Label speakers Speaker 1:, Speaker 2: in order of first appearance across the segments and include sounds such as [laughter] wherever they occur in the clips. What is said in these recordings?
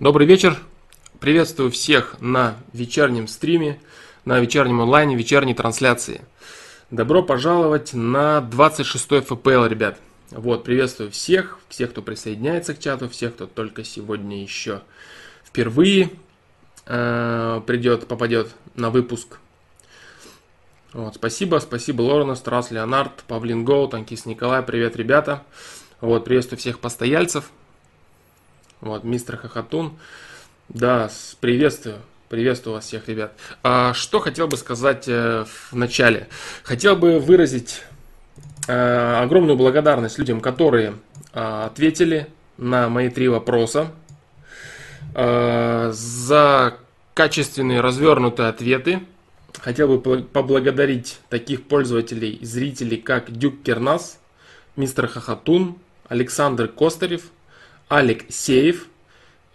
Speaker 1: Добрый вечер. Приветствую всех на вечернем стриме, на вечернем онлайне, вечерней трансляции. Добро пожаловать на 26 FPL, ребят. Вот, приветствую всех, всех, кто присоединяется к чату, всех, кто только сегодня еще впервые э, придет, попадет на выпуск. Вот, спасибо, спасибо Лорена, Страс, Леонард, Павлин Гоу, Танкис Николай, привет, ребята. Вот, приветствую всех постояльцев. Вот, мистер Хохотун. Да, приветствую. Приветствую вас всех, ребят. А, что хотел бы сказать э, в начале? Хотел бы выразить э, огромную благодарность людям, которые э, ответили на мои три вопроса. Э, за качественные развернутые ответы. Хотел бы поблагодарить таких пользователей и зрителей, как Дюк Кернас, мистер Хохотун, Александр Костарев, Алик Сеев,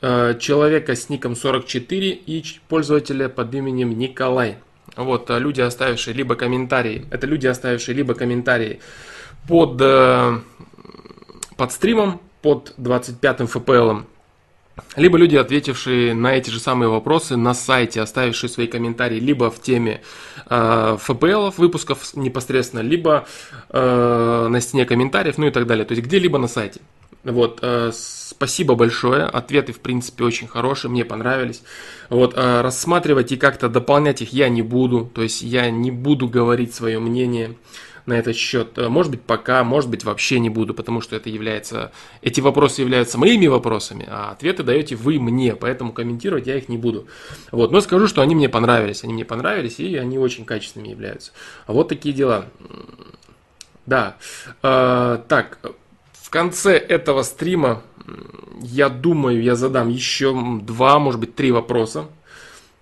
Speaker 1: Э, человека с ником 44 и пользователя под именем Николай. Вот, э, люди, оставившие либо комментарии, это люди, оставившие либо комментарии под, э, под стримом, под 25 FPL, либо люди, ответившие на эти же самые вопросы на сайте, оставившие свои комментарии либо в теме э, FPL выпусков непосредственно, либо э, на стене комментариев, ну и так далее. То есть где-либо на сайте. Вот, э, спасибо большое. Ответы, в принципе, очень хорошие, мне понравились. Вот, э, рассматривать и как-то дополнять их я не буду. То есть я не буду говорить свое мнение на этот счет. Э, может быть, пока, может быть, вообще не буду, потому что это является, эти вопросы являются моими вопросами, а ответы даете вы мне, поэтому комментировать я их не буду. Вот, но скажу, что они мне понравились, они мне понравились, и они очень качественными являются. Вот такие дела. Да, э, так, конце этого стрима, я думаю, я задам еще два, может быть, три вопроса.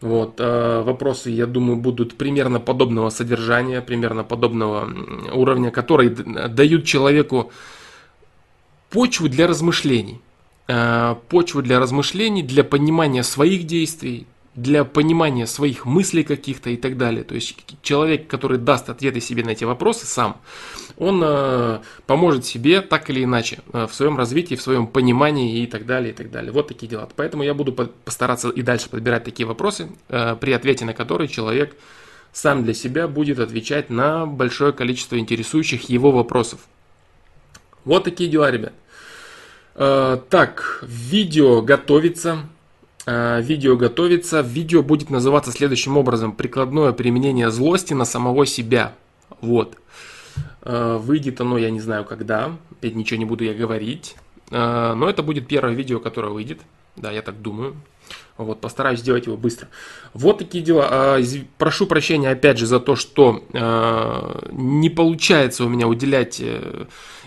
Speaker 1: Вот, э, вопросы, я думаю, будут примерно подобного содержания, примерно подобного уровня, которые дают человеку почву для размышлений. Э, почву для размышлений, для понимания своих действий, для понимания своих мыслей каких-то и так далее. То есть человек, который даст ответы себе на эти вопросы сам, он э, поможет себе так или иначе э, в своем развитии, в своем понимании и так далее, и так далее. Вот такие дела. Поэтому я буду постараться и дальше подбирать такие вопросы, э, при ответе на которые человек сам для себя будет отвечать на большое количество интересующих его вопросов. Вот такие дела, ребят. Э, так, видео готовится. Э, видео готовится. Видео будет называться следующим образом. Прикладное применение злости на самого себя. Вот. Э, выйдет оно, я не знаю когда, опять ничего не буду я говорить. Э, но это будет первое видео, которое выйдет. Да, я так думаю. Вот, постараюсь сделать его быстро. Вот такие дела. Э, прошу прощения, опять же, за то, что не получается у меня уделять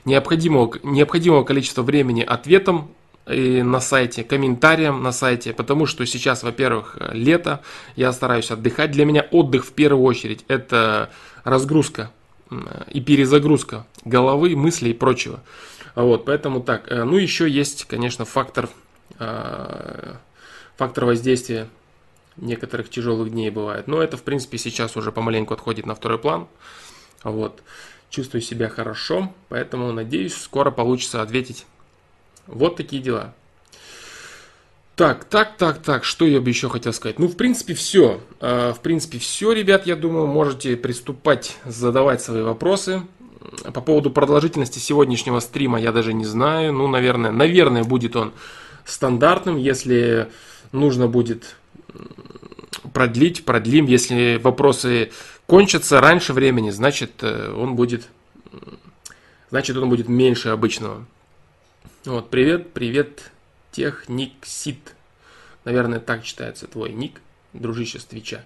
Speaker 1: необходимого, необходимого количества времени ответам и на сайте, комментариям на сайте, потому что сейчас, во-первых, лето, я стараюсь отдыхать. Для меня отдых в первую очередь это разгрузка и перезагрузка головы, мыслей и прочего. Вот, поэтому так. Э, ну, еще есть, конечно, фактор, э, фактор воздействия некоторых тяжелых дней бывает. Но это, в принципе, сейчас уже помаленьку отходит на второй план. Вот. Чувствую себя хорошо, поэтому надеюсь, скоро получится ответить. Вот такие дела. Так, так, так, так, что я бы еще хотел сказать? Ну, в принципе, все. А, в принципе, все, ребят, я думаю, можете приступать, задавать свои вопросы. По поводу продолжительности сегодняшнего стрима я даже не знаю. Ну, наверное, наверное, будет он стандартным. Если нужно будет продлить, продлим. Если вопросы кончатся раньше времени, значит, э, он будет, значит, он будет меньше обычного. Вот, привет, привет, Техниксит. Наверное, так читается твой ник, дружище с Твича.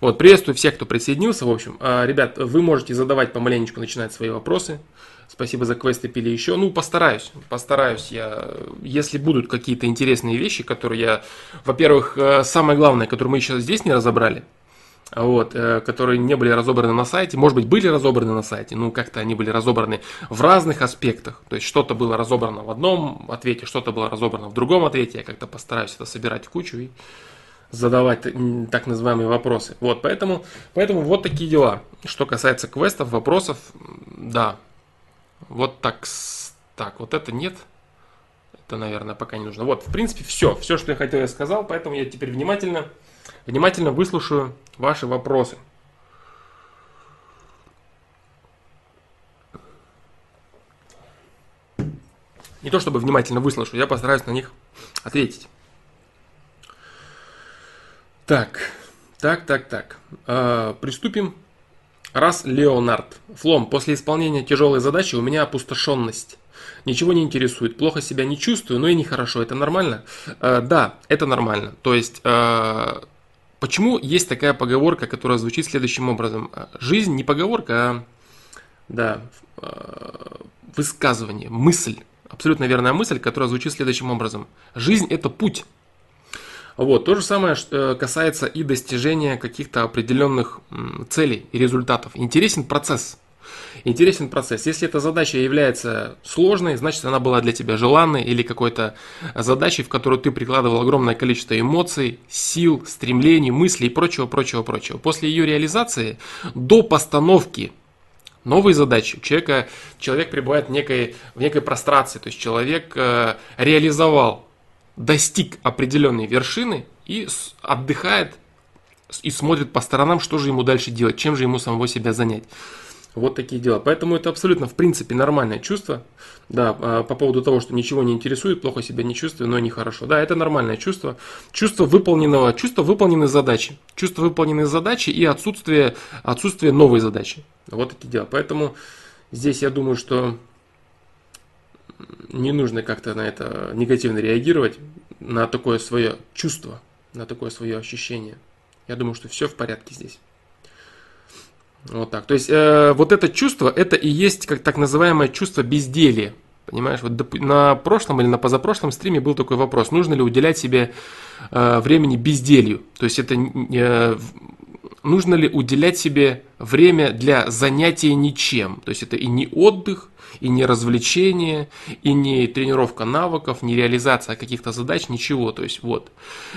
Speaker 1: Вот, приветствую всех, кто присоединился. В общем, а, ребят, вы можете задавать помаленечку, начинать свои вопросы. Спасибо за квесты пили еще. Ну, постараюсь, постараюсь я. Если будут какие-то интересные вещи, которые я, во-первых, э, самое главное, которые мы еще здесь не разобрали, вот, э, которые не были разобраны на сайте, может быть, были разобраны на сайте, но как-то они были разобраны в разных аспектах. То есть что-то было разобрано в одном ответе, что-то было разобрано в другом ответе. Я как-то постараюсь это собирать в кучу и задавать так называемые вопросы. Вот, поэтому, поэтому вот такие дела. Что касается квестов, вопросов, да. Вот так, так, вот это нет. это, наверное, пока не нужно. Вот, в принципе, все. Все, что я хотел, я сказал. Поэтому я теперь внимательно, внимательно выслушаю ваши вопросы. Не то чтобы внимательно выслушаю, я постараюсь на них ответить. Так, так, так, так. Э, приступим. Раз Леонард. Флом, после исполнения тяжелой задачи у меня опустошенность. Ничего не интересует, плохо себя не чувствую, но и нехорошо. Это нормально? Э, да, это нормально. То есть, э, почему есть такая поговорка, которая звучит следующим образом? Жизнь не поговорка, а да, э, высказывание, мысль абсолютно верная мысль, которая звучит следующим образом. Жизнь – это путь. Вот. То же самое э, касается и достижения каких-то определенных целей и результатов. Интересен процесс. Интересен процесс. Если эта задача является сложной, значит она была для тебя желанной или какой-то задачей, в которую ты прикладывал огромное количество эмоций, сил, стремлений, мыслей и прочего, прочего, прочего. После ее реализации до постановки новые задачи. У человека, человек пребывает в некой, в некой прострации, то есть человек э, реализовал, достиг определенной вершины и отдыхает и смотрит по сторонам, что же ему дальше делать, чем же ему самого себя занять. Вот такие дела. Поэтому это абсолютно, в принципе, нормальное чувство. Да, а, по поводу того, что ничего не интересует, плохо себя не чувствую, но нехорошо. Да, это нормальное чувство. Чувство выполненного, чувство выполненной задачи. Чувство выполненной задачи и отсутствие, отсутствие новой задачи. Вот такие дела. Поэтому здесь я думаю, что не нужно как-то на это негативно реагировать, на такое свое чувство, на такое свое ощущение. Я думаю, что все в порядке здесь. Вот так. То есть э, вот это чувство, это и есть как так называемое чувство безделия. Понимаешь, вот на прошлом или на позапрошлом стриме был такой вопрос, нужно ли уделять себе э, времени безделью. То есть это э, нужно ли уделять себе время для занятия ничем. То есть это и не отдых, и не развлечение, и не тренировка навыков, не реализация каких-то задач, ничего. То есть вот.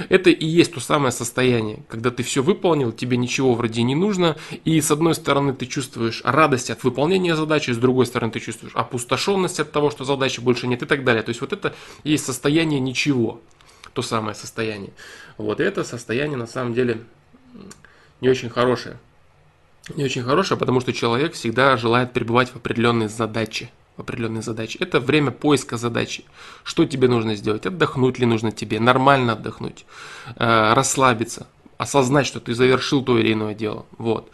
Speaker 1: Это и есть то самое состояние, когда ты все выполнил, тебе ничего вроде не нужно, и с одной стороны ты чувствуешь радость от выполнения задачи, с другой стороны ты чувствуешь опустошенность от того, что задачи больше нет и так далее. То есть вот это есть состояние ничего, то самое состояние. Вот это состояние на самом деле не очень хорошее не очень хорошая, потому что человек всегда желает пребывать в определенной задаче. В определенной задаче. Это время поиска задачи. Что тебе нужно сделать? Отдохнуть ли нужно тебе? Нормально отдохнуть. Э, расслабиться. Осознать, что ты завершил то или иное дело. Вот.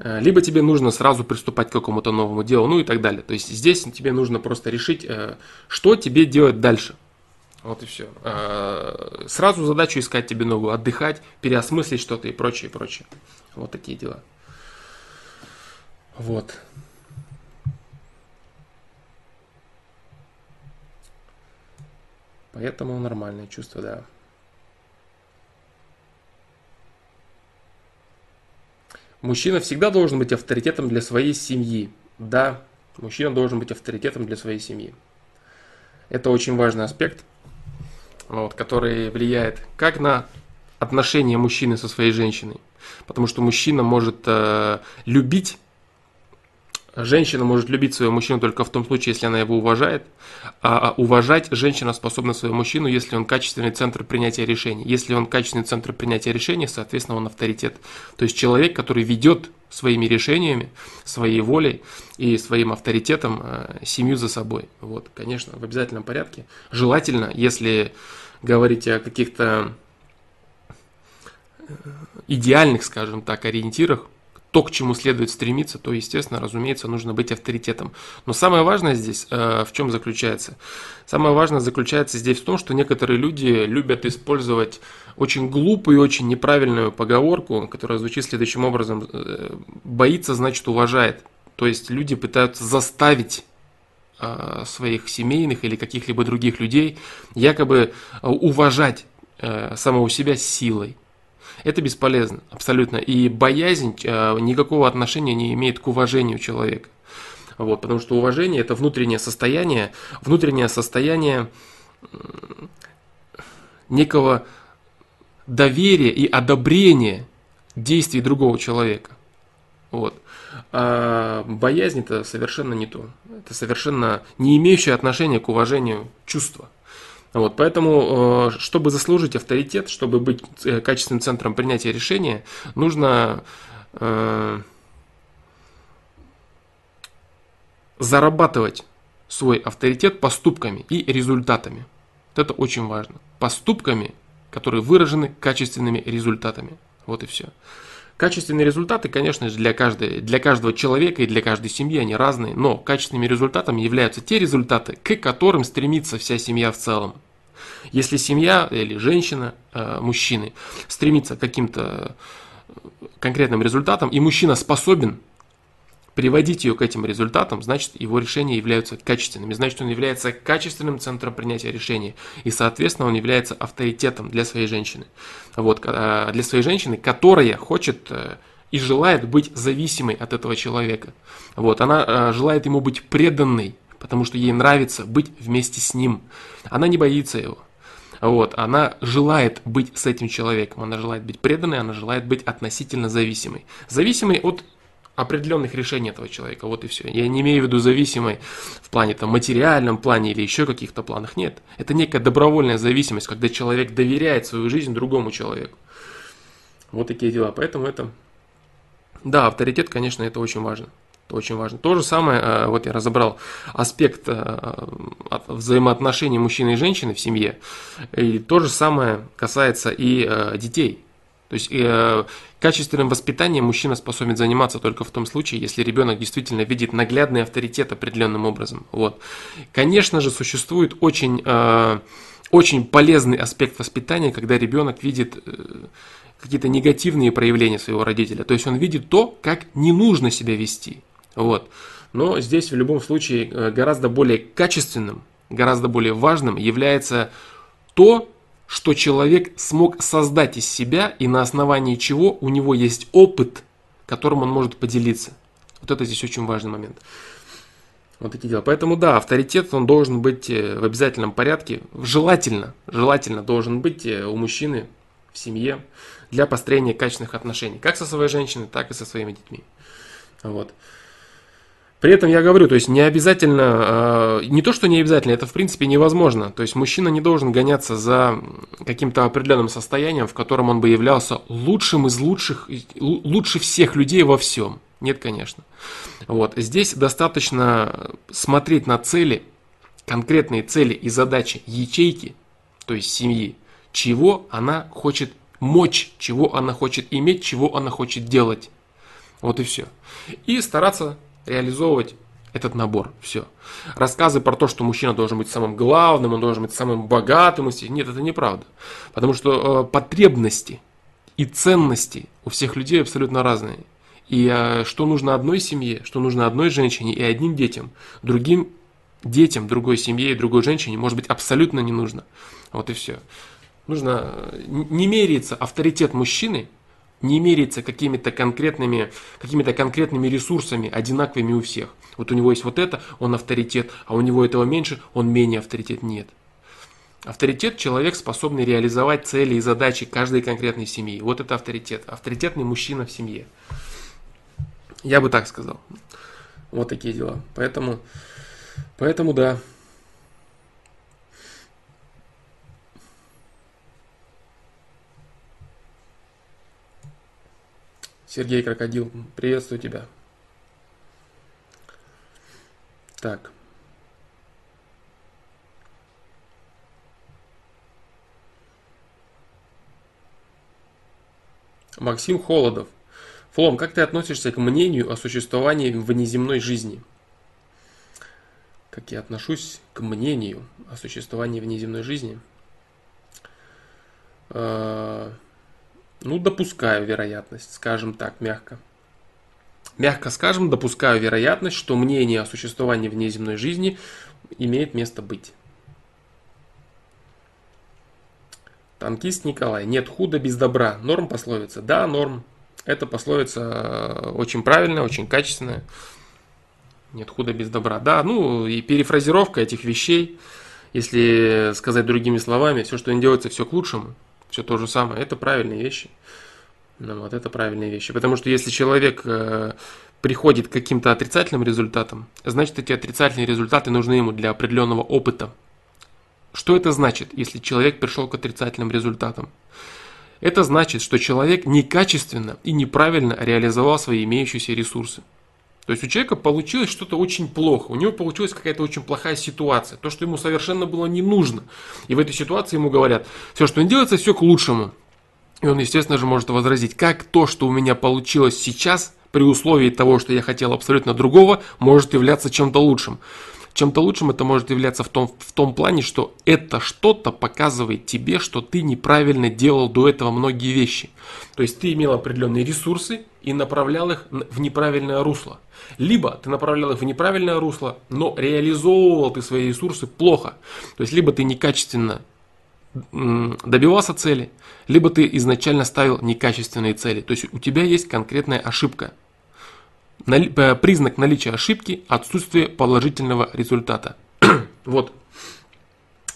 Speaker 1: Э, либо тебе нужно сразу приступать к какому-то новому делу, ну и так далее. То есть здесь тебе нужно просто решить, э, что тебе делать дальше. Вот и все. Э, сразу задачу искать тебе новую, отдыхать, переосмыслить что-то и прочее, и прочее. Вот такие дела. Вот. Поэтому нормальное чувство, да. Мужчина всегда должен быть авторитетом для своей семьи. Да, мужчина должен быть авторитетом для своей семьи. Это очень важный аспект, вот, который влияет как на отношения мужчины со своей женщиной, Потому что мужчина может э, любить, женщина может любить своего мужчину только в том случае, если она его уважает, а уважать женщина способна своего мужчину, если он качественный центр принятия решений. Если он качественный центр принятия решений, соответственно, он авторитет. То есть человек, который ведет своими решениями, своей волей и своим авторитетом э, семью за собой. Вот, конечно, в обязательном порядке. Желательно, если говорить о каких-то идеальных, скажем так, ориентирах, то, к чему следует стремиться, то, естественно, разумеется, нужно быть авторитетом. Но самое важное здесь э, в чем заключается? Самое важное заключается здесь в том, что некоторые люди любят использовать очень глупую и очень неправильную поговорку, которая звучит следующим образом. Э, боится, значит, уважает. То есть люди пытаются заставить э, своих семейных или каких-либо других людей якобы э, уважать э, самого себя силой. Это бесполезно, абсолютно. И боязнь э, никакого отношения не имеет к уважению человека. Вот, потому что уважение это внутреннее состояние, внутреннее состояние некого доверия и одобрения действий другого человека. Вот. А боязнь это совершенно не то. Это совершенно не имеющее отношения к уважению чувства. Вот, поэтому, э, чтобы заслужить авторитет, чтобы быть э, качественным центром принятия решения, нужно э, зарабатывать свой авторитет поступками и результатами. Вот это очень важно. Поступками, которые выражены качественными результатами. Вот и все. Качественные результаты, конечно же, для, каждой, для каждого человека и для каждой семьи они разные, но качественными результатами являются те результаты, к которым стремится вся семья в целом. Если семья или женщина, э, мужчины стремится к каким-то конкретным результатам, и мужчина способен приводить ее к этим результатам, значит его решения являются качественными, значит он является качественным центром принятия решений, и соответственно он является авторитетом для своей женщины. Вот, э, для своей женщины, которая хочет э, и желает быть зависимой от этого человека. Вот, она э, желает ему быть преданной, потому что ей нравится быть вместе с ним. Она не боится его. Вот, она желает быть с этим человеком, она желает быть преданной, она желает быть относительно зависимой. Зависимой от определенных решений этого человека. Вот и все. Я не имею в виду зависимой в плане там, материальном плане или еще каких-то планах. Нет. Это некая добровольная зависимость, когда человек доверяет свою жизнь другому человеку. Вот такие дела. Поэтому это... Да, авторитет, конечно, это очень важно. Это очень важно. То же самое, э, вот я разобрал аспект э, взаимоотношений мужчины и женщины в семье. И то же самое касается и э, детей. То есть э, качественным воспитанием мужчина способен заниматься только в том случае, если ребенок действительно видит наглядный авторитет определенным образом. Вот. Конечно же, существует очень, э, очень полезный аспект воспитания, когда ребенок видит э, какие-то негативные проявления своего родителя. То есть он видит то, как не нужно себя вести. Вот. Но здесь в любом случае э, гораздо более качественным, гораздо более важным является то, что человек смог создать из себя и на основании чего у него есть опыт, которым он может поделиться. Вот это здесь очень важный момент. Вот такие дела. Поэтому да, авторитет он должен быть э, в обязательном порядке, желательно, желательно должен быть э, у мужчины в семье для построения качественных отношений, как со своей женщиной, так и со своими детьми. Вот. При этом я говорю, то есть не обязательно, э, не то, что не обязательно, это в принципе невозможно. То есть мужчина не должен гоняться за каким-то определенным состоянием, в котором он бы являлся лучшим из лучших, лучше всех людей во всем. Нет, конечно. Вот. Здесь достаточно смотреть на цели, конкретные цели и задачи ячейки, то есть семьи, чего она хочет мочь, чего она хочет иметь, чего она хочет делать. Вот и все. И стараться реализовывать этот набор. Все. Рассказы про то, что мужчина должен быть самым главным, он должен быть самым богатым. Нет, это неправда. Потому что э, потребности и ценности у всех людей абсолютно разные. И э, что нужно одной семье, что нужно одной женщине и одним детям, другим детям, другой семье и другой женщине может быть абсолютно не нужно. Вот и все. Нужно э, не меряется авторитет мужчины не меряется какими-то конкретными, какими-то конкретными ресурсами, одинаковыми у всех. Вот у него есть вот это, он авторитет, а у него этого меньше, он менее авторитет. Нет. Авторитет – человек, способный реализовать цели и задачи каждой конкретной семьи. Вот это авторитет. Авторитетный мужчина в семье. Я бы так сказал. Вот такие дела. Поэтому, поэтому да, Сергей Крокодил, приветствую тебя. Так. Максим Холодов. Флом, как ты относишься к мнению о существовании внеземной жизни? Как я отношусь к мнению о существовании внеземной жизни? А, ну, допускаю вероятность, скажем так, мягко. Мягко скажем, допускаю вероятность, что мнение о существовании внеземной жизни имеет место быть. Танкист Николай. Нет худа без добра. Норм пословица? Да, норм. Это пословица э, очень правильная, очень качественная. Нет худа без добра. Да, ну и перефразировка этих вещей, если сказать другими словами, все, что не делается, все к лучшему все то же самое. Это правильные вещи. Ну, вот это правильные вещи. Потому что если человек э, приходит к каким-то отрицательным результатам, значит эти отрицательные результаты нужны ему для определенного опыта. Что это значит, если человек пришел к отрицательным результатам? Это значит, что человек некачественно и неправильно реализовал свои имеющиеся ресурсы. То есть у человека получилось что-то очень плохо, у него получилась какая-то очень плохая ситуация, то, что ему совершенно было не нужно. И в этой ситуации ему говорят, все, что не делается, все к лучшему. И он, естественно же, может возразить, как то, что у меня получилось сейчас, при условии того, что я хотел абсолютно другого, может являться чем-то лучшим. Чем-то лучшим это может являться в том, в том плане, что это что-то показывает тебе, что ты неправильно делал до этого многие вещи. То есть ты имел определенные ресурсы и направлял их в неправильное русло. Либо ты направлял их в неправильное русло, но реализовывал ты свои ресурсы плохо. То есть либо ты некачественно добивался цели, либо ты изначально ставил некачественные цели. То есть у тебя есть конкретная ошибка. Э, признак наличия ошибки – отсутствие положительного результата. [clears throat] вот.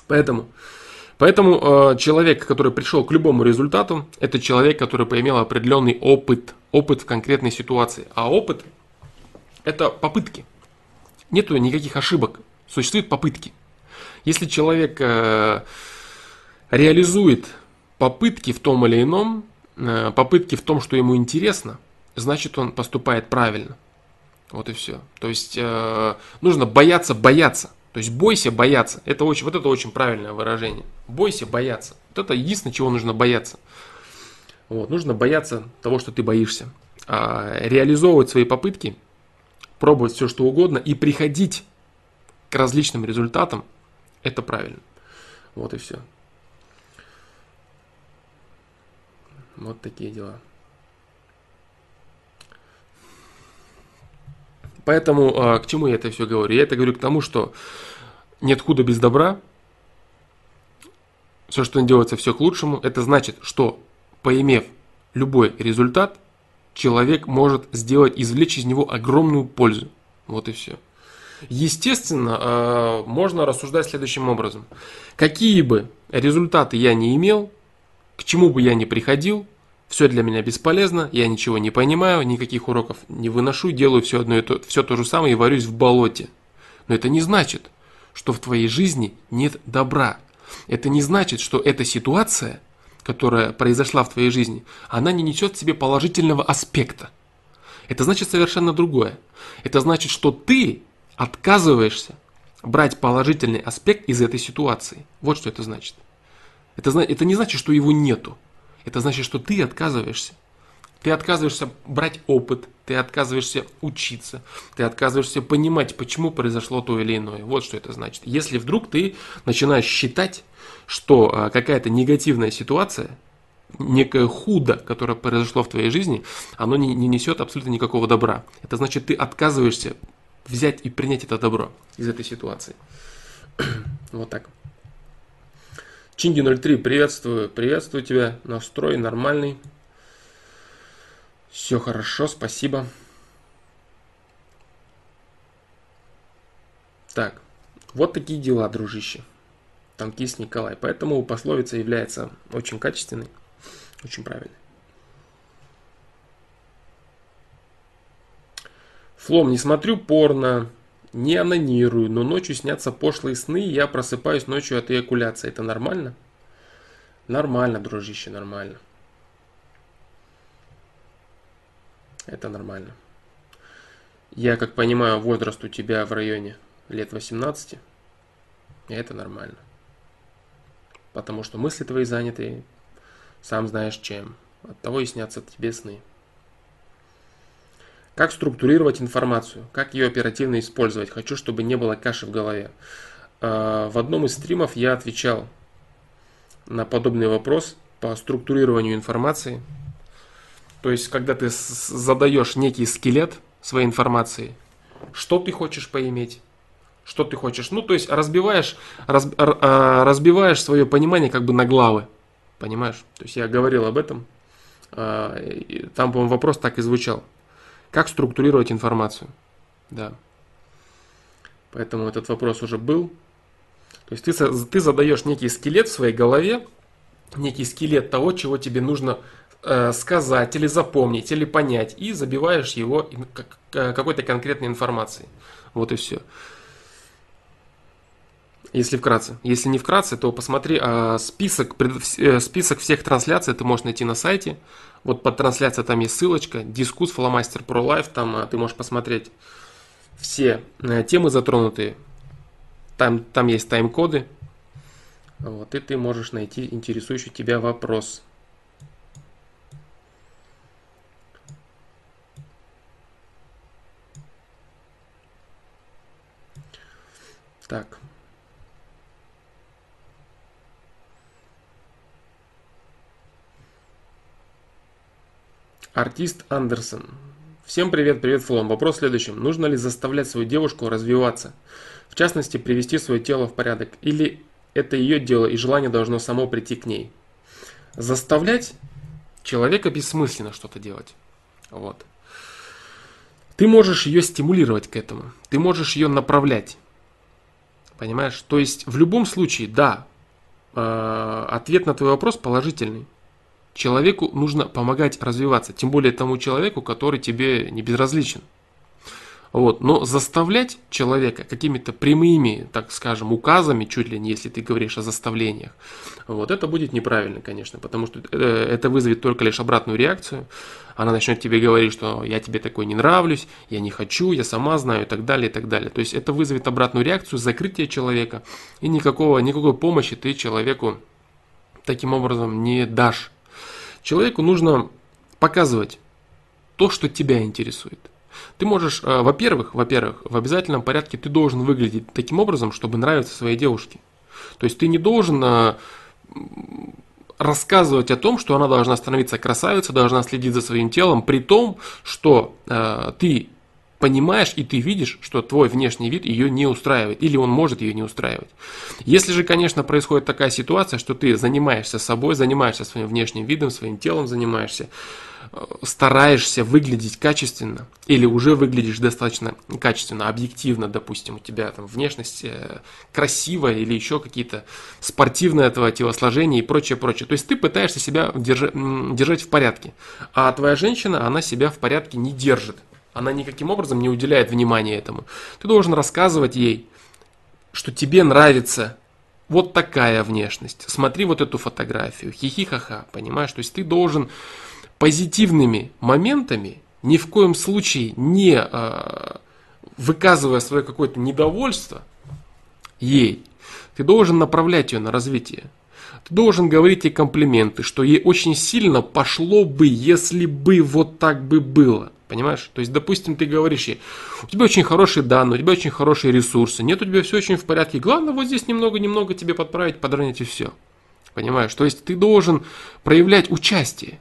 Speaker 1: Поэтому, поэтому э, человек, который пришел к любому результату, это человек, который поимел определенный опыт, опыт в конкретной ситуации. А опыт – это попытки. Нету никаких ошибок, существуют попытки. Если человек э, реализует попытки в том или ином, э, попытки в том, что ему интересно – значит он поступает правильно. Вот и все. То есть э, нужно бояться бояться. То есть бойся бояться. Это очень, вот это очень правильное выражение. Бойся бояться. Вот это единственное, чего нужно бояться. Вот, нужно бояться того, что ты боишься. А реализовывать свои попытки, пробовать все, что угодно и приходить к различным результатам, это правильно. Вот и все. Вот такие дела. Поэтому а, к чему я это все говорю? Я это говорю к тому, что нет худа без добра. Все, что делается, все к лучшему. Это значит, что поимев любой результат, человек может сделать, извлечь из него огромную пользу. Вот и все. Естественно, а, можно рассуждать следующим образом. Какие бы результаты я не имел, к чему бы я ни приходил, все для меня бесполезно, я ничего не понимаю, никаких уроков не выношу, делаю все одно и то, все то же самое и варюсь в болоте. Но это не значит, что в твоей жизни нет добра. Это не значит, что эта ситуация, которая произошла в твоей жизни, она не несет в себе положительного аспекта. Это значит совершенно другое. Это значит, что ты отказываешься брать положительный аспект из этой ситуации. Вот что это значит. Это, это не значит, что его нету. Это значит, что ты отказываешься. Ты отказываешься брать опыт, ты отказываешься учиться, ты отказываешься понимать, почему произошло то или иное. Вот что это значит. Если вдруг ты начинаешь считать, что а, какая-то негативная ситуация, некое худо, которое произошло в твоей жизни, оно не, не несет абсолютно никакого добра. Это значит, ты отказываешься взять и принять это добро из этой ситуации. [clears throat] вот так. Чинги 03, приветствую, приветствую тебя. Настрой нормальный. Все хорошо, спасибо. Так, вот такие дела, дружище. Танкист Николай. Поэтому пословица является очень качественной, очень правильной. Флом, не смотрю порно, не анонирую, но ночью снятся пошлые сны, и я просыпаюсь ночью от эякуляции. Это нормально? Нормально, дружище, нормально. Это нормально. Я, как понимаю, возраст у тебя в районе лет 18. И это нормально. Потому что мысли твои заняты, сам знаешь чем. От того и снятся тебе сны. Как структурировать информацию? Как ее оперативно использовать? Хочу, чтобы не было каши в голове. А, в одном из стримов я отвечал на подобный вопрос по структурированию информации. То есть, когда ты задаешь некий скелет своей информации, что ты хочешь поиметь, что ты хочешь. Ну, то есть, разбиваешь, раз, а, разбиваешь свое понимание как бы на главы. Понимаешь? То есть, я говорил об этом. А, там, по-моему, вопрос так и звучал. Как структурировать информацию? Да. Поэтому этот вопрос уже был. То есть ты, ты задаешь некий скелет в своей голове, некий скелет того, чего тебе нужно э, сказать или запомнить, или понять, и забиваешь его э, какой-то конкретной информацией. Вот и все. Если вкратце. Если не вкратце, то посмотри а, список, э, список всех трансляций ты можешь найти на сайте. Вот под трансляцией там есть ссылочка. Дискус Flowmaster Pro Live. Там а, ты можешь посмотреть все а, темы затронутые. Там, там есть тайм-коды. Вот, и ты можешь найти интересующий тебя вопрос. Так. Артист Андерсон. Всем привет, привет, Флом. Вопрос в следующем. Нужно ли заставлять свою девушку развиваться? В частности, привести свое тело в порядок? Или это ее дело и желание должно само прийти к ней? Заставлять человека бессмысленно что-то делать. Вот. Ты можешь ее стимулировать к этому. Ты можешь ее направлять. Понимаешь? То есть в любом случае, да, э, ответ на твой вопрос положительный. Человеку нужно помогать развиваться, тем более тому человеку, который тебе не безразличен. Вот. Но заставлять человека какими-то прямыми, так скажем, указами, чуть ли не если ты говоришь о заставлениях, вот это будет неправильно, конечно, потому что э, это вызовет только лишь обратную реакцию. Она начнет тебе говорить, что я тебе такой не нравлюсь, я не хочу, я сама знаю и так далее, и так далее. То есть это вызовет обратную реакцию, закрытие человека, и никакого, никакой помощи ты человеку таким образом не дашь. Человеку нужно показывать то, что тебя интересует. Ты можешь, э, во-первых, во-первых, в обязательном порядке ты должен выглядеть таким образом, чтобы нравиться своей девушке. То есть ты не должен э, рассказывать о том, что она должна становиться красавицей, должна следить за своим телом, при том, что э, ты понимаешь и ты видишь, что твой внешний вид ее не устраивает, или он может ее не устраивать. Если же, конечно, происходит такая ситуация, что ты занимаешься собой, занимаешься своим внешним видом, своим телом занимаешься, э, стараешься выглядеть качественно, или уже выглядишь достаточно качественно, объективно, допустим, у тебя там внешность э, красивая, или еще какие-то спортивное твое телосложение и прочее, прочее. То есть ты пытаешься себя держать в порядке, а твоя женщина, она себя в порядке не держит. Она никаким образом не уделяет внимания этому. Ты должен рассказывать ей, что тебе нравится вот такая внешность. Смотри вот эту фотографию. Хихи-ха-ха. Понимаешь? То есть ты должен позитивными моментами, ни в коем случае не э, выказывая свое какое-то недовольство ей, ты должен направлять ее на развитие. Ты должен говорить ей комплименты, что ей очень сильно пошло бы, если бы вот так бы было. Понимаешь? То есть, допустим, ты говоришь ей, у тебя очень хорошие данные, у тебя очень хорошие ресурсы, нет, у тебя все очень в порядке. Главное вот здесь немного-немного тебе подправить, подранить и все. Понимаешь? То есть ты должен проявлять участие.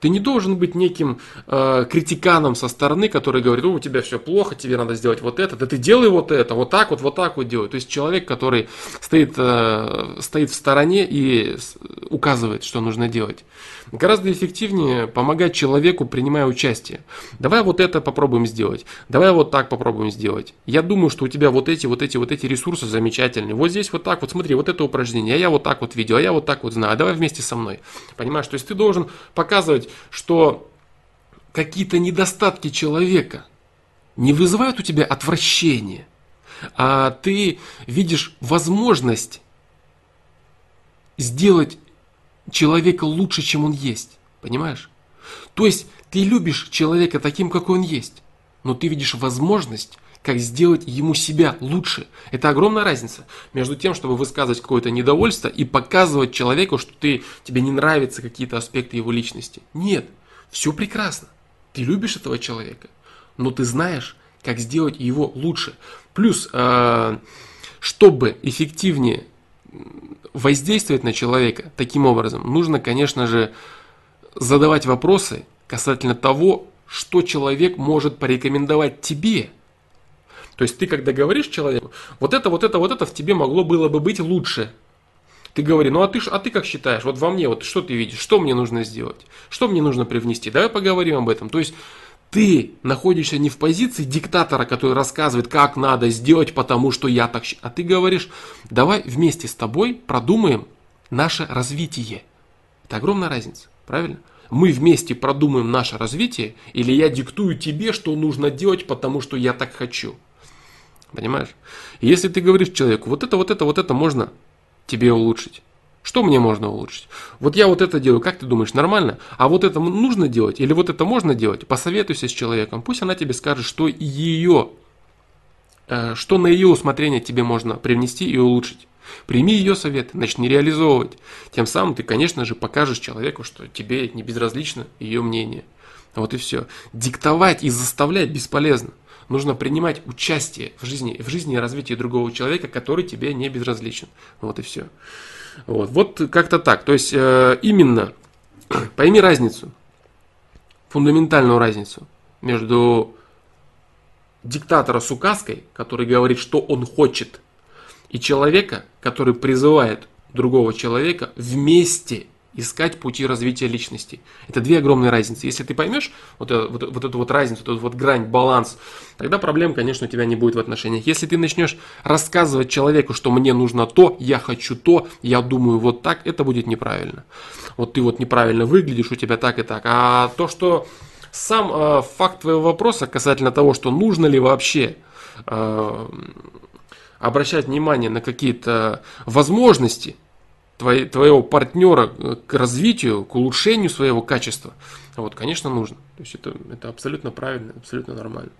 Speaker 1: Ты не должен быть неким э, критиканом со стороны, который говорит, у тебя все плохо, тебе надо сделать вот это, да ты делай вот это, вот так вот, вот так вот делай. То есть человек, который стоит, э, стоит в стороне и указывает, что нужно делать. Гораздо эффективнее помогать человеку, принимая участие. Давай вот это попробуем сделать. Давай вот так попробуем сделать. Я думаю, что у тебя вот эти, вот эти, вот эти ресурсы замечательные. Вот здесь вот так вот, смотри, вот это упражнение, а я вот так вот видел, а я вот так вот знаю. А давай вместе со мной. Понимаешь? То есть ты должен показывать, что какие-то недостатки человека не вызывают у тебя отвращение, а ты видишь возможность сделать человека лучше, чем он есть. Понимаешь? То есть ты любишь человека таким, какой он есть, но ты видишь возможность, как сделать ему себя лучше. Это огромная разница между тем, чтобы высказывать какое-то недовольство и показывать человеку, что ты, тебе не нравятся какие-то аспекты его личности. Нет, все прекрасно. Ты любишь этого человека, но ты знаешь, как сделать его лучше. Плюс, э, чтобы эффективнее воздействовать на человека таким образом, нужно, конечно же, задавать вопросы касательно того, что человек может порекомендовать тебе. То есть ты, когда говоришь человеку, вот это, вот это, вот это в тебе могло было бы быть лучше. Ты говори, ну а ты, а ты как считаешь, вот во мне, вот что ты видишь, что мне нужно сделать, что мне нужно привнести, давай поговорим об этом. То есть ты находишься не в позиции диктатора, который рассказывает, как надо сделать, потому что я так. А ты говоришь, давай вместе с тобой продумаем наше развитие. Это огромная разница, правильно? Мы вместе продумаем наше развитие, или я диктую тебе, что нужно делать, потому что я так хочу. Понимаешь? Если ты говоришь человеку, вот это, вот это, вот это можно тебе улучшить. Что мне можно улучшить? Вот я вот это делаю, как ты думаешь, нормально? А вот это нужно делать или вот это можно делать? Посоветуйся с человеком, пусть она тебе скажет, что ее, э, что на ее усмотрение тебе можно привнести и улучшить. Прими ее советы, начни реализовывать. Тем самым ты, конечно же, покажешь человеку, что тебе не безразлично ее мнение. Вот и все. Диктовать и заставлять бесполезно. Нужно принимать участие в жизни, в жизни и развитии другого человека, который тебе не безразличен. Вот и все. Вот, вот как-то так. То есть э, именно [clears throat] пойми разницу, фундаментальную разницу между диктатора с указкой, который говорит, что он хочет, и человека, который призывает другого человека вместе искать пути развития личности. Это две огромные разницы. Если ты поймешь вот, вот, вот эту вот разницу, вот эту вот грань, баланс, тогда проблем, конечно, у тебя не будет в отношениях. Если ты начнешь рассказывать человеку, что мне нужно то, я хочу то, я думаю вот так, это будет неправильно. Вот ты вот неправильно выглядишь, у тебя так и так. А то, что сам э, факт твоего вопроса касательно того, что нужно ли вообще э, обращать внимание на какие-то возможности твоего партнера к развитию, к улучшению своего качества, вот, конечно, нужно. То есть это, это абсолютно правильно, абсолютно нормально.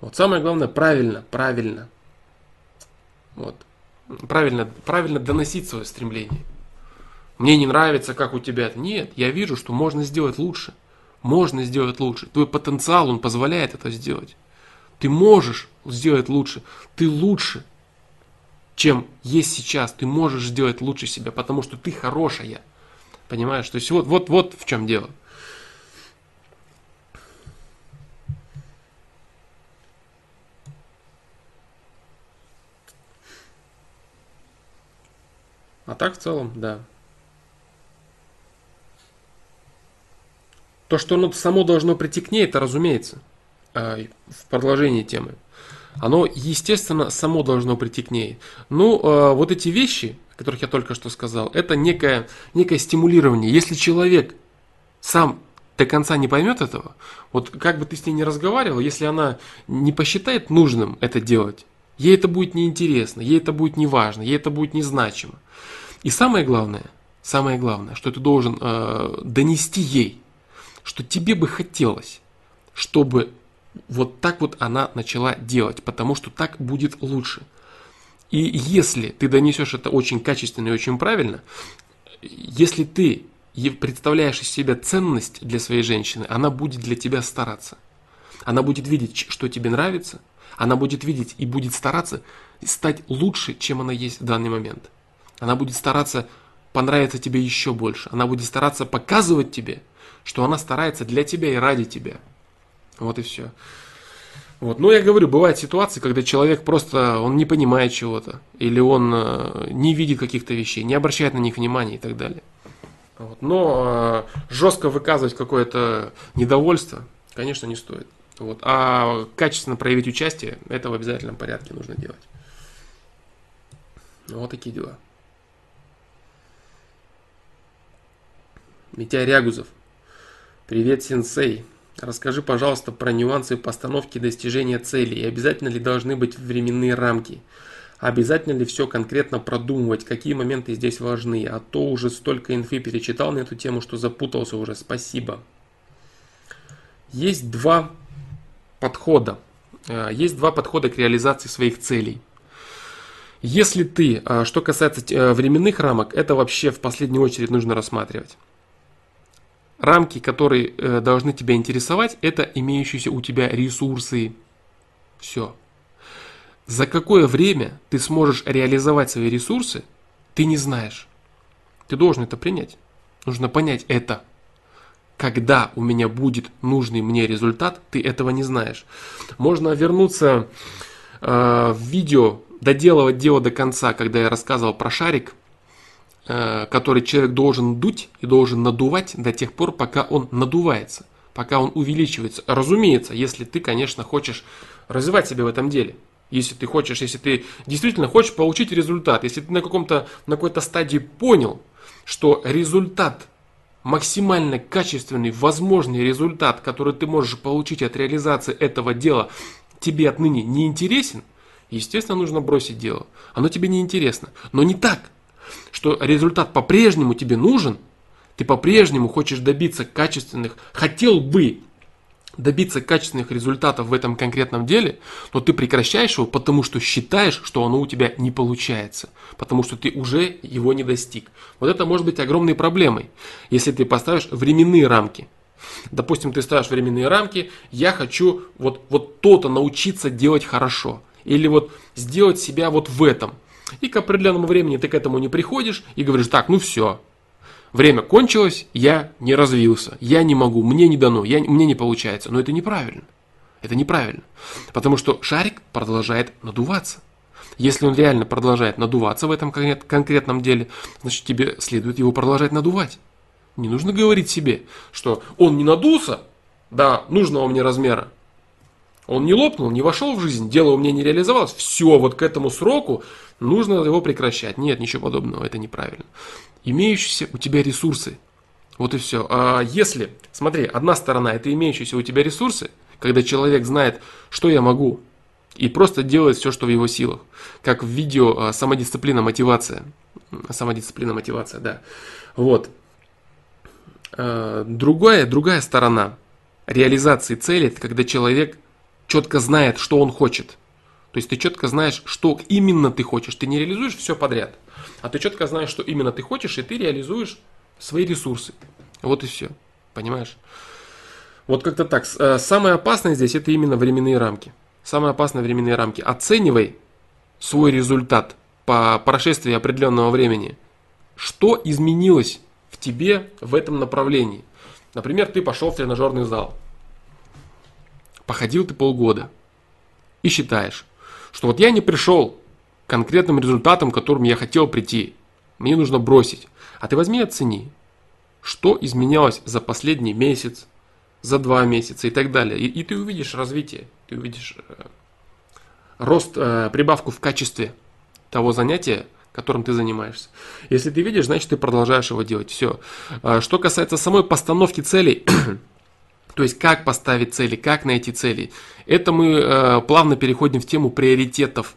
Speaker 1: Вот самое главное правильно, правильно. Вот. Правильно, правильно доносить свое стремление. Мне не нравится, как у тебя. Нет, я вижу, что можно сделать лучше. Можно сделать лучше. Твой потенциал, он позволяет это сделать. Ты можешь сделать лучше. Ты лучше чем есть сейчас. Ты можешь сделать лучше себя, потому что ты хорошая. Понимаешь? То есть вот, вот, вот в чем дело. А так в целом, да. То, что оно само должно прийти к ней, это разумеется. А, в продолжении темы оно, естественно, само должно прийти к ней. Ну, э, вот эти вещи, о которых я только что сказал, это некое, некое стимулирование. Если человек сам до конца не поймет этого, вот как бы ты с ней не разговаривал, если она не посчитает нужным это делать, ей это будет неинтересно, ей это будет неважно, ей это будет незначимо. И самое главное, самое главное, что ты должен э, донести ей, что тебе бы хотелось, чтобы вот так вот она начала делать, потому что так будет лучше. И если ты донесешь это очень качественно и очень правильно, если ты представляешь из себя ценность для своей женщины, она будет для тебя стараться. Она будет видеть, что тебе нравится, она будет видеть и будет стараться стать лучше, чем она есть в данный момент. Она будет стараться понравиться тебе еще больше. Она будет стараться показывать тебе, что она старается для тебя и ради тебя. Вот и все. Вот. Но я говорю, бывают ситуации, когда человек просто он не понимает чего-то, или он э, не видит каких-то вещей, не обращает на них внимания и так далее. Вот. Но э, жестко выказывать какое-то недовольство, конечно, не стоит. Вот. А качественно проявить участие, это в обязательном порядке нужно делать. Вот такие дела. Митя Рягузов. Привет, сенсей. Расскажи, пожалуйста, про нюансы постановки достижения целей. И обязательно ли должны быть временные рамки? Обязательно ли все конкретно продумывать? Какие моменты здесь важны? А то уже столько инфы перечитал на эту тему, что запутался уже. Спасибо. Есть два подхода. Э, есть два подхода к реализации своих целей. Если ты, э, что касается э, временных рамок, это вообще в последнюю очередь нужно рассматривать. Рамки, которые э, должны тебя интересовать, это имеющиеся у тебя ресурсы. Все. За какое время ты сможешь реализовать свои ресурсы, ты не знаешь. Ты должен это принять. Нужно понять это. Когда у меня будет нужный мне результат, ты этого не знаешь. Можно вернуться э, в видео, доделывать дело до конца, когда я рассказывал про шарик – который человек должен дуть и должен надувать до тех пор, пока он надувается, пока он увеличивается. Разумеется, если ты, конечно, хочешь развивать себя в этом деле. Если ты хочешь, если ты действительно хочешь получить результат, если ты на каком-то, на какой-то стадии понял, что результат максимально качественный, возможный результат, который ты можешь получить от реализации этого дела, тебе отныне не интересен, естественно, нужно бросить дело. Оно тебе не интересно. Но не так, что результат по-прежнему тебе нужен, ты по-прежнему хочешь добиться качественных, хотел бы добиться качественных результатов в этом конкретном деле, но ты прекращаешь его, потому что считаешь, что оно у тебя не получается, потому что ты уже его не достиг. Вот это может быть огромной проблемой, если ты поставишь временные рамки. Допустим, ты ставишь временные рамки, я хочу вот, вот то-то научиться делать хорошо, или вот сделать себя вот в этом. И к определенному времени ты к этому не приходишь и говоришь, так, ну все, Время кончилось, я не развился, я не могу, мне не дано, я, мне не получается. Но это неправильно. Это неправильно. Потому что шарик продолжает надуваться. Если он реально продолжает надуваться в этом конкретном деле, значит тебе следует его продолжать надувать. Не нужно говорить себе, что он не надулся до нужного мне размера. Он не лопнул, не вошел в жизнь, дело у меня не реализовалось. Все, вот к этому сроку нужно его прекращать. Нет, ничего подобного, это неправильно имеющиеся у тебя ресурсы. Вот и все. А если, смотри, одна сторона это имеющиеся у тебя ресурсы, когда человек знает, что я могу, и просто делает все, что в его силах. Как в видео а, самодисциплина, мотивация. Самодисциплина, мотивация, да. Вот. А, другая, другая сторона реализации цели, это когда человек четко знает, что он хочет. То есть ты четко знаешь, что именно ты хочешь. Ты не реализуешь все подряд а ты четко знаешь, что именно ты хочешь, и ты реализуешь свои ресурсы. Вот и все. Понимаешь? Вот как-то так. Э, самое опасное здесь это именно временные рамки. Самые опасные временные рамки. Оценивай свой результат по прошествии определенного времени. Что изменилось в тебе в этом направлении? Например, ты пошел в тренажерный зал. Походил ты полгода. И считаешь, что вот я не пришел конкретным результатом, к которым я хотел прийти. Мне нужно бросить. А ты возьми и оцени, что изменялось за последний месяц, за два месяца и так далее. И, и ты увидишь развитие, ты увидишь э, рост, э, прибавку в качестве того занятия, которым ты занимаешься. Если ты видишь, значит ты продолжаешь его делать. Все. А что касается самой постановки целей, [clears throat] то есть как поставить цели, как найти цели, это мы э, плавно переходим в тему приоритетов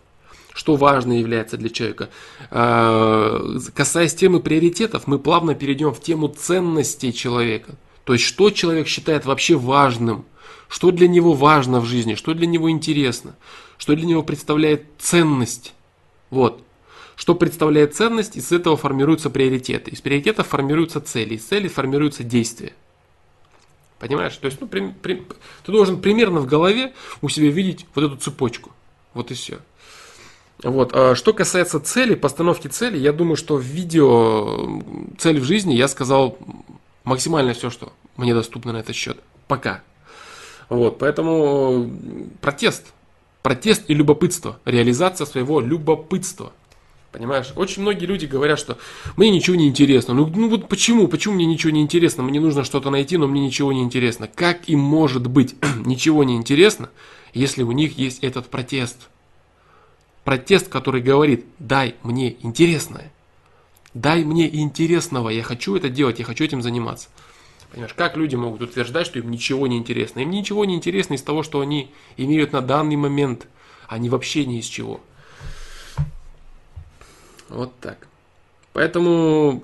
Speaker 1: что важно является для человека. А, касаясь темы приоритетов, мы плавно перейдем в тему ценностей человека. То есть, что человек считает вообще важным, что для него важно в жизни, что для него интересно, что для него представляет ценность. Вот. Что представляет ценность, из этого формируются приоритеты. Из приоритетов формируются цели, из целей формируются действия. Понимаешь? То есть, ну, при, при, ты должен примерно в голове у себя видеть вот эту цепочку. Вот и все. Вот. А что касается цели, постановки цели, я думаю, что в видео «Цель в жизни» я сказал максимально все, что мне доступно на этот счет. Пока. Вот, поэтому протест. Протест и любопытство. Реализация своего любопытства. Понимаешь? Очень многие люди говорят, что мне ничего не интересно. Ну, ну вот почему? Почему мне ничего не интересно? Мне нужно что-то найти, но мне ничего не интересно. Как им может быть [clears throat] ничего не интересно, если у них есть этот протест? Протест, который говорит, дай мне интересное. Дай мне интересного, я хочу это делать, я хочу этим заниматься. Понимаешь, как люди могут утверждать, что им ничего не интересно? Им ничего не интересно из того, что они имеют на данный момент, не вообще ни из чего. Вот так. Поэтому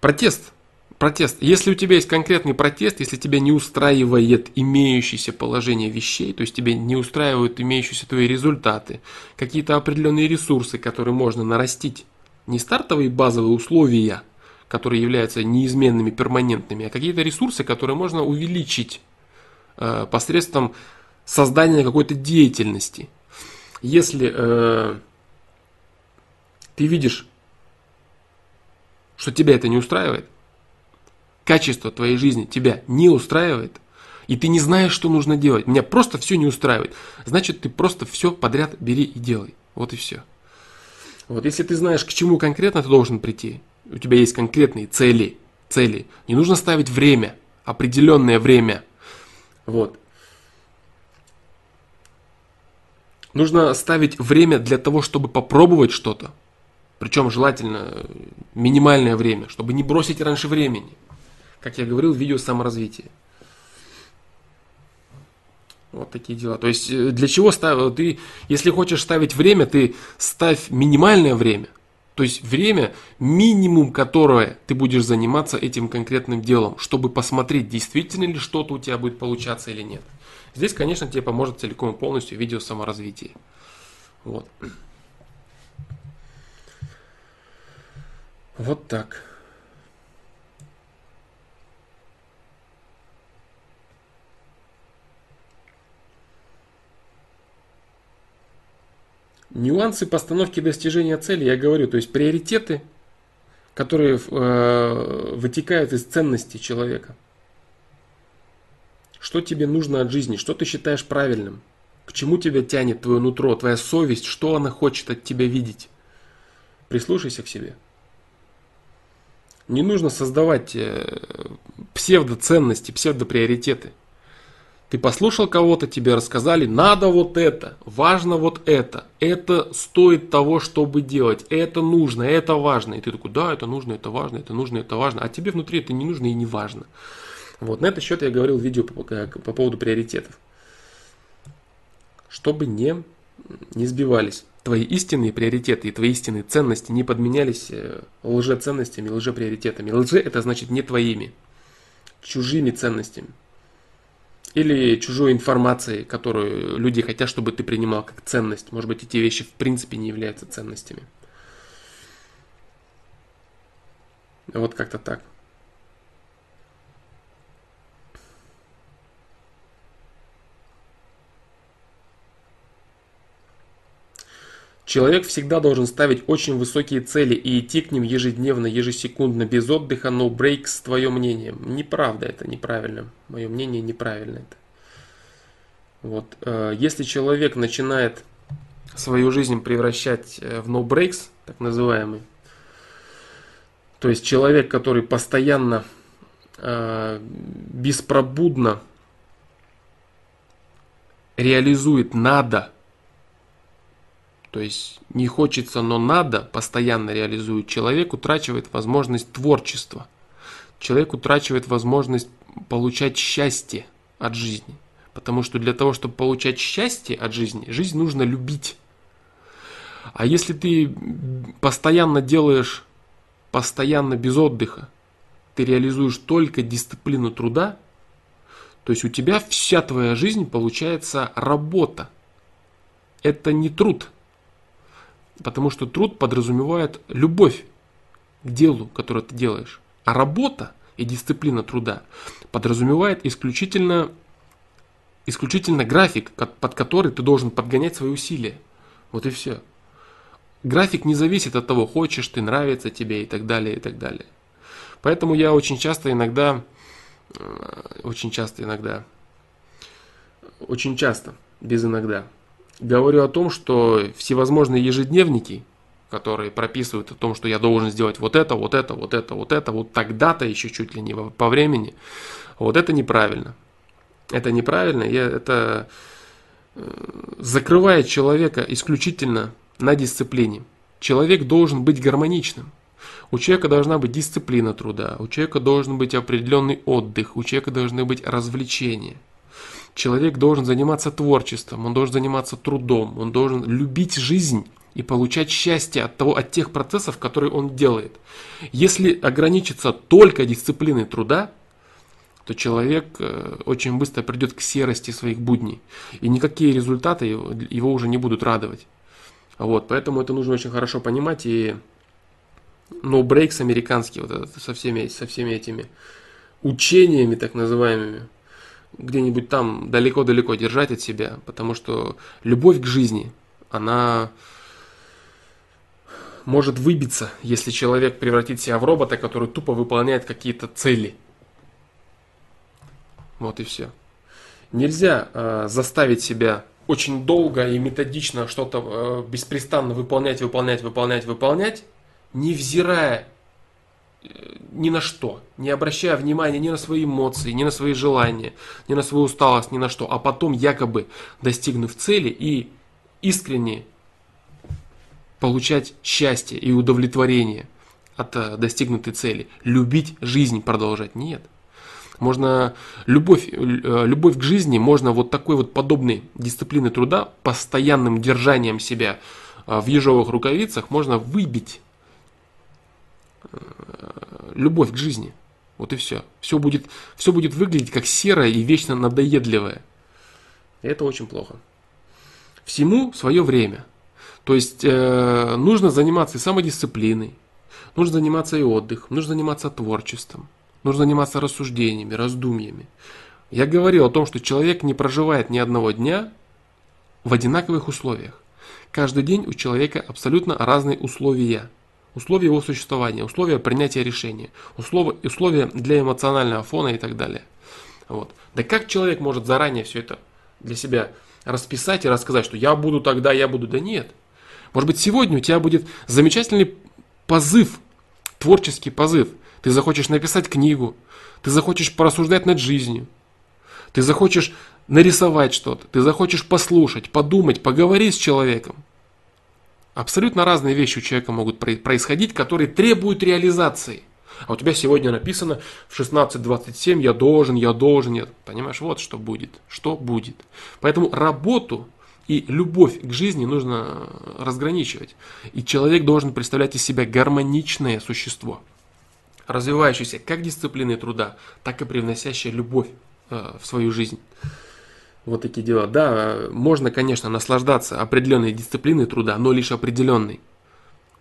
Speaker 1: протест протест. Если у тебя есть конкретный протест, если тебя не устраивает имеющееся положение вещей, то есть тебя не устраивают имеющиеся твои результаты, какие-то определенные ресурсы, которые можно нарастить, не стартовые базовые условия, которые являются неизменными, перманентными, а какие-то ресурсы, которые можно увеличить э, посредством создания какой-то деятельности. Если э, ты видишь, что тебя это не устраивает, качество твоей жизни тебя не устраивает, и ты не знаешь, что нужно делать, меня просто все не устраивает, значит ты просто все подряд бери и делай. Вот и все. Вот если ты знаешь, к чему конкретно ты должен прийти, у тебя есть конкретные цели, цели, не нужно ставить время, определенное время. Вот. Нужно ставить время для того, чтобы попробовать что-то. Причем желательно минимальное время, чтобы не бросить раньше времени. Как я говорил, видео саморазвития. Вот такие дела. То есть э, для чего ставить? Ты, если хочешь ставить время, ты ставь минимальное время. То есть время, минимум которое ты будешь заниматься этим конкретным делом, чтобы посмотреть, действительно ли что-то у тебя будет получаться или нет. Здесь, конечно, тебе поможет целиком и полностью видео саморазвития. Вот. Вот так. Нюансы постановки достижения цели, я говорю, то есть приоритеты, которые э, вытекают из ценностей человека. Что тебе нужно от жизни, что ты считаешь правильным, к чему тебя тянет твое нутро, твоя совесть, что она хочет от тебя видеть. Прислушайся к себе. Не нужно создавать э, псевдоценности, псевдоприоритеты. Ты послушал кого-то, тебе рассказали, надо вот это, важно вот это, это стоит того, чтобы делать, это нужно, это важно. И ты такой, да, это нужно, это важно, это нужно, это важно. А тебе внутри это не нужно и не важно. Вот, на этот счет я говорил в видео по, по поводу приоритетов. Чтобы не, не сбивались твои истинные приоритеты и твои истинные ценности не подменялись э, лжеценностями, лжеприоритетами. Лже это значит не твоими, чужими ценностями. Или чужой информацией, которую люди хотят, чтобы ты принимал как ценность. Может быть, эти вещи в принципе не являются ценностями. Вот как-то так. Человек всегда должен ставить очень высокие цели и идти к ним ежедневно, ежесекундно, без отдыха, no breaks, твое мнение. Неправда это, неправильно. Мое мнение неправильно это. Вот. Э, если человек начинает свою жизнь превращать э, в no breaks, так называемый, то есть человек, который постоянно э, беспробудно реализует надо – то есть не хочется, но надо, постоянно реализует, человек утрачивает возможность творчества. Человек утрачивает возможность получать счастье от жизни. Потому что для того, чтобы получать счастье от жизни, жизнь нужно любить. А если ты постоянно делаешь, постоянно без отдыха, ты реализуешь только дисциплину труда, то есть у тебя вся твоя жизнь получается работа. Это не труд, Потому что труд подразумевает любовь к делу, которое ты делаешь. А работа и дисциплина труда подразумевает исключительно, исключительно график, под который ты должен подгонять свои усилия. Вот и все. График не зависит от того, хочешь ты, нравится тебе и так далее, и так далее. Поэтому я очень часто иногда, э, очень часто иногда, очень часто, без иногда, говорю о том, что всевозможные ежедневники, которые прописывают о том, что я должен сделать вот это, вот это, вот это, вот это, вот тогда-то еще чуть ли не по времени, вот это неправильно. Это неправильно, и это э, закрывает человека исключительно на дисциплине. Человек должен быть гармоничным. У человека должна быть дисциплина труда, у человека должен быть определенный отдых, у человека должны быть развлечения – Человек должен заниматься творчеством, он должен заниматься трудом, он должен любить жизнь и получать счастье от, того, от тех процессов, которые он делает. Если ограничиться только дисциплиной труда, то человек э, очень быстро придет к серости своих будней. И никакие результаты его уже не будут радовать. Вот, поэтому это нужно очень хорошо понимать. И no breaks американский, вот это, со, всеми, со всеми этими учениями так называемыми, где-нибудь там далеко-далеко держать от себя, потому что любовь к жизни, она может выбиться, если человек превратит себя в робота, который тупо выполняет какие-то цели. Вот и все. Нельзя э, заставить себя очень долго и методично что-то э, беспрестанно выполнять, выполнять, выполнять, выполнять, невзирая ни на что, не обращая внимания ни на свои эмоции, ни на свои желания, ни на свою усталость, ни на что, а потом якобы достигнув цели и искренне получать счастье и удовлетворение от э, достигнутой цели, любить жизнь продолжать. Нет, Можно любовь, э, любовь к жизни, можно вот такой вот подобной дисциплины труда, постоянным держанием себя э, в ежовых рукавицах, можно выбить э, любовь к жизни. Вот и все. Все будет, все будет выглядеть как серое и вечно надоедливое. И это очень плохо. Всему свое время. То есть э, нужно заниматься и самодисциплиной, нужно заниматься и отдыхом, нужно заниматься творчеством, нужно заниматься рассуждениями, раздумьями. Я говорил о том, что человек не проживает ни одного дня в одинаковых условиях. Каждый день у человека абсолютно разные условия. Условия его существования, условия принятия решения, условия, условия для эмоционального фона и так далее. Вот. Да как человек может заранее все это для себя расписать и рассказать, что я буду тогда, я буду, да нет. Может быть, сегодня у тебя будет замечательный позыв, творческий позыв. Ты захочешь написать книгу, ты захочешь порассуждать над жизнью, ты захочешь нарисовать что-то, ты захочешь послушать, подумать, поговорить с человеком. Абсолютно разные вещи у человека могут происходить, которые требуют реализации – а у тебя сегодня написано в 16.27 я должен, я должен, я... Понимаешь, вот что будет, что будет. Поэтому работу и любовь к жизни нужно разграничивать. И человек должен представлять из себя гармоничное существо, развивающееся как дисциплиной труда, так и привносящее любовь э, в свою жизнь. Вот такие дела. Да, можно, конечно, наслаждаться определенной дисциплиной труда, но лишь определенной.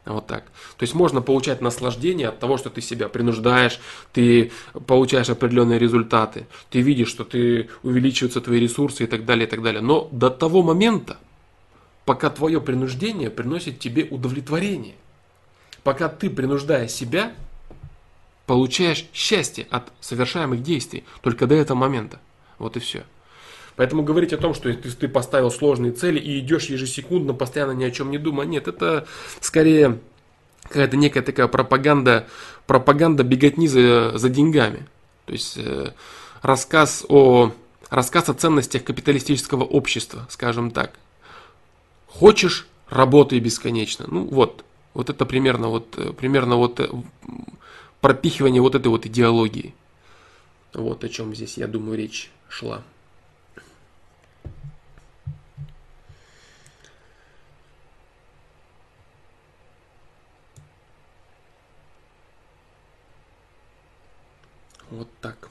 Speaker 1: Вот так. То есть можно получать наслаждение от того, что ты себя принуждаешь, ты получаешь определенные результаты, ты видишь, что ты увеличиваются твои ресурсы и так далее, и так далее. Но до того момента, пока твое принуждение приносит тебе удовлетворение, пока ты, принуждая себя, получаешь счастье от совершаемых действий, только до этого момента. Вот и все. Поэтому говорить о том, что ты, ты поставил сложные цели и идешь ежесекундно, постоянно ни о чем не думая, нет, это скорее какая-то некая такая пропаганда, пропаганда беготни за, за деньгами. То есть э, рассказ о, рассказ о ценностях капиталистического общества, скажем так. Хочешь, работай бесконечно. Ну вот, вот это примерно вот, э, примерно вот э, пропихивание вот этой вот идеологии. Вот о чем здесь, я думаю, речь шла. Вот так.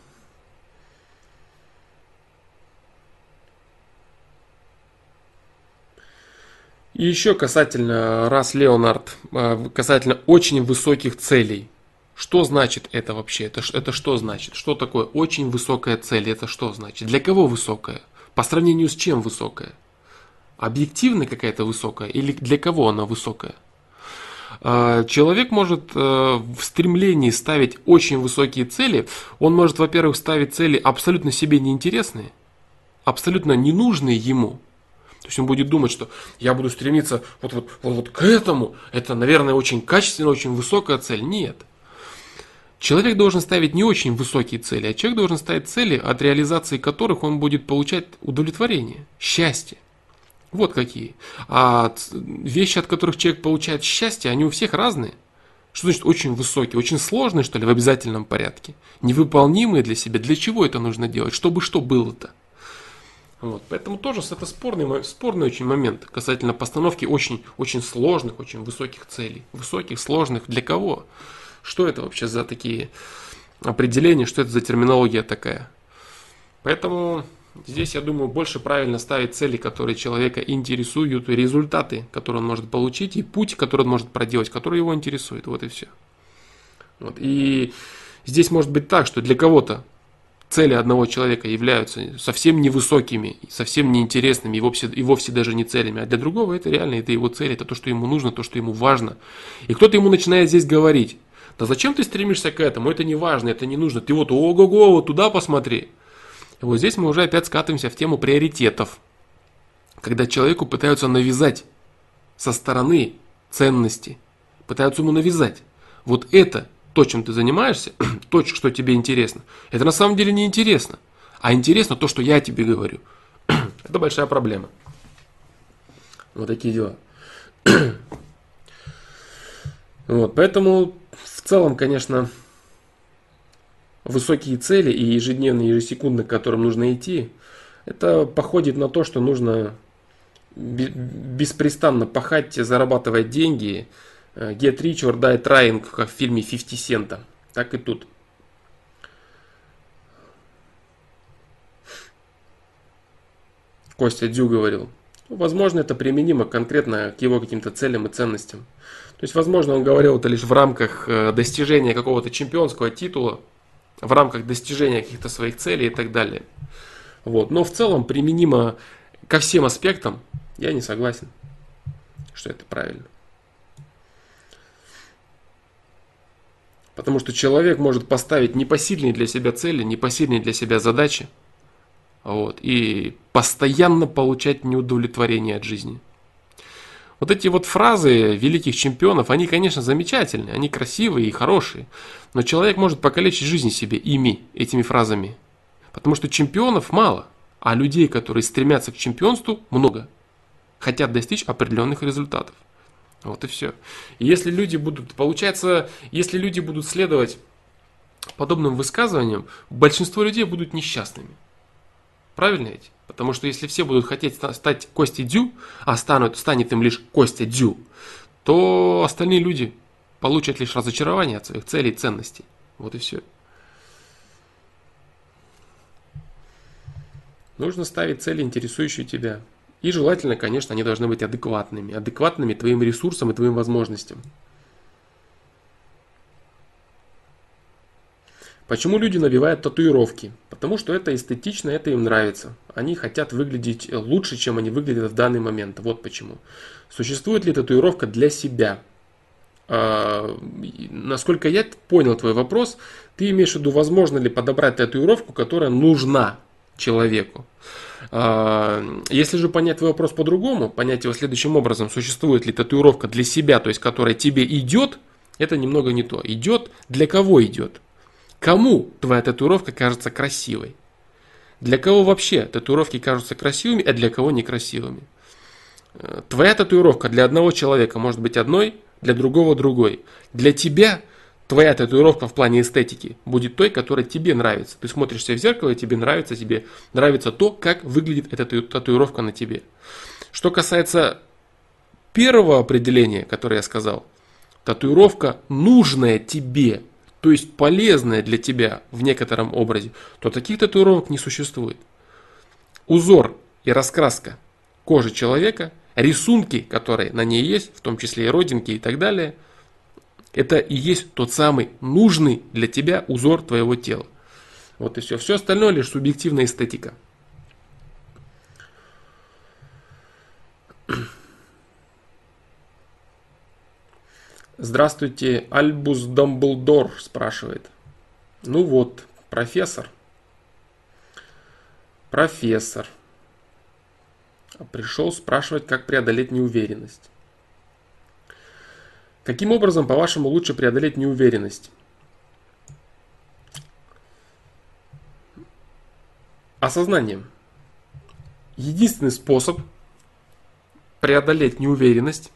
Speaker 1: И еще касательно Рас Леонард, а, касательно очень высоких целей. Что значит это вообще? Это, это что значит? Что такое очень высокая цель? Это что значит? Для кого высокая? По сравнению с чем высокая? Объективно какая-то высокая или для кого она высокая? А, человек может э, в стремлении ставить очень высокие цели. Он может, во-первых, ставить цели абсолютно себе неинтересные, абсолютно ненужные ему. То есть он будет думать, что я буду стремиться вот, вот, вот, вот к этому. Это, наверное, очень качественная, очень высокая цель. Нет. Человек должен ставить не очень высокие цели, а человек должен ставить цели, от реализации которых он будет получать удовлетворение, счастье. Вот какие. А вещи, от которых человек получает счастье, они у всех разные. Что значит очень высокие? Очень сложные, что ли, в обязательном порядке? Невыполнимые для себя? Для чего это нужно делать? Чтобы что было-то? Вот. Поэтому тоже это спорный, спорный очень момент касательно постановки очень, очень сложных, очень высоких целей. Высоких, сложных. Для кого? Что это вообще за такие определения? Что это за терминология такая? Поэтому Здесь, я думаю, больше правильно ставить цели, которые человека интересуют, результаты, которые он может получить, и путь, который он может проделать, который его интересует. Вот и все. Вот. И здесь может быть так, что для кого-то цели одного человека являются совсем невысокими, совсем неинтересными и вовсе, и вовсе даже не целями, а для другого это реально, это его цель, это то, что ему нужно, то, что ему важно. И кто-то ему начинает здесь говорить, да зачем ты стремишься к этому, это не важно, это не нужно, ты вот ого-го, вот туда посмотри. Вот здесь мы уже опять скатываемся в тему приоритетов. Когда человеку пытаются навязать со стороны ценности, пытаются ему навязать. Вот это, то, чем ты занимаешься, [clears throat] то, что тебе интересно, это на самом деле не интересно. А интересно то, что я тебе говорю. [clears throat] это большая проблема. Вот такие дела. [clears throat] вот, поэтому в целом, конечно, высокие цели и ежедневно, ежесекундно, к которым нужно идти, это походит на то, что нужно беспрестанно пахать, зарабатывать деньги, get rich or die trying, как в фильме 50 Cent. Так и тут. Костя Дю говорил. Ну, возможно, это применимо конкретно к его каким-то целям и ценностям. То есть, возможно, он говорил это лишь в рамках э, достижения какого-то чемпионского титула, в рамках достижения каких-то своих целей и так далее. Вот. Но в целом применимо ко всем аспектам, я не согласен, что это правильно. Потому что человек может поставить непосильные для себя цели, непосильные для себя задачи, вот, и постоянно получать неудовлетворение от жизни. Вот эти вот фразы великих чемпионов, они, конечно, замечательные, они красивые и хорошие, но человек может покалечить жизнь себе ими, этими фразами. Потому что чемпионов мало, а людей, которые стремятся к чемпионству, много. Хотят достичь определенных результатов. Вот и все. И если люди будут, получается, если люди будут следовать подобным высказываниям, большинство людей будут несчастными. Правильно ведь? Потому что если все будут хотеть стать Костей Дю, а станут, станет им лишь Костя Дю, то остальные люди получат лишь разочарование от своих целей и ценностей. Вот и все. Нужно ставить цели, интересующие тебя. И желательно, конечно, они должны быть адекватными. Адекватными твоим ресурсам и твоим возможностям. Почему люди набивают татуировки? Потому что это эстетично, это им нравится. Они хотят выглядеть лучше, чем они выглядят в данный момент. Вот почему. Существует ли татуировка для себя? А, насколько я понял твой вопрос, ты имеешь в виду, возможно ли подобрать татуировку, которая нужна человеку. А, если же понять твой вопрос по-другому, понять его следующим образом, существует ли татуировка для себя, то есть которая тебе идет, это немного не то. Идет, для кого идет? Кому твоя татуировка кажется красивой? Для кого вообще татуировки кажутся красивыми, а для кого некрасивыми? Э, твоя татуировка для одного человека может быть одной, для другого другой. Для тебя твоя татуировка в плане эстетики будет той, которая тебе нравится. Ты смотришься в зеркало, и тебе нравится, тебе нравится то, как выглядит эта татуировка на тебе. Что касается первого определения, которое я сказал, татуировка нужная тебе – то есть полезное для тебя в некотором образе, то таких татуировок не существует. Узор и раскраска кожи человека, рисунки, которые на ней есть, в том числе и родинки и так далее, это и есть тот самый нужный для тебя узор твоего тела. Вот и все. Все остальное лишь субъективная эстетика. Здравствуйте, Альбус Дамблдор спрашивает. Ну вот, профессор. Профессор. Пришел спрашивать, как преодолеть неуверенность. Каким образом, по-вашему, лучше преодолеть неуверенность? Осознанием. Единственный способ преодолеть неуверенность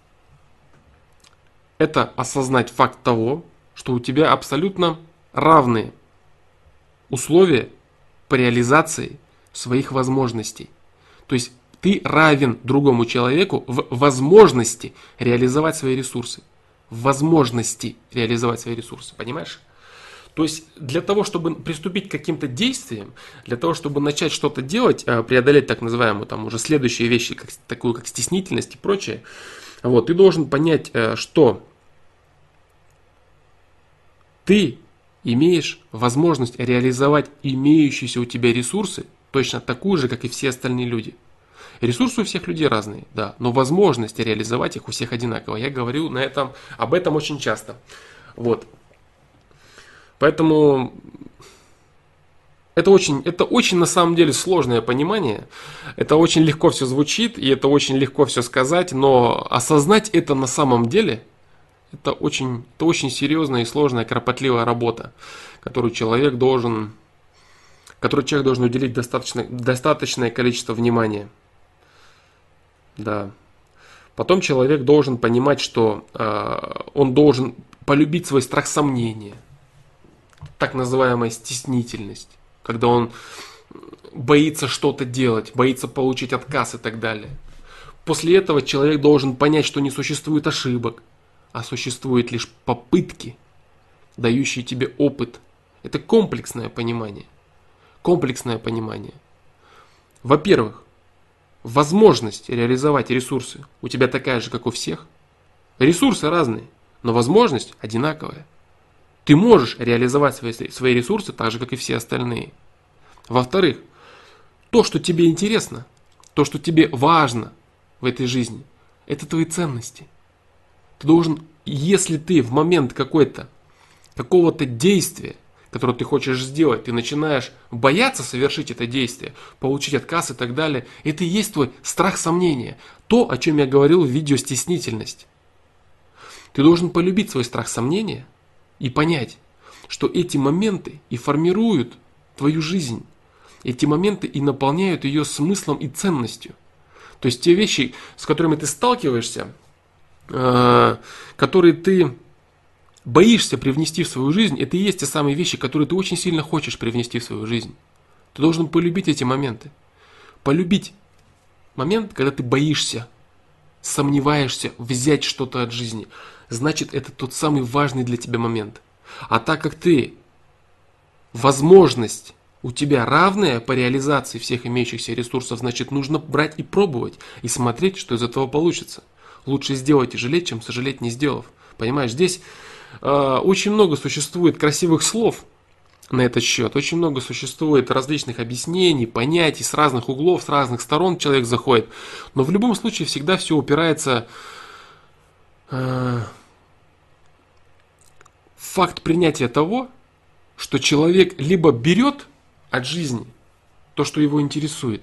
Speaker 1: это осознать факт того, что у тебя абсолютно равные условия по реализации своих возможностей. То есть ты равен другому человеку в возможности реализовать свои ресурсы. В возможности реализовать свои ресурсы, понимаешь? То есть для того, чтобы приступить к каким-то действиям, для того, чтобы начать что-то делать, э, преодолеть так называемую там уже следующие вещи, как, такую как стеснительность и прочее, вот, ты должен понять, э, что ты имеешь возможность реализовать имеющиеся у тебя ресурсы точно такую же, как и все остальные люди. Ресурсы у всех людей разные, да, но возможность реализовать их у всех одинаково. Я говорю на этом, об этом очень часто. Вот. Поэтому это очень, это очень на самом деле сложное понимание. Это очень легко все звучит, и это очень легко все сказать, но осознать это на самом деле – это очень, это очень серьезная и сложная, кропотливая работа, которую человек должен, которой человек должен уделить достаточно, достаточное количество внимания. Да. Потом человек должен понимать, что э, он должен полюбить свой страх сомнения. так называемая стеснительность, когда он боится что-то делать, боится получить отказ и так далее. После этого человек должен понять, что не существует ошибок, а существуют лишь попытки, дающие тебе опыт. Это комплексное понимание. Комплексное понимание. Во-первых, возможность реализовать ресурсы у тебя такая же, как у всех. Ресурсы разные, но возможность одинаковая. Ты можешь реализовать свои, свои ресурсы так же, как и все остальные. Во-вторых, то, что тебе интересно, то, что тебе важно в этой жизни, это твои ценности. Ты должен, если ты в момент какой-то, какого-то действия, которое ты хочешь сделать, ты начинаешь бояться совершить это действие, получить отказ и так далее, это и есть твой страх сомнения. То, о чем я говорил в видео стеснительность. Ты должен полюбить свой страх сомнения – и понять, что эти моменты и формируют твою жизнь. Эти моменты и наполняют ее смыслом и ценностью. То есть те вещи, с которыми ты сталкиваешься, э, которые ты боишься привнести в свою жизнь, это и есть те самые вещи, которые ты очень сильно хочешь привнести в свою жизнь. Ты должен полюбить эти моменты. Полюбить момент, когда ты боишься, сомневаешься взять что-то от жизни значит это тот самый важный для тебя момент. А так как ты, возможность у тебя равная по реализации всех имеющихся ресурсов, значит нужно брать и пробовать, и смотреть, что из этого получится. Лучше сделать и жалеть, чем сожалеть не сделав. Понимаешь, здесь э, очень много существует красивых слов на этот счет. Очень много существует различных объяснений, понятий с разных углов, с разных сторон человек заходит. Но в любом случае всегда все упирается э, факт принятия того, что человек либо берет от жизни то, что его интересует,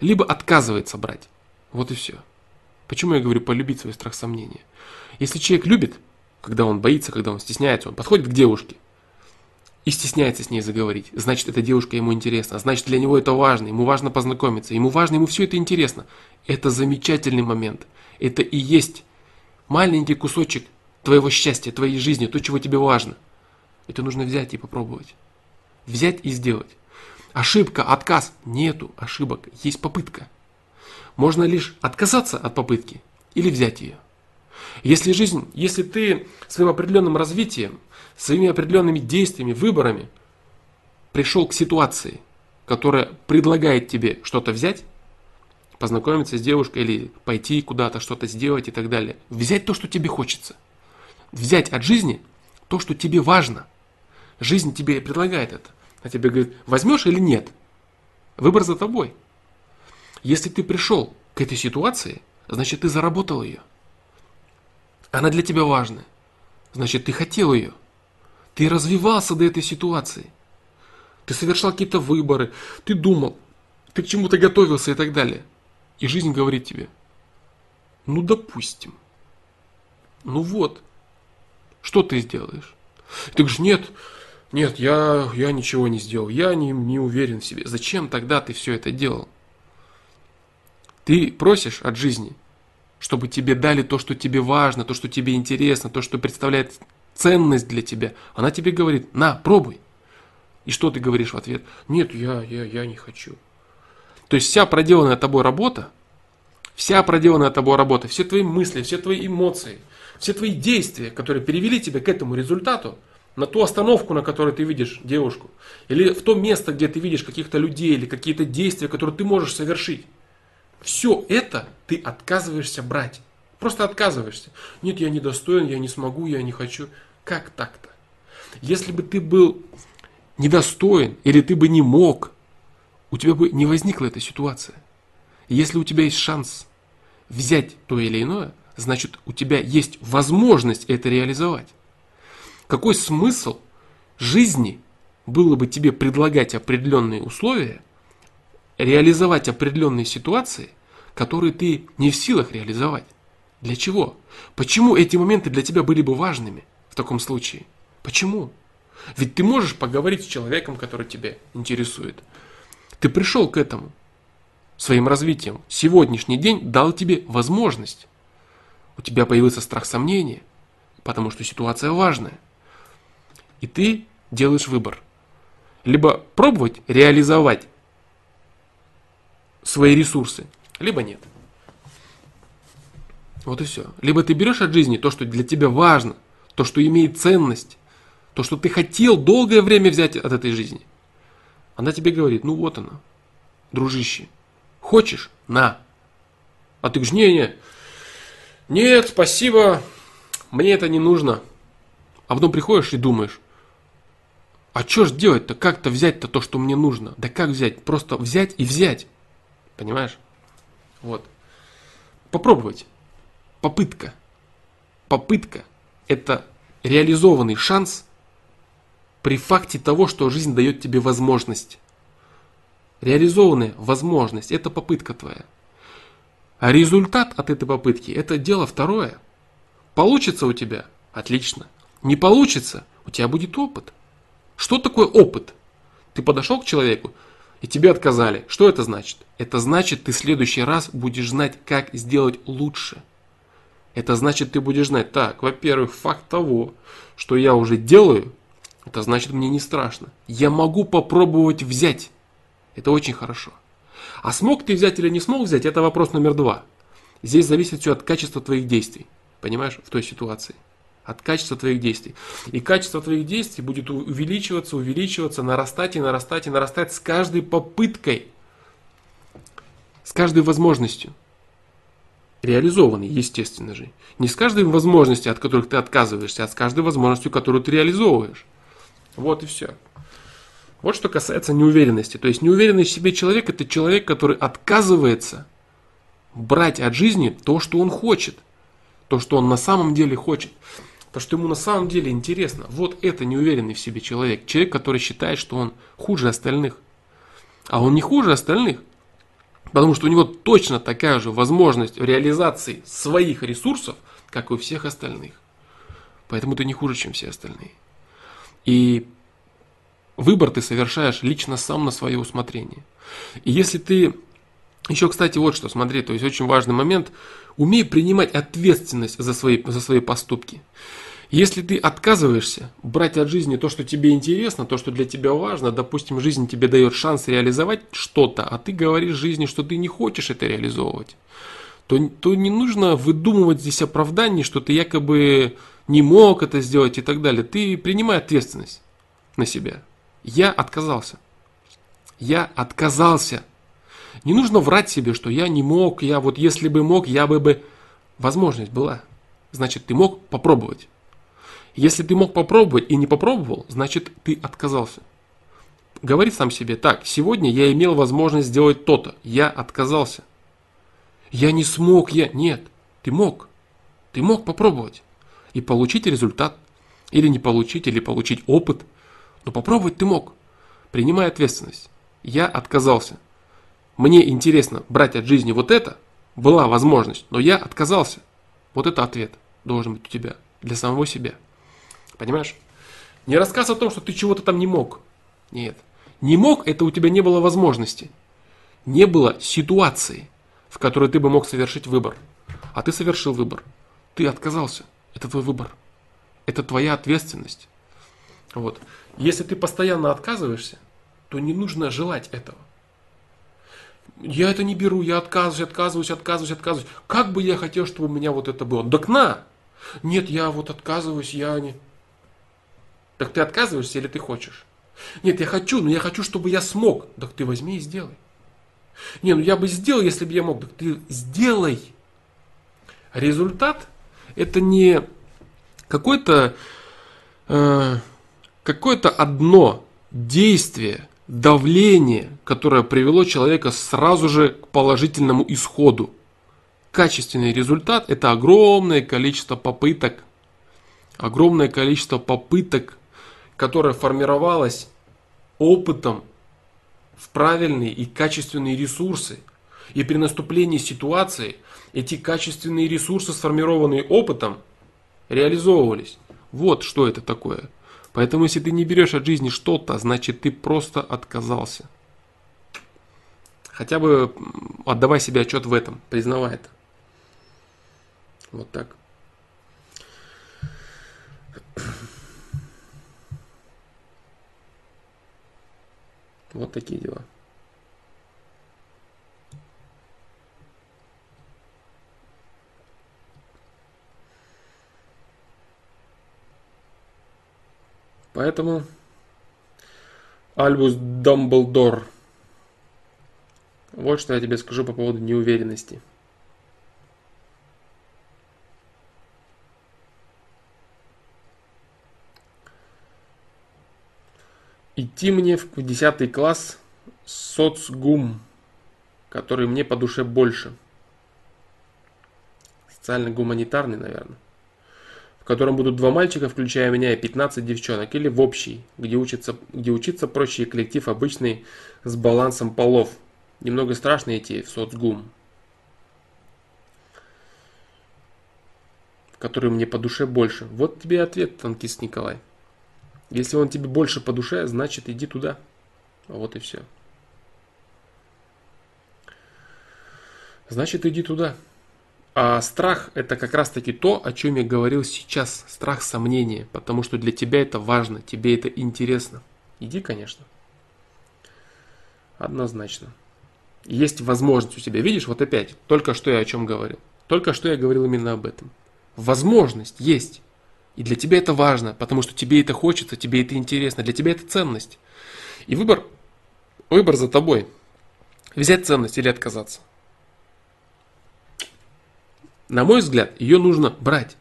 Speaker 1: либо отказывается брать. Вот и все. Почему я говорю полюбить свой страх сомнения? Если человек любит, когда он боится, когда он стесняется, он подходит к девушке и стесняется с ней заговорить, значит, эта девушка ему интересна, значит, для него это важно, ему важно познакомиться, ему важно, ему все это интересно. Это замечательный момент. Это и есть маленький кусочек твоего счастья, твоей жизни, то, чего тебе важно. Это нужно взять и попробовать. Взять и сделать. Ошибка, отказ. Нету ошибок, есть попытка. Можно лишь отказаться от попытки или взять ее. Если жизнь, если ты своим определенным развитием, своими определенными действиями, выборами пришел к ситуации, которая предлагает тебе что-то взять, познакомиться с девушкой или пойти куда-то, что-то сделать и так далее. Взять то, что тебе хочется взять от жизни то, что тебе важно. Жизнь тебе предлагает это. А тебе говорит, возьмешь или нет. Выбор за тобой. Если ты пришел к этой ситуации, значит ты заработал ее. Она для тебя важная. Значит ты хотел ее. Ты развивался до этой ситуации. Ты совершал какие-то выборы, ты думал, ты к чему-то готовился и так далее. И жизнь говорит тебе, ну допустим, ну вот, что ты сделаешь? Ты говоришь, нет, нет, я, я ничего не сделал, я не, не уверен в себе. Зачем тогда ты все это делал? Ты просишь от жизни, чтобы тебе дали то, что тебе важно, то, что тебе интересно, то, что представляет ценность для тебя. Она тебе говорит, на, пробуй. И что ты говоришь в ответ? Нет, я, я, я не хочу. То есть вся проделанная тобой работа, вся проделанная тобой работа, все твои мысли, все твои эмоции – все твои действия, которые перевели тебя к этому результату, на ту остановку, на которой ты видишь девушку, или в то место, где ты видишь каких-то людей, или какие-то действия, которые ты можешь совершить, все это ты отказываешься брать. Просто отказываешься. Нет, я не достоин, я не смогу, я не хочу. Как так-то? Если бы ты был недостоин, или ты бы не мог, у тебя бы не возникла эта ситуация. Если у тебя есть шанс взять то или иное, значит у тебя есть возможность это реализовать. Какой смысл жизни было бы тебе предлагать определенные условия, реализовать определенные ситуации, которые ты не в силах реализовать? Для чего? Почему эти моменты для тебя были бы важными в таком случае? Почему? Ведь ты можешь поговорить с человеком, который тебя интересует. Ты пришел к этому своим развитием. Сегодняшний день дал тебе возможность у тебя появился страх сомнения, потому что ситуация важная. И ты делаешь выбор. Либо пробовать реализовать свои ресурсы, либо нет. Вот и все. Либо ты берешь от жизни то, что для тебя важно, то, что имеет ценность, то, что ты хотел долгое время взять от этой жизни. Она тебе говорит, ну вот она, дружище, хочешь? На. А ты говоришь, не, не, нет, спасибо, мне это не нужно. А потом приходишь и думаешь, а что ж делать-то, как-то взять-то то, что мне нужно? Да как взять? Просто взять и взять. Понимаешь? Вот. Попробовать. Попытка. Попытка – это реализованный шанс при факте того, что жизнь дает тебе возможность. Реализованная возможность – это попытка твоя. А результат от этой попытки – это дело второе. Получится у тебя – отлично. Не получится – у тебя будет опыт. Что такое опыт? Ты подошел к человеку, и тебе отказали. Что это значит? Это значит, ты в следующий раз будешь знать, как сделать лучше – это значит, ты будешь знать, так, во-первых, факт того, что я уже делаю, это значит, мне не страшно. Я могу попробовать взять. Это очень хорошо. А смог ты взять или не смог взять, это вопрос номер два. Здесь зависит все от качества твоих действий. Понимаешь, в той ситуации. От качества твоих действий. И качество твоих действий будет увеличиваться, увеличиваться, нарастать и нарастать и нарастать с каждой попыткой. С каждой возможностью реализованный, естественно же. Не с каждой возможностью, от которых ты отказываешься, а с каждой возможностью, которую ты реализовываешь. Вот и все. Вот что касается неуверенности. То есть неуверенный в себе человек это человек, который отказывается брать от жизни то, что он хочет. То, что он на самом деле хочет. То, что ему на самом деле интересно. Вот это неуверенный в себе человек. Человек, который считает, что он хуже остальных. А он не хуже остальных. Потому что у него точно такая же возможность реализации своих ресурсов, как и у всех остальных. Поэтому ты не хуже, чем все остальные. И выбор ты совершаешь лично сам на свое усмотрение. И если ты... Еще, кстати, вот что, смотри, то есть очень важный момент. Умей принимать ответственность за свои, за свои поступки. Если ты отказываешься брать от жизни то, что тебе интересно, то, что для тебя важно, допустим, жизнь тебе дает шанс реализовать что-то, а ты говоришь жизни, что ты не хочешь это реализовывать, то, то не нужно выдумывать здесь оправданий, что ты якобы не мог это сделать и так далее. Ты принимай ответственность на себя. Я отказался. Я отказался. Не нужно врать себе, что я не мог, я вот если бы мог, я бы бы... Возможность была. Значит, ты мог попробовать. Если ты мог попробовать и не попробовал, значит ты отказался. Говори сам себе, так, сегодня я имел возможность сделать то-то, я отказался. Я не смог, я... Нет, ты мог. Ты мог попробовать и получить результат. Или не получить, или получить опыт. Но попробовать ты мог. Принимай ответственность. Я отказался. Мне интересно брать от жизни вот это. Была возможность, но я отказался. Вот это ответ должен быть у тебя для самого себя. Понимаешь? Не рассказ о том, что ты чего-то там не мог. Нет. Не мог, это у тебя не было возможности. Не было ситуации, в которой ты бы мог совершить выбор. А ты совершил выбор. Ты отказался. Это твой выбор. Это твоя ответственность. Вот. Если ты постоянно отказываешься, то не нужно желать этого. Я это не беру, я отказываюсь, отказываюсь, отказываюсь, отказываюсь. Как бы я хотел, чтобы у меня вот это было? Так на! Нет, я вот отказываюсь, я не... Так ты отказываешься или ты хочешь? Нет, я хочу, но я хочу, чтобы я смог. Так ты возьми и сделай. Не, ну я бы сделал, если бы я мог. Так ты сделай. Результат это не какое-то э, какое-то одно действие, давление, которое привело человека сразу же к положительному исходу. Качественный результат это огромное количество попыток, огромное количество попыток которая формировалась опытом в правильные и качественные ресурсы. И при наступлении ситуации эти качественные ресурсы, сформированные опытом, реализовывались. Вот что это такое. Поэтому если ты не берешь от жизни что-то, значит ты просто отказался. Хотя бы отдавай себе отчет в этом, признавай это. Вот так. Вот такие дела. Поэтому Альбус Дамблдор. Вот что я тебе скажу по поводу неуверенности. Идти мне в 10 класс соцгум, который мне по душе больше. Социально-гуманитарный, наверное в котором будут два мальчика, включая меня, и 15 девчонок, или в общий, где, учится, где учиться проще и коллектив обычный с балансом полов. Немного страшно идти в соцгум, который мне по душе больше. Вот тебе ответ, танкист Николай. Если он тебе больше по душе, значит иди туда. Вот и все. Значит иди туда. А страх это как раз таки то, о чем я говорил сейчас. Страх сомнения. Потому что для тебя это важно, тебе это интересно. Иди, конечно. Однозначно. Есть возможность у тебя. Видишь, вот опять, только что я о чем говорил. Только что я говорил именно об этом. Возможность есть. И для тебя это важно, потому что тебе это хочется, тебе это интересно, для тебя это ценность. И выбор, выбор за тобой. Взять ценность или отказаться. На мой взгляд, ее нужно брать.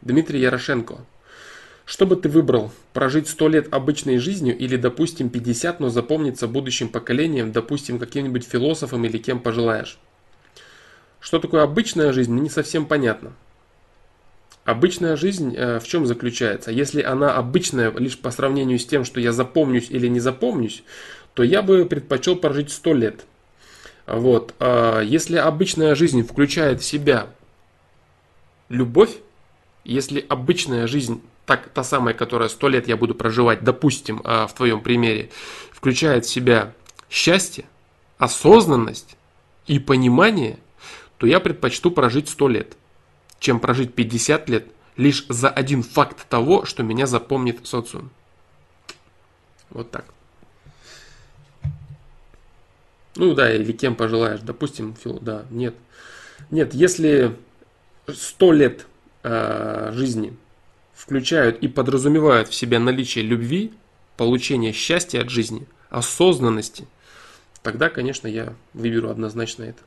Speaker 1: Дмитрий Ярошенко. Что бы ты выбрал? Прожить 100 лет обычной жизнью или, допустим, 50, но запомниться будущим поколением, допустим, каким-нибудь философом или кем пожелаешь? Что такое обычная жизнь, мне не совсем понятно. Обычная жизнь э, в чем заключается? Если она обычная лишь по сравнению с тем, что я запомнюсь или не запомнюсь, то я бы предпочел прожить 100 лет. Вот. А если обычная жизнь включает в себя любовь, если обычная жизнь, так, та самая, которая 100 лет я буду проживать, допустим, а, в твоем примере, включает в себя счастье, осознанность и понимание, то я предпочту прожить 100 лет чем прожить 50 лет лишь за один факт того, что меня запомнит социум. Вот так. Ну да, или кем пожелаешь, допустим, фил, да, нет. Нет, если 100 лет э, жизни включают и подразумевают в себя наличие любви, получение счастья от жизни, осознанности, тогда, конечно, я выберу однозначно это.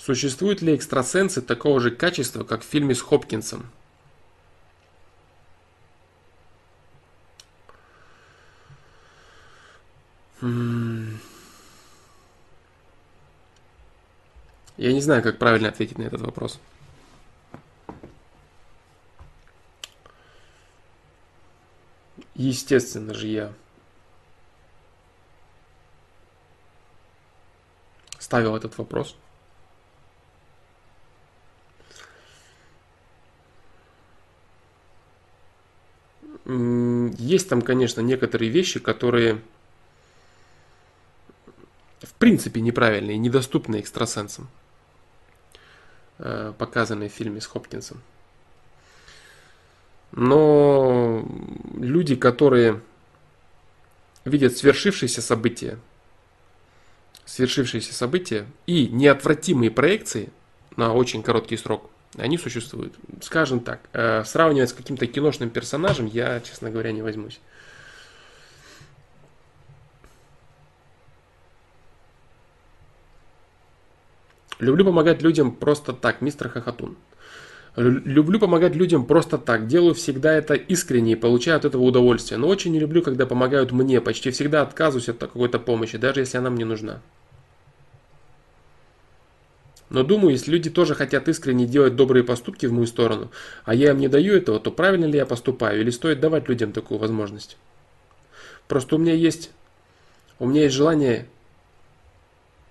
Speaker 1: Существуют ли экстрасенсы такого же качества, как в фильме с Хопкинсом? Я не знаю, как правильно ответить на этот вопрос. Естественно же я ставил этот вопрос. Есть там, конечно, некоторые вещи, которые в принципе неправильные, недоступны экстрасенсам, э, показанные в фильме с Хопкинсом. Но люди, которые видят свершившиеся события, свершившиеся события и неотвратимые проекции на очень короткий срок – они существуют. Скажем так, э, сравнивать с каким-то киношным персонажем я, честно говоря, не возьмусь. Люблю помогать людям просто так, мистер Хохотун. Люблю помогать людям просто так. Делаю всегда это искренне и получаю от этого удовольствие. Но очень не люблю, когда помогают мне. Почти всегда отказываюсь от какой-то помощи, даже если она мне нужна. Но думаю, если люди тоже хотят искренне делать добрые поступки в мою сторону, а я им не даю этого, то правильно ли я поступаю или стоит давать людям такую возможность? Просто у меня есть, у меня есть желание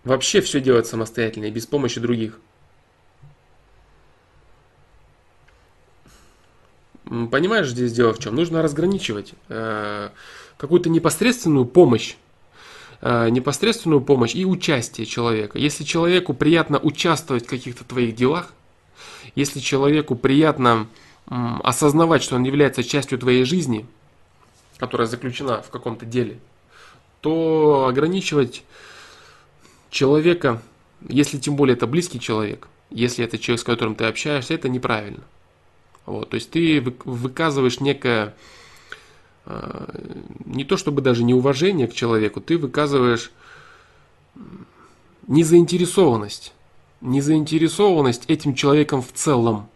Speaker 1: вообще все делать самостоятельно и без помощи других. Понимаешь, здесь дело в чем? Нужно разграничивать э, какую-то непосредственную помощь непосредственную помощь и участие человека. Если человеку приятно участвовать в каких-то твоих делах, если человеку приятно осознавать, что он является частью твоей жизни, которая заключена в каком-то деле, то ограничивать человека, если тем более это близкий человек, если это человек, с которым ты общаешься, это неправильно. Вот, то есть ты выказываешь некое, э, не то чтобы даже неуважение к человеку, ты выказываешь незаинтересованность, незаинтересованность этим человеком в целом.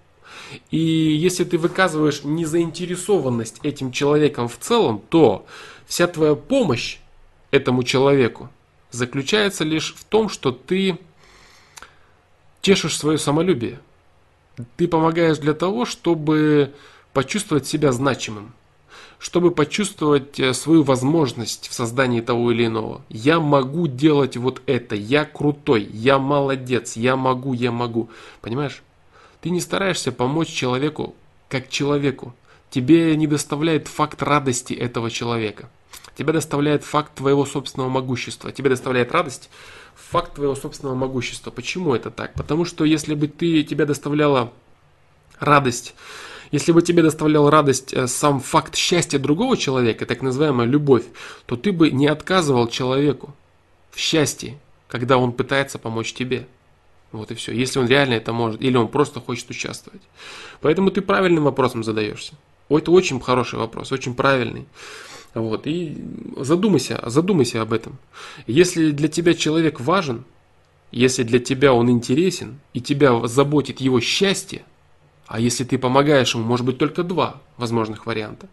Speaker 1: И если ты выказываешь незаинтересованность этим человеком в целом, то вся твоя помощь этому человеку заключается лишь в том, что ты тешишь свое самолюбие. Ты помогаешь для того, чтобы почувствовать себя значимым, чтобы почувствовать э, свою возможность в создании того или иного. Я могу делать вот это, я крутой, я молодец, я могу, я могу. Понимаешь? Ты не стараешься помочь человеку как человеку. Тебе не доставляет факт радости этого человека. Тебя доставляет факт твоего собственного могущества. Тебе доставляет радость факт твоего собственного могущества. Почему это так? Потому что если бы ты, тебя доставляла радость, если бы тебе доставлял радость э, сам факт счастья другого человека, так называемая любовь, то ты бы не отказывал человеку в счастье, когда он пытается помочь тебе. Вот и все. Если он реально это может, или он просто хочет участвовать. Поэтому ты правильным вопросом задаешься. Это очень хороший вопрос, очень правильный. Вот, и задумайся, задумайся об этом. Если для тебя человек важен, если для тебя он интересен, и тебя заботит его счастье, а если ты помогаешь ему, может быть только два возможных варианта.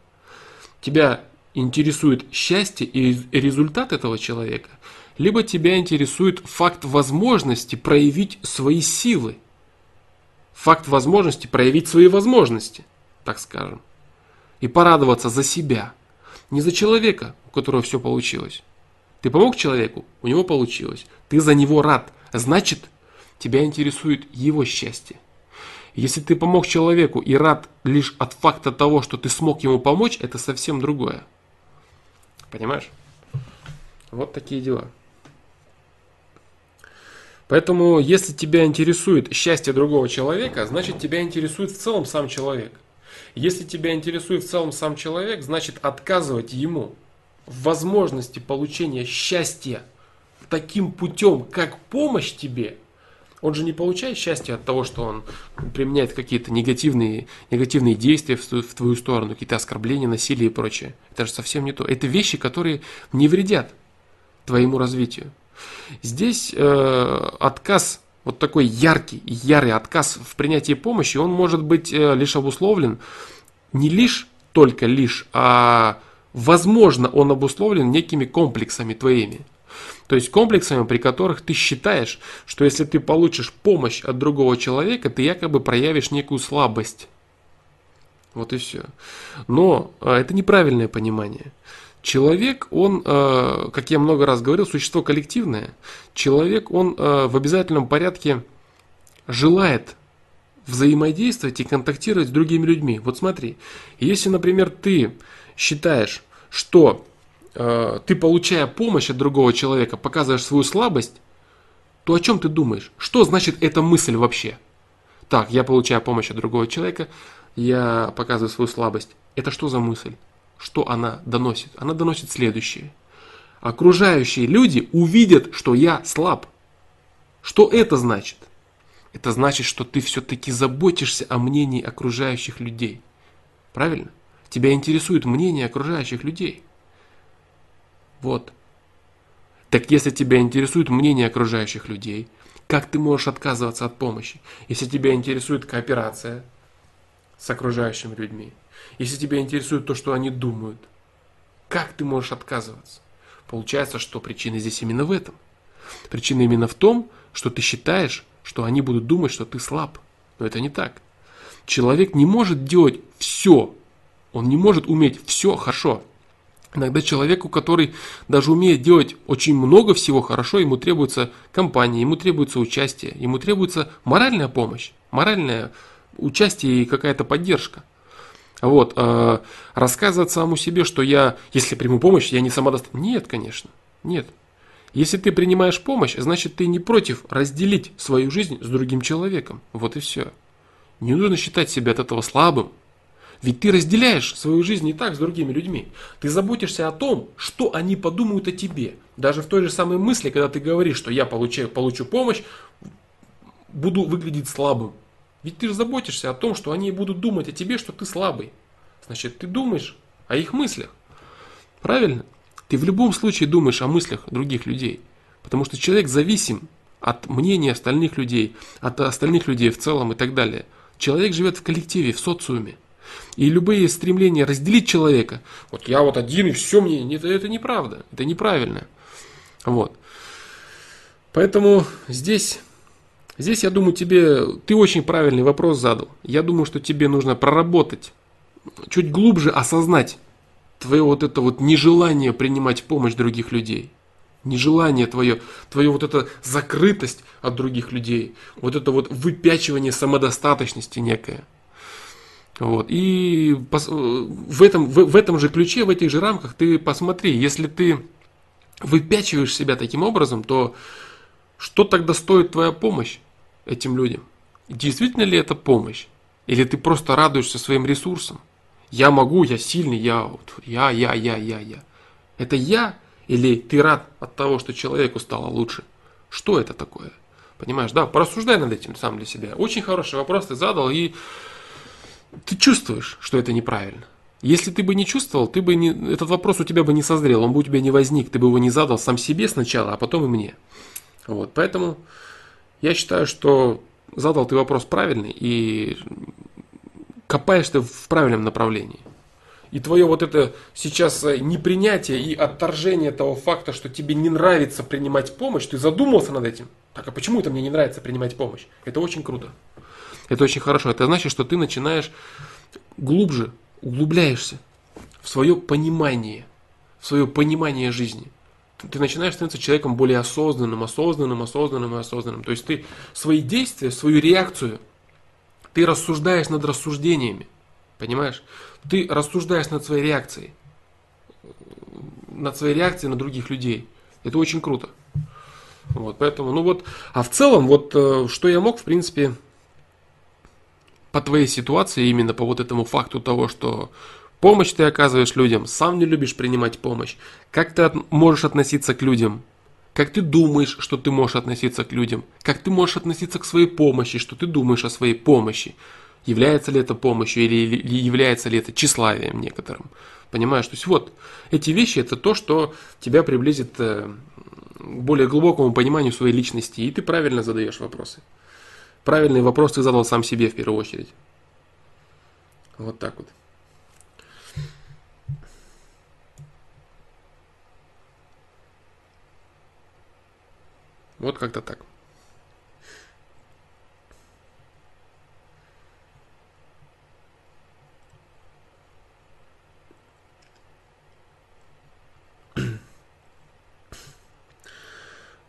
Speaker 1: Тебя интересует счастье и результат этого человека, либо тебя интересует факт возможности проявить свои силы, факт возможности проявить свои возможности, так скажем, и порадоваться за себя – не за человека, у которого все получилось. Ты помог человеку, у него получилось. Ты за него рад. Значит, тебя интересует его счастье. Если ты помог человеку и рад лишь от факта того, что ты смог ему помочь, это совсем другое. Понимаешь? Вот такие дела. Поэтому, если тебя интересует счастье другого человека, значит тебя интересует в целом сам человек – если тебя интересует в целом сам человек, значит отказывать ему в возможности получения счастья таким путем, как помощь тебе, он же не получает счастья от того, что он применяет какие-то негативные, негативные действия в, в твою сторону, какие-то оскорбления, насилие и прочее. Это же совсем не то. Это вещи, которые не вредят твоему развитию. Здесь э, отказ вот такой яркий, ярый отказ в принятии помощи, он может быть э, лишь обусловлен, не лишь, только лишь, а возможно он обусловлен некими комплексами твоими. То есть комплексами, при которых ты считаешь, что если ты получишь помощь от другого человека, ты якобы проявишь некую слабость. Вот и все. Но э, это неправильное понимание. Человек, он, э, как я много раз говорил, существо коллективное. Человек, он э, в обязательном порядке желает взаимодействовать и контактировать с другими людьми. Вот смотри, если, например, ты считаешь, что ты, получая помощь от другого человека, показываешь свою слабость, то о чем ты думаешь? Что значит эта мысль вообще? Так, я получаю помощь от другого человека, я показываю свою слабость. Это что за мысль? что она доносит? Она доносит следующее. Окружающие люди увидят, что я слаб. Что это значит? Это значит, что ты все-таки заботишься о мнении окружающих людей. Правильно? Тебя интересует мнение окружающих людей. Вот. Так если тебя интересует мнение окружающих людей, как ты можешь отказываться от помощи? Если тебя интересует кооперация с окружающими людьми, если тебя интересует то, что они думают, как ты можешь отказываться? Получается, что причина здесь именно в этом. Причина именно в том, что ты считаешь, что они будут думать, что ты слаб. Но это не так. Человек не может делать все. Он не может уметь все хорошо. Иногда человеку, который даже умеет делать очень много всего хорошо, ему требуется компания, ему требуется участие, ему требуется моральная помощь, моральное участие и какая-то поддержка. Вот, э, рассказывать самому себе, что я, если приму помощь, я не самодостаточен. Нет, конечно, нет. Если ты принимаешь помощь, значит ты не против разделить свою жизнь с другим человеком. Вот и все. Не нужно считать себя от этого слабым. Ведь ты разделяешь свою жизнь не так с другими людьми. Ты заботишься о том, что они подумают о тебе. Даже в той же самой мысли, когда ты говоришь, что я получаю, получу помощь, буду выглядеть слабым. Ведь ты же заботишься о том, что они будут думать о тебе, что ты слабый. Значит, ты думаешь о их мыслях. Правильно? Ты в любом случае думаешь о мыслях других людей. Потому что человек зависим от мнения остальных людей, от остальных людей в целом и так далее. Человек живет в коллективе, в социуме. И любые стремления разделить человека, вот я вот один и все мне, это, это неправда, это неправильно. Вот. Поэтому здесь, здесь, я думаю, тебе, ты очень правильный вопрос задал. Я думаю, что тебе нужно проработать, чуть глубже осознать твое вот это вот нежелание принимать помощь других людей. Нежелание твое, твое вот эта закрытость от других людей, вот это вот выпячивание самодостаточности некое. Вот. И в этом, в, в этом же ключе, в этих же рамках ты посмотри, если ты выпячиваешь себя таким образом, то что тогда стоит твоя помощь этим людям? Действительно ли это помощь? Или ты просто радуешься своим ресурсам? Я могу, я сильный, я, я, я, я, я, я. Это я или ты рад от того, что человеку стало лучше? Что это такое? Понимаешь, да, порассуждай над этим сам для себя. Очень хороший вопрос ты задал, и ты чувствуешь, что это неправильно. Если ты бы не чувствовал, ты бы не, этот вопрос у тебя бы не созрел, он бы у тебя не возник, ты бы его не задал сам себе сначала, а потом и мне. Вот, поэтому я считаю, что задал ты вопрос правильный, и копаешь ты в правильном направлении. И твое вот это сейчас э, непринятие и отторжение того факта, что тебе не нравится принимать помощь, ты задумался над этим. Так, а почему это мне не нравится принимать помощь? Это очень круто. Это очень хорошо. Это значит, что ты начинаешь глубже, углубляешься в свое понимание, в свое понимание жизни. Ты начинаешь становиться человеком более осознанным, осознанным, осознанным и осознанным. То есть ты свои действия, свою реакцию – ты рассуждаешь над рассуждениями. Понимаешь? Ты рассуждаешь над своей реакцией. Над своей реакцией на других людей. Это очень круто. Вот, поэтому, ну вот, а в целом, вот, э, что я мог, в принципе, по твоей ситуации, именно по вот этому факту того, что помощь ты оказываешь людям, сам не любишь принимать помощь, как ты от, можешь относиться к людям, как ты думаешь, что ты можешь относиться к людям, как ты можешь относиться к своей помощи, что ты думаешь о своей помощи. Является ли это помощью или, или является ли это тщеславием некоторым. Понимаешь? То есть вот, эти вещи это то, что тебя приблизит э, к более глубокому пониманию своей личности, и ты правильно задаешь вопросы. Правильный вопрос ты задал сам себе в первую очередь. Вот так вот. Вот как-то так.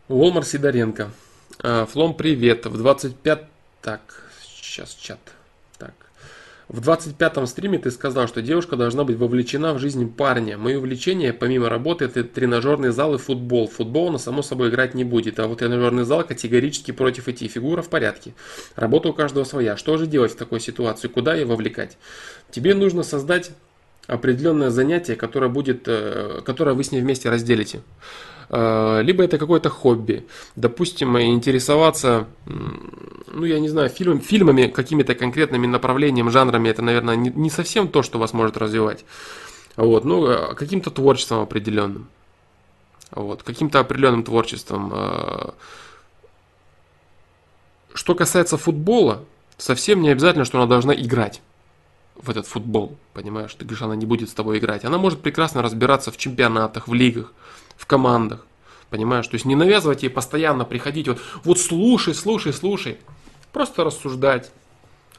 Speaker 1: Волмар Сидоренко. А, Флом, привет. В 25... Так, сейчас чат. В 25-м стриме ты сказал, что девушка должна быть вовлечена в жизнь парня. Мое увлечение, помимо работы, это тренажерный зал и футбол. Футбол она, само собой, играть не будет. А вот тренажерный зал категорически против идти. Фигура в порядке. Работа у каждого своя. Что же делать в такой ситуации? Куда ее вовлекать? Тебе нужно создать определенное занятие, которое, будет, э, которое вы с ней вместе разделите. Э, либо это какое-то хобби. Допустим, интересоваться, ну я не знаю, фильм, фильмами, какими-то конкретными направлениями, жанрами, это, наверное, не, не совсем то, что вас может развивать. Вот, ну, э, каким-то творчеством определенным. Вот, каким-то определенным творчеством. Э. Что касается футбола, совсем не обязательно, что она должна играть в этот футбол, понимаешь? Ты говоришь, она не будет с тобой играть. Она может прекрасно разбираться в чемпионатах, в лигах, в командах. Понимаешь? То есть не навязывать ей постоянно приходить, вот, вот слушай, слушай, слушай. Просто рассуждать,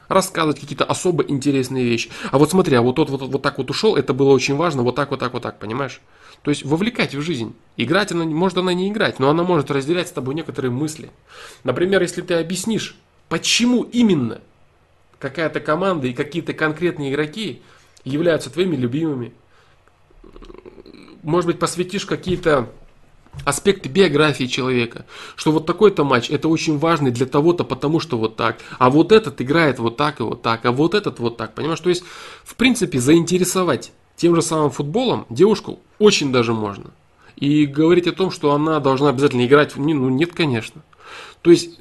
Speaker 1: рассказывать какие-то особо интересные вещи. А вот смотри, а вот тот вот, вот так вот ушел, это было очень важно, вот так, вот так, вот так, понимаешь? То есть вовлекать в жизнь. Играть она, может она не играть, но она может разделять с тобой некоторые мысли. Например, если ты объяснишь, почему именно какая-то команда и какие-то конкретные игроки являются твоими любимыми, может быть, посвятишь какие-то аспекты биографии человека, что вот такой-то матч это очень важный для того-то, потому что вот так, а вот этот играет вот так и вот так, а вот этот вот так, понимаешь? То есть, в принципе, заинтересовать тем же самым футболом девушку очень даже можно. И говорить о том, что она должна обязательно играть, ну нет, конечно. То есть,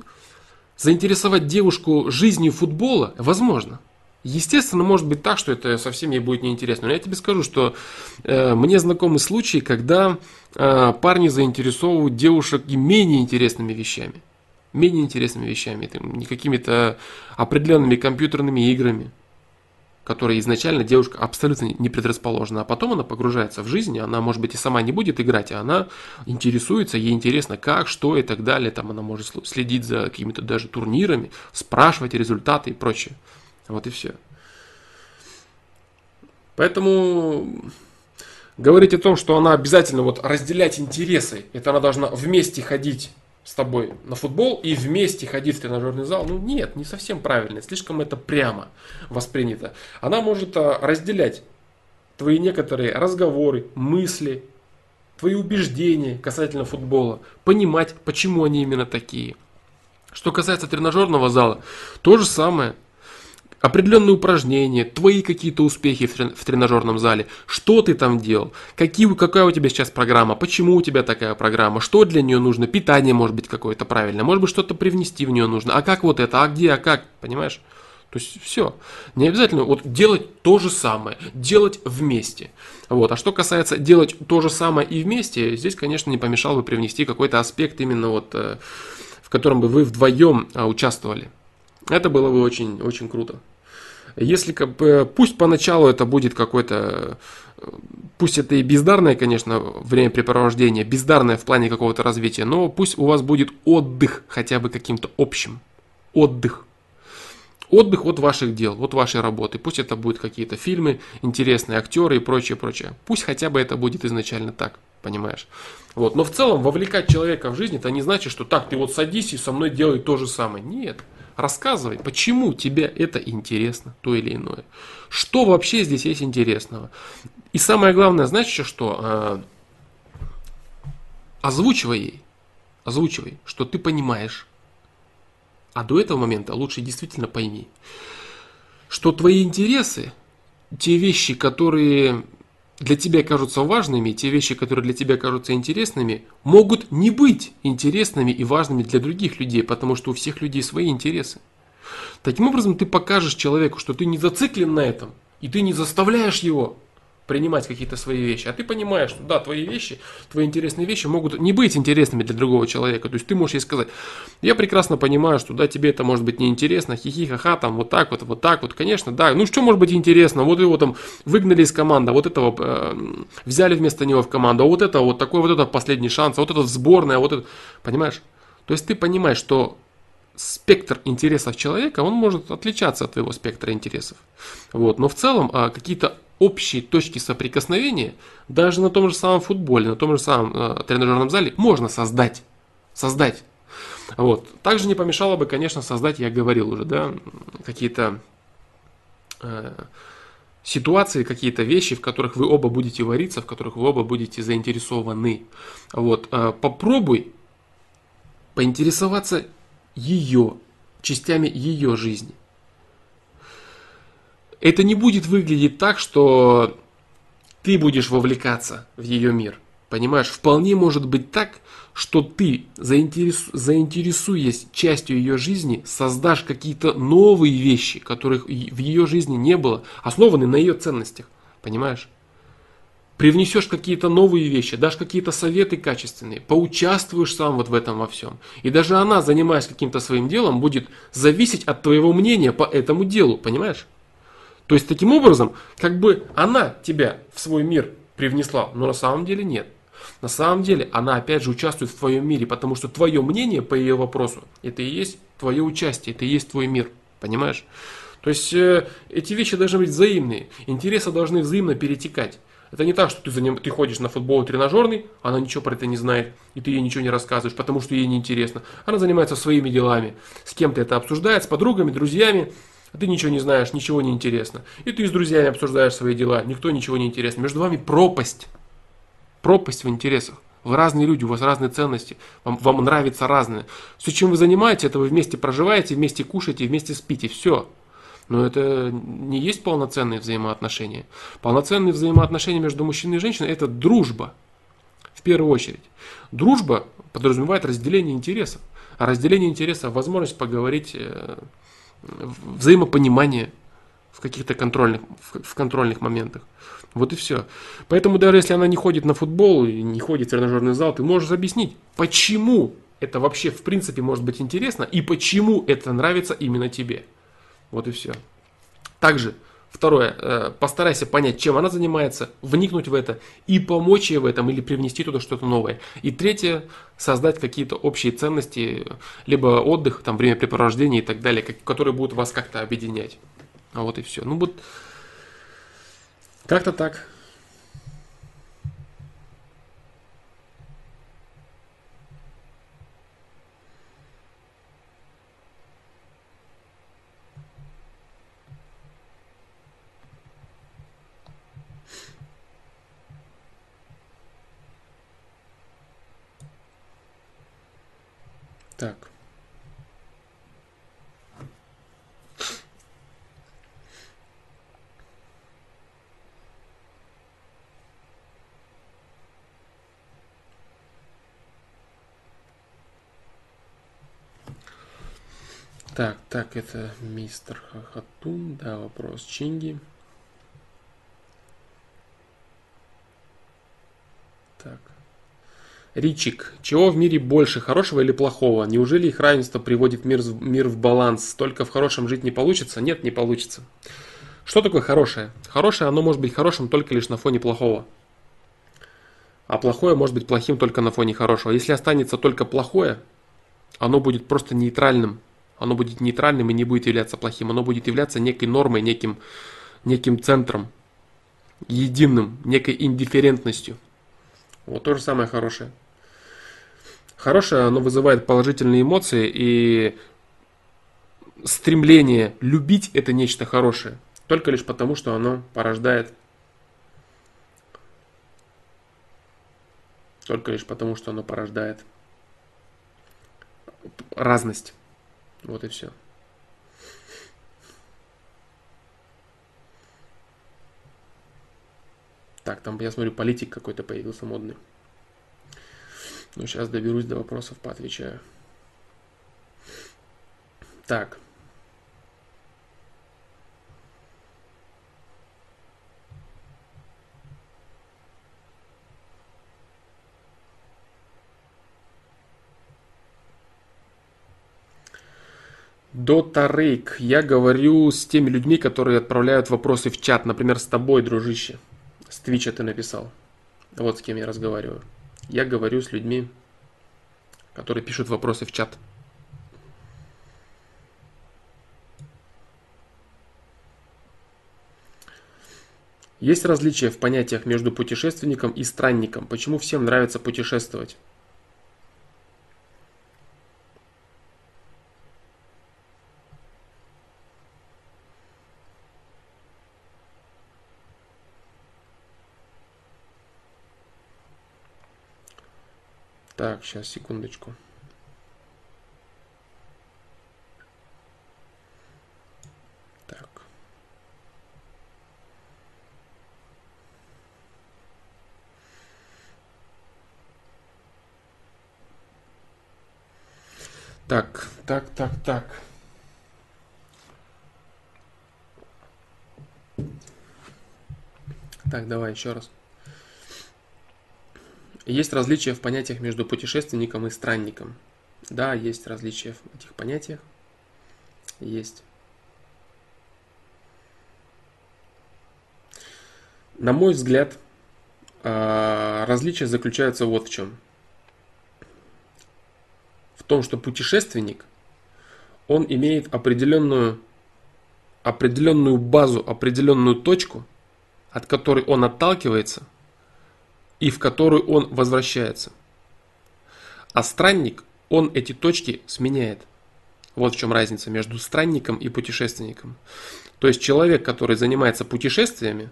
Speaker 1: заинтересовать девушку жизнью футбола возможно. Естественно, может быть так, что это совсем ей будет неинтересно. Но я тебе скажу, что э, мне знакомы случаи, когда э, парни заинтересовывают девушек и менее интересными вещами. Менее интересными вещами, там, не какими-то определенными компьютерными играми, которые изначально девушка абсолютно не предрасположена. А потом она погружается в жизнь, она, может быть, и сама не будет играть, а она интересуется, ей интересно, как, что и так далее. Там она может следить за какими-то даже турнирами, спрашивать результаты и прочее. Вот и все. Поэтому говорить о том, что она обязательно вот разделять интересы, это она должна вместе ходить с тобой на футбол и вместе ходить в тренажерный зал, ну нет, не совсем правильно, слишком это прямо воспринято. Она может а, разделять твои некоторые разговоры, мысли, твои убеждения касательно футбола, понимать, почему они именно такие. Что касается тренажерного зала, то же самое определенные упражнения, твои какие-то успехи в, трен- в тренажерном зале, что ты там делал, какие, какая у тебя сейчас программа, почему у тебя такая программа, что для нее нужно, питание может быть какое-то правильное, может быть что-то привнести в нее нужно, а как вот это, а где, а как, понимаешь? То есть все. Не обязательно вот делать то же самое, делать вместе. Вот. А что касается делать то же самое и вместе, здесь, конечно, не помешало бы привнести какой-то аспект именно вот, э, в котором бы вы вдвоем а, участвовали. Это было бы очень, очень круто. Если пусть поначалу это будет какой-то, пусть это и бездарное, конечно, времяпрепровождение, бездарное в плане какого-то развития, но пусть у вас будет отдых хотя бы каким-то общим. Отдых. Отдых от ваших дел, от вашей работы. Пусть это будут какие-то фильмы, интересные актеры и прочее, прочее. Пусть хотя бы это будет изначально так, понимаешь? Вот. Но в целом вовлекать человека в жизнь, это не значит, что так, ты вот садись и со мной делай то же самое. Нет. Рассказывай, почему тебе это интересно, то или иное. Что вообще здесь есть интересного. И самое главное, знаешь что? А, озвучивай ей, озвучивай, что ты понимаешь. А до этого момента лучше действительно пойми, что твои интересы, те вещи, которые для тебя кажутся важными, те вещи, которые для тебя кажутся интересными, могут не быть интересными и важными для других людей, потому что у всех людей свои интересы. Таким образом, ты покажешь человеку, что ты не зациклен на этом, и ты не заставляешь его принимать какие-то свои вещи. А ты понимаешь, что да, твои вещи, твои интересные вещи могут не быть интересными для другого человека. То есть ты можешь ей сказать, я прекрасно понимаю, что да, тебе это может быть неинтересно, хихи, ха-ха, там вот так вот, вот так вот, конечно, да. Ну что может быть интересно? Вот его там выгнали из команды, вот этого э, взяли вместо него в команду, а вот это вот такой вот это последний шанс, а вот это сборная, вот это, понимаешь? То есть ты понимаешь, что спектр интересов человека, он может отличаться от твоего спектра интересов. Вот. Но в целом а, какие-то общие точки соприкосновения даже на том же самом футболе, на том же самом э, тренажерном зале можно создать. Создать. Вот. Также не помешало бы, конечно, создать, я говорил уже, да, какие-то э, ситуации, какие-то вещи, в которых вы оба будете вариться, в которых вы оба будете заинтересованы. Вот. Э, попробуй поинтересоваться ее, частями ее жизни это не будет выглядеть так, что ты будешь вовлекаться в ее мир. Понимаешь, вполне может быть так, что ты, заинтересу, заинтересуясь частью ее жизни, создашь какие-то новые вещи, которых в ее жизни не было, основанные на ее ценностях. Понимаешь? Привнесешь какие-то новые вещи, дашь какие-то советы качественные, поучаствуешь сам вот в этом во всем. И даже она, занимаясь каким-то своим делом, будет зависеть от твоего мнения по этому делу, понимаешь? То есть таким образом, как бы она тебя в свой мир привнесла, но на самом деле нет. На самом деле она опять же участвует в твоем мире, потому что твое мнение по ее вопросу, это и есть твое участие, это и есть твой мир. Понимаешь? То есть э, эти вещи должны быть взаимные. Интересы должны взаимно перетекать. Это не так, что ты, за ним, ты ходишь на футбол тренажерный, она ничего про это не знает, и ты ей ничего не рассказываешь, потому что ей неинтересно. Она занимается своими делами, с кем-то это обсуждает, с подругами, друзьями, а ты ничего не знаешь, ничего не интересно. И ты с друзьями обсуждаешь свои дела, никто ничего не интересно. Между вами пропасть. Пропасть в интересах. Вы разные люди, у вас разные ценности, вам, вам нравится разное. Все, чем вы занимаетесь, это вы вместе проживаете, вместе кушаете, вместе спите, все. Но это не есть полноценные взаимоотношения. Полноценные взаимоотношения между мужчиной и женщиной – это дружба, в первую очередь. Дружба подразумевает разделение интересов. А разделение интересов – возможность поговорить, э, взаимопонимание в каких-то контрольных, в контрольных моментах. Вот и все. Поэтому даже если она не ходит на футбол и не ходит в тренажерный зал, ты можешь объяснить, почему это вообще в принципе может быть интересно и почему это нравится именно тебе. Вот и все. Также, второе, э, постарайся понять, чем она занимается, вникнуть в это и помочь ей в этом или привнести туда что-то новое. И третье, создать какие-то общие ценности, либо отдых, там, времяпрепровождение и так далее, которые будут вас как-то объединять. А вот и все. Ну вот, как-то так. Так. Так, так, это мистер Хахатун, да, вопрос Чинги. Так. Ричик. Чего в мире больше, хорошего или плохого? Неужели их равенство приводит мир, мир в баланс? Только в хорошем жить не получится? Нет, не получится. Что такое хорошее? Хорошее, оно может быть хорошим только лишь на фоне плохого. А плохое может быть плохим только на фоне хорошего. Если останется только плохое, оно будет просто нейтральным оно будет нейтральным и не будет являться плохим. Оно будет являться некой нормой, неким, неким центром, единым, некой индифферентностью. Вот то же самое хорошее. Хорошее, оно вызывает положительные эмоции и стремление любить это нечто хорошее. Только лишь потому, что оно порождает только лишь потому, что оно порождает разность. Вот и все. Так, там, я смотрю, политик какой-то появился модный. Ну, сейчас доберусь до вопросов, поотвечаю. Так. Дота Рейк. Я говорю с теми людьми, которые отправляют вопросы в чат. Например, с тобой, дружище. С Твича ты написал. Вот с кем я разговариваю. Я говорю с людьми, которые пишут вопросы в чат. Есть различия в понятиях между путешественником и странником. Почему всем нравится путешествовать? Так, сейчас, секундочку. Так. Так, так, так, так. Так, давай еще раз. Есть различия в понятиях между путешественником и странником. Да, есть различия в этих понятиях. Есть. На мой взгляд, а, различие заключается вот в чем. В том, что путешественник, он имеет определенную, определенную базу, определенную точку, от которой он отталкивается – и в которую он возвращается. А странник, он эти точки сменяет. Вот в чем разница между странником и путешественником. То есть человек, который занимается путешествиями,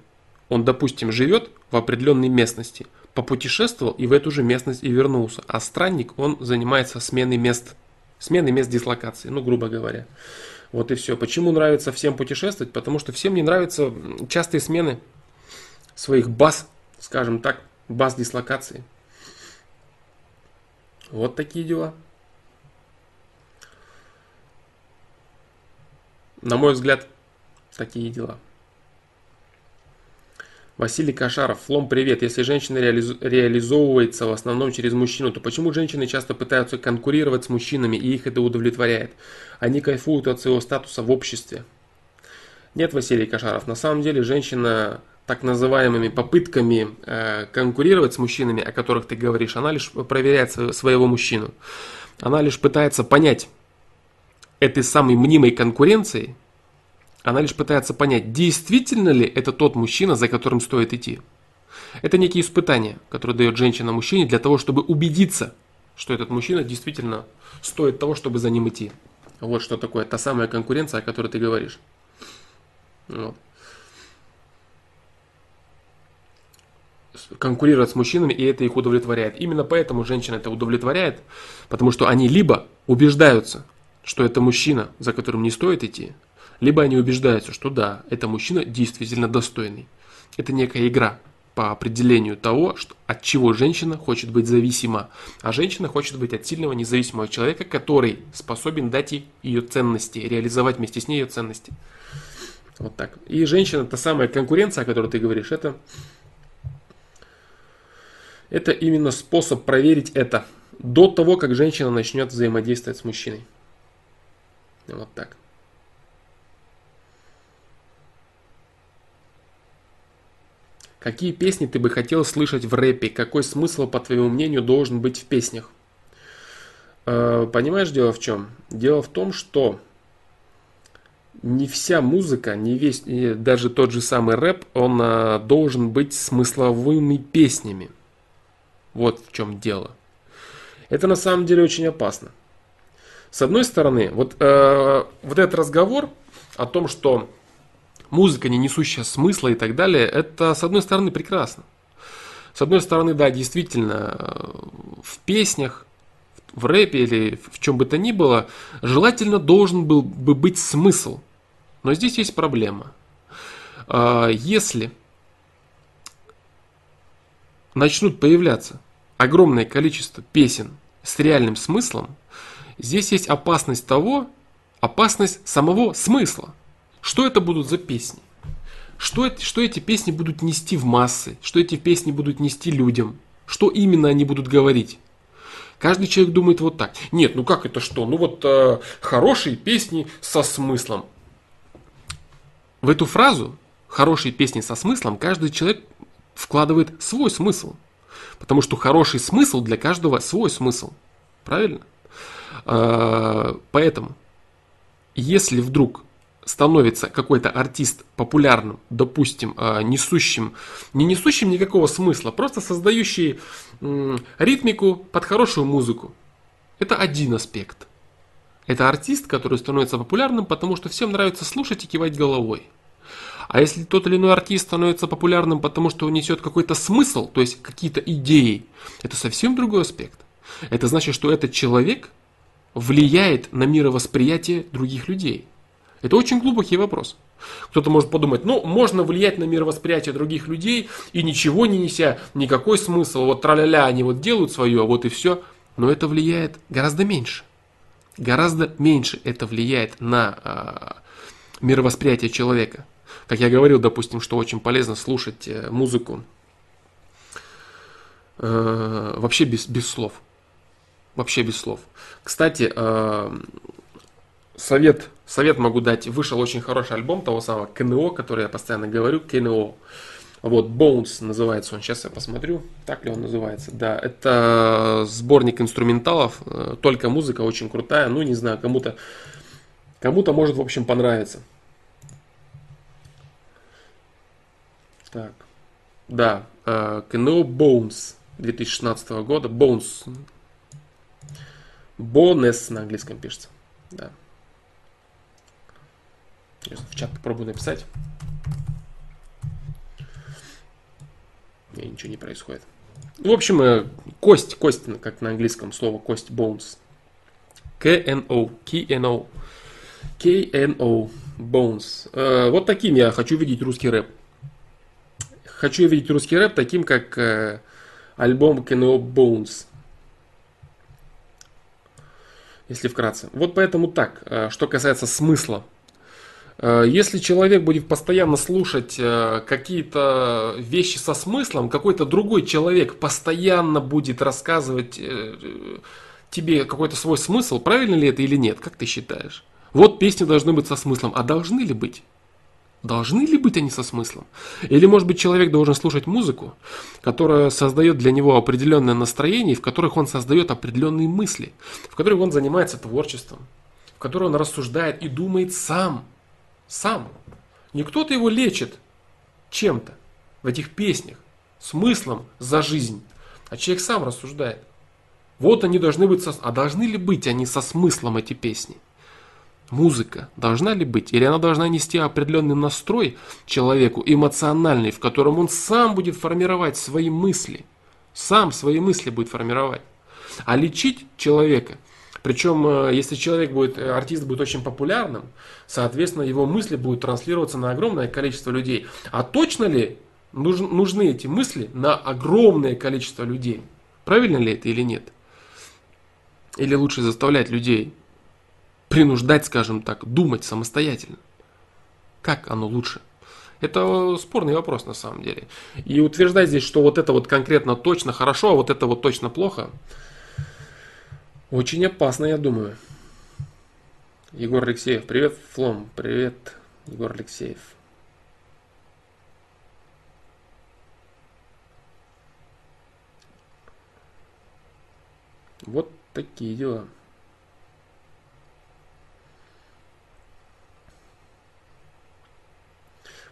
Speaker 1: он, допустим, живет в определенной местности, попутешествовал и в эту же местность и вернулся. А странник, он занимается сменой мест, сменой мест дислокации, ну, грубо говоря. Вот и все. Почему нравится всем путешествовать? Потому что всем не нравятся частые смены своих баз, скажем так, баз дислокации. Вот такие дела. На мой взгляд, такие дела. Василий Кашаров, Флом, привет. Если женщина реализ... реализовывается в основном через мужчину, то почему женщины часто пытаются конкурировать с мужчинами и их это удовлетворяет? Они кайфуют от своего статуса в обществе. Нет, Василий Кашаров, на самом деле женщина так называемыми попытками э, конкурировать с мужчинами, о которых ты говоришь, она лишь проверяет своего мужчину. Она лишь пытается понять этой самой мнимой конкуренцией, она лишь пытается понять, действительно ли это тот мужчина, за которым стоит идти. Это некие испытания, которые дает женщина мужчине для того, чтобы убедиться, что этот мужчина действительно стоит того, чтобы за ним идти. Вот что такое та самая конкуренция, о которой ты говоришь. Вот. Конкурировать с мужчинами, и это их удовлетворяет. Именно поэтому женщина это удовлетворяет, потому что они либо убеждаются, что это мужчина, за которым не стоит идти, либо они убеждаются, что да, это мужчина действительно достойный. Это некая игра по определению того, что, от чего женщина хочет быть зависима. А женщина хочет быть от сильного независимого человека, который способен дать ей ее ценности, реализовать вместе с ней ее ценности. Вот так. И женщина, та самая конкуренция, о которой ты говоришь, это, это именно способ проверить это до того, как женщина начнет взаимодействовать с мужчиной. Вот так. Какие песни ты бы хотел слышать в рэпе? Какой смысл, по твоему мнению, должен быть в песнях? Э, понимаешь, дело в чем? Дело в том, что не вся музыка, не весь, даже тот же самый рэп, он э, должен быть смысловыми песнями. Вот в чем дело. Это на самом деле очень опасно. С одной стороны, вот, э, вот этот разговор о том, что музыка, не несущая смысла и так далее, это, с одной стороны, прекрасно. С одной стороны, да, действительно, э, в песнях, в рэпе или в чем бы то ни было, желательно должен был бы быть смысл. Но здесь есть проблема. А, если начнут появляться огромное количество песен с реальным смыслом, здесь есть опасность того, опасность самого смысла. Что это будут за песни? Что, что эти песни будут нести в массы? Что эти песни будут нести людям? Что именно они будут говорить? Каждый человек думает вот так. Нет, ну как это что? Ну вот э, хорошие песни со смыслом. В эту фразу хорошие песни со смыслом каждый человек вкладывает свой смысл. Потому что хороший смысл для каждого свой смысл. Правильно? Э, поэтому, если вдруг становится какой-то артист популярным, допустим, а, несущим, не несущим никакого смысла, просто создающий ритмику под хорошую музыку. Это один аспект. Это артист, который становится популярным, потому что всем нравится слушать и кивать головой. А если тот или иной артист становится популярным, потому что он несет какой-то смысл, то есть какие-то идеи, это совсем другой аспект. Это значит, что этот человек влияет на мировосприятие других людей. Это очень глубокий вопрос. Кто-то может подумать, ну, можно влиять на мировосприятие других людей и ничего не неся, никакой смысл, вот траля-ля, они вот делают свое, а вот и все. Но это влияет гораздо меньше. Гораздо меньше это влияет на э, мировосприятие человека. Как я говорил, допустим, что очень полезно слушать э, музыку э, вообще без, без слов. Вообще без слов. Кстати, э, совет, совет могу дать. Вышел очень хороший альбом того самого КНО, который я постоянно говорю, КНО. Вот, Bones называется он. Сейчас я посмотрю, так ли он называется. Да, это сборник инструменталов, э, только музыка очень крутая. Ну, не знаю, кому-то кому-то может, в общем, понравиться. Так, да, КНО Bones 2016 года. Bones. Bones на английском пишется. Да. В чат попробую написать. И ничего не происходит. В общем, э, кость, кость, как на английском слово кость, bones. K-N-O, K-N-O. K-N-O, bones. Э, вот таким я хочу видеть русский рэп. Хочу видеть русский рэп таким, как э, альбом KNO Bones. Если вкратце. Вот поэтому так, что касается смысла Э, если человек будет постоянно слушать э, какие-то вещи со смыслом, какой-то другой человек постоянно будет рассказывать э, тебе какой-то свой смысл, правильно ли это или нет, как ты считаешь? Вот песни должны быть со смыслом, а должны ли быть? Должны ли быть они со смыслом? Или, может быть, человек должен слушать музыку, которая создает для него определенное настроение, в которых он создает определенные мысли, в которых он занимается творчеством, в которой он рассуждает и думает сам – сам. Не кто-то его лечит чем-то в этих песнях, смыслом за жизнь, а человек сам рассуждает. Вот они должны быть со... А должны ли быть они со смыслом, эти песни? Музыка должна ли быть? Или она должна нести определенный настрой человеку, эмоциональный, в котором он сам будет формировать свои мысли? Сам свои мысли будет формировать. А лечить человека – причем, э, если человек будет, э, артист будет очень популярным, соответственно, его мысли будут транслироваться на огромное количество людей. А точно ли нужны эти мысли на огромное количество людей? Правильно ли это или нет? Или лучше заставлять людей принуждать, скажем так, думать самостоятельно? Как оно лучше? Это спорный вопрос на самом деле. И утверждать здесь, что вот это вот конкретно точно хорошо, а вот это вот точно плохо, очень опасно, я думаю. Егор Алексеев. Привет, Флом. Привет, Егор Алексеев. Вот такие дела.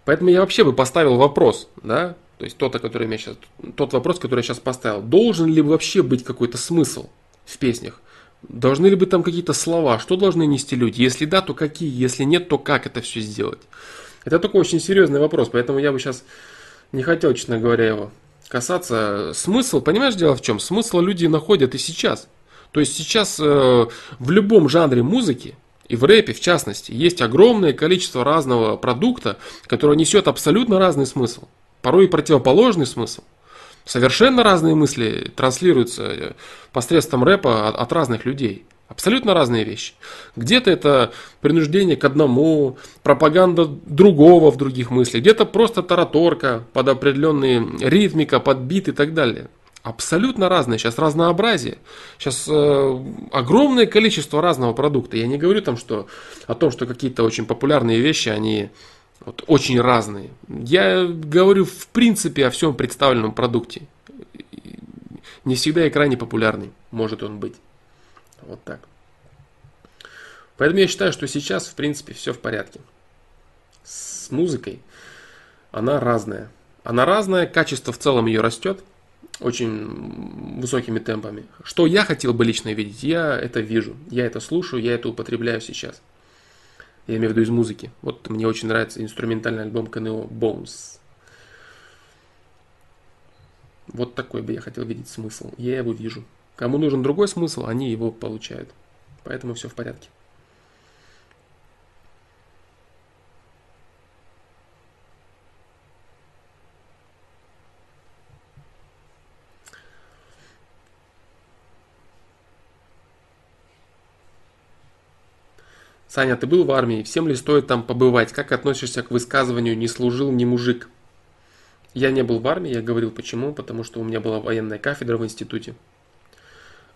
Speaker 1: Поэтому я вообще бы поставил вопрос, да, то есть тот, который я сейчас, тот вопрос, который я сейчас поставил, должен ли вообще быть какой-то смысл в песнях? Должны ли быть там какие-то слова? Что должны нести люди? Если да, то какие? Если нет, то как это все сделать? Это такой очень серьезный вопрос, поэтому я бы сейчас не хотел, честно говоря, его касаться. Смысл, понимаешь, дело в чем? Смысл люди находят и сейчас. То есть сейчас э, в любом жанре музыки, и в рэпе в частности, есть огромное количество разного продукта, которое несет абсолютно разный смысл. Порой и противоположный смысл. Совершенно разные мысли транслируются э, посредством рэпа от разных людей. Абсолютно разные вещи. Где-то это принуждение к одному, пропаганда другого в других мыслях, где-то просто тараторка под определенные ритмика, под бит и так далее. Абсолютно разное. Сейчас разнообразие. Сейчас э, огромное количество разного продукта. Я не говорю там, что, о том, что какие-то очень популярные вещи, они вот, очень разные. Я говорю в принципе о всем представленном продукте. Не всегда и крайне популярный может он быть. Вот так. Поэтому я считаю, что сейчас в принципе все в порядке. С музыкой она разная. Она разная, качество в целом ее растет очень высокими темпами. Что я хотел бы лично видеть, я это вижу, я это слушаю, я это употребляю сейчас. Я имею в виду из музыки. Вот мне очень нравится инструментальный альбом КНО Bones. Вот такой бы я хотел видеть смысл. Я его вижу. Кому нужен другой смысл, они его получают. Поэтому все в порядке. Саня, ты был в армии, всем ли стоит там побывать? Как относишься к высказыванию «не служил ни мужик»? Я не был в армии, я говорил почему, потому что у меня была военная кафедра в институте.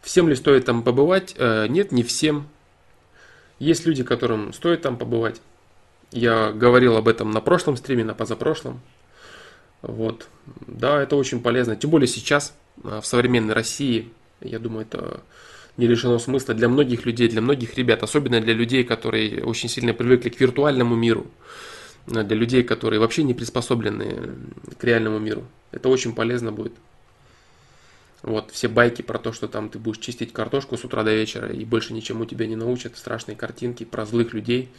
Speaker 1: Всем ли стоит там побывать? Э, нет, не всем. Есть люди, которым стоит там побывать. Я говорил об этом на прошлом стриме, на позапрошлом. Вот. Да, это очень полезно. Тем более сейчас, э, в современной России, я думаю, это не лишено смысла для многих людей, для многих ребят, особенно для людей, которые очень сильно привыкли к виртуальному миру, для людей, которые вообще не приспособлены к реальному миру. Это очень полезно будет. Вот, все байки про то, что там ты будешь чистить картошку с утра до вечера и больше ничему тебя не научат, страшные картинки про злых людей,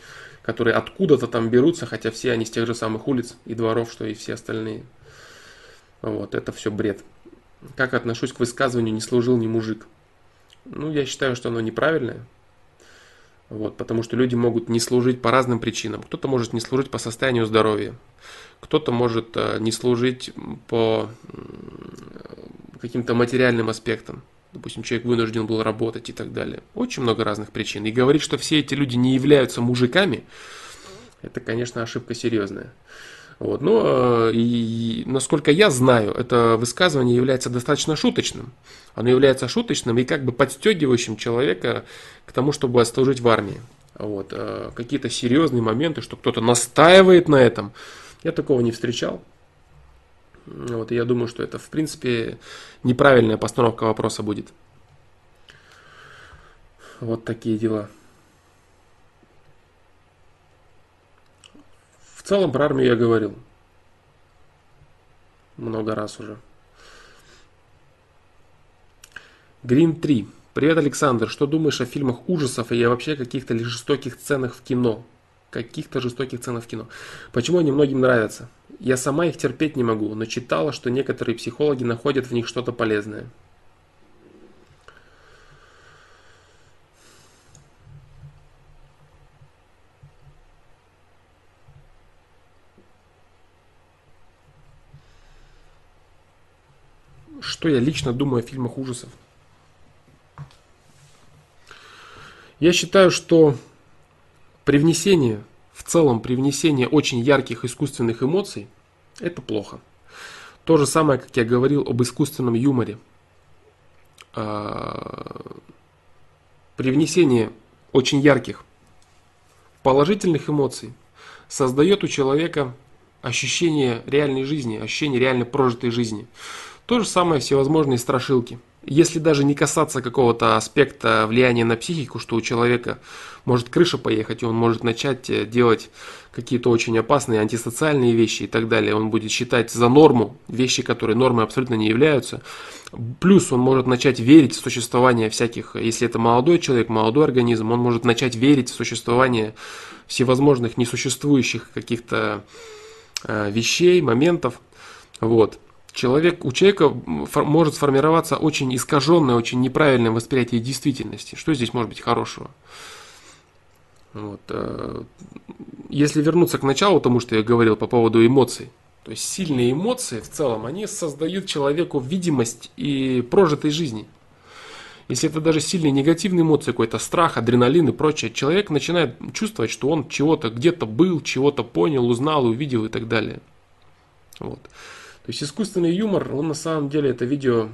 Speaker 1: которые откуда-то там берутся, хотя все они с тех же самых улиц и дворов, что и все остальные. Вот, это все бред. как отношусь к высказыванию «не служил ни мужик». Ну, я считаю, что оно неправильное. Вот, потому что люди могут не служить по разным причинам. Кто-то может не служить по состоянию здоровья, кто-то может э, не служить по каким-то материальным аспектам. Допустим, человек вынужден был работать и так далее. Очень много разных причин. И говорить, что все эти люди не являются мужиками, это, конечно, ошибка серьезная. Вот. Но, э, и, насколько я знаю, это высказывание является достаточно шуточным. Оно является шуточным и как бы подстегивающим человека к тому, чтобы служить в армии. Вот. Э, какие-то серьезные моменты, что кто-то настаивает на этом, я такого не встречал. Вот, и я думаю, что это, в принципе, неправильная постановка вопроса будет. Вот такие дела. В целом про армию я говорил. Много раз уже. Грин 3. Привет, Александр. Что думаешь о фильмах ужасов и вообще каких-то жестоких сценах в кино? Каких-то жестоких сценах в кино. Почему они многим нравятся? Я сама их терпеть не могу, но читала, что некоторые психологи находят в них что-то полезное. Что я лично думаю о фильмах ужасов? Я считаю, что привнесение в целом при внесении очень ярких искусственных эмоций это плохо. То же самое, как я говорил об искусственном юморе. А, при внесении очень ярких положительных эмоций создает у человека ощущение реальной жизни, ощущение реально прожитой жизни. То же самое всевозможные страшилки – если даже не касаться какого-то аспекта влияния на психику, что у человека может крыша поехать, и он может начать э, делать какие-то очень опасные антисоциальные вещи и так далее, он будет считать за норму вещи, которые нормой абсолютно не являются. Плюс он может начать верить в существование всяких, если это молодой человек, молодой организм, он может начать верить в существование всевозможных несуществующих каких-то э, вещей, моментов. Вот человек, у человека может сформироваться очень искаженное, очень неправильное восприятие действительности. Что здесь может быть хорошего? Вот. Э, если вернуться к началу тому, что я говорил по поводу эмоций, то есть сильные эмоции в целом, они создают человеку видимость и прожитой жизни. Если это даже сильные негативные эмоции, какой-то страх, адреналин и прочее, человек начинает чувствовать, что он чего-то где-то был, чего-то понял, узнал, увидел и так далее. Вот. То есть искусственный юмор, он на самом деле это видео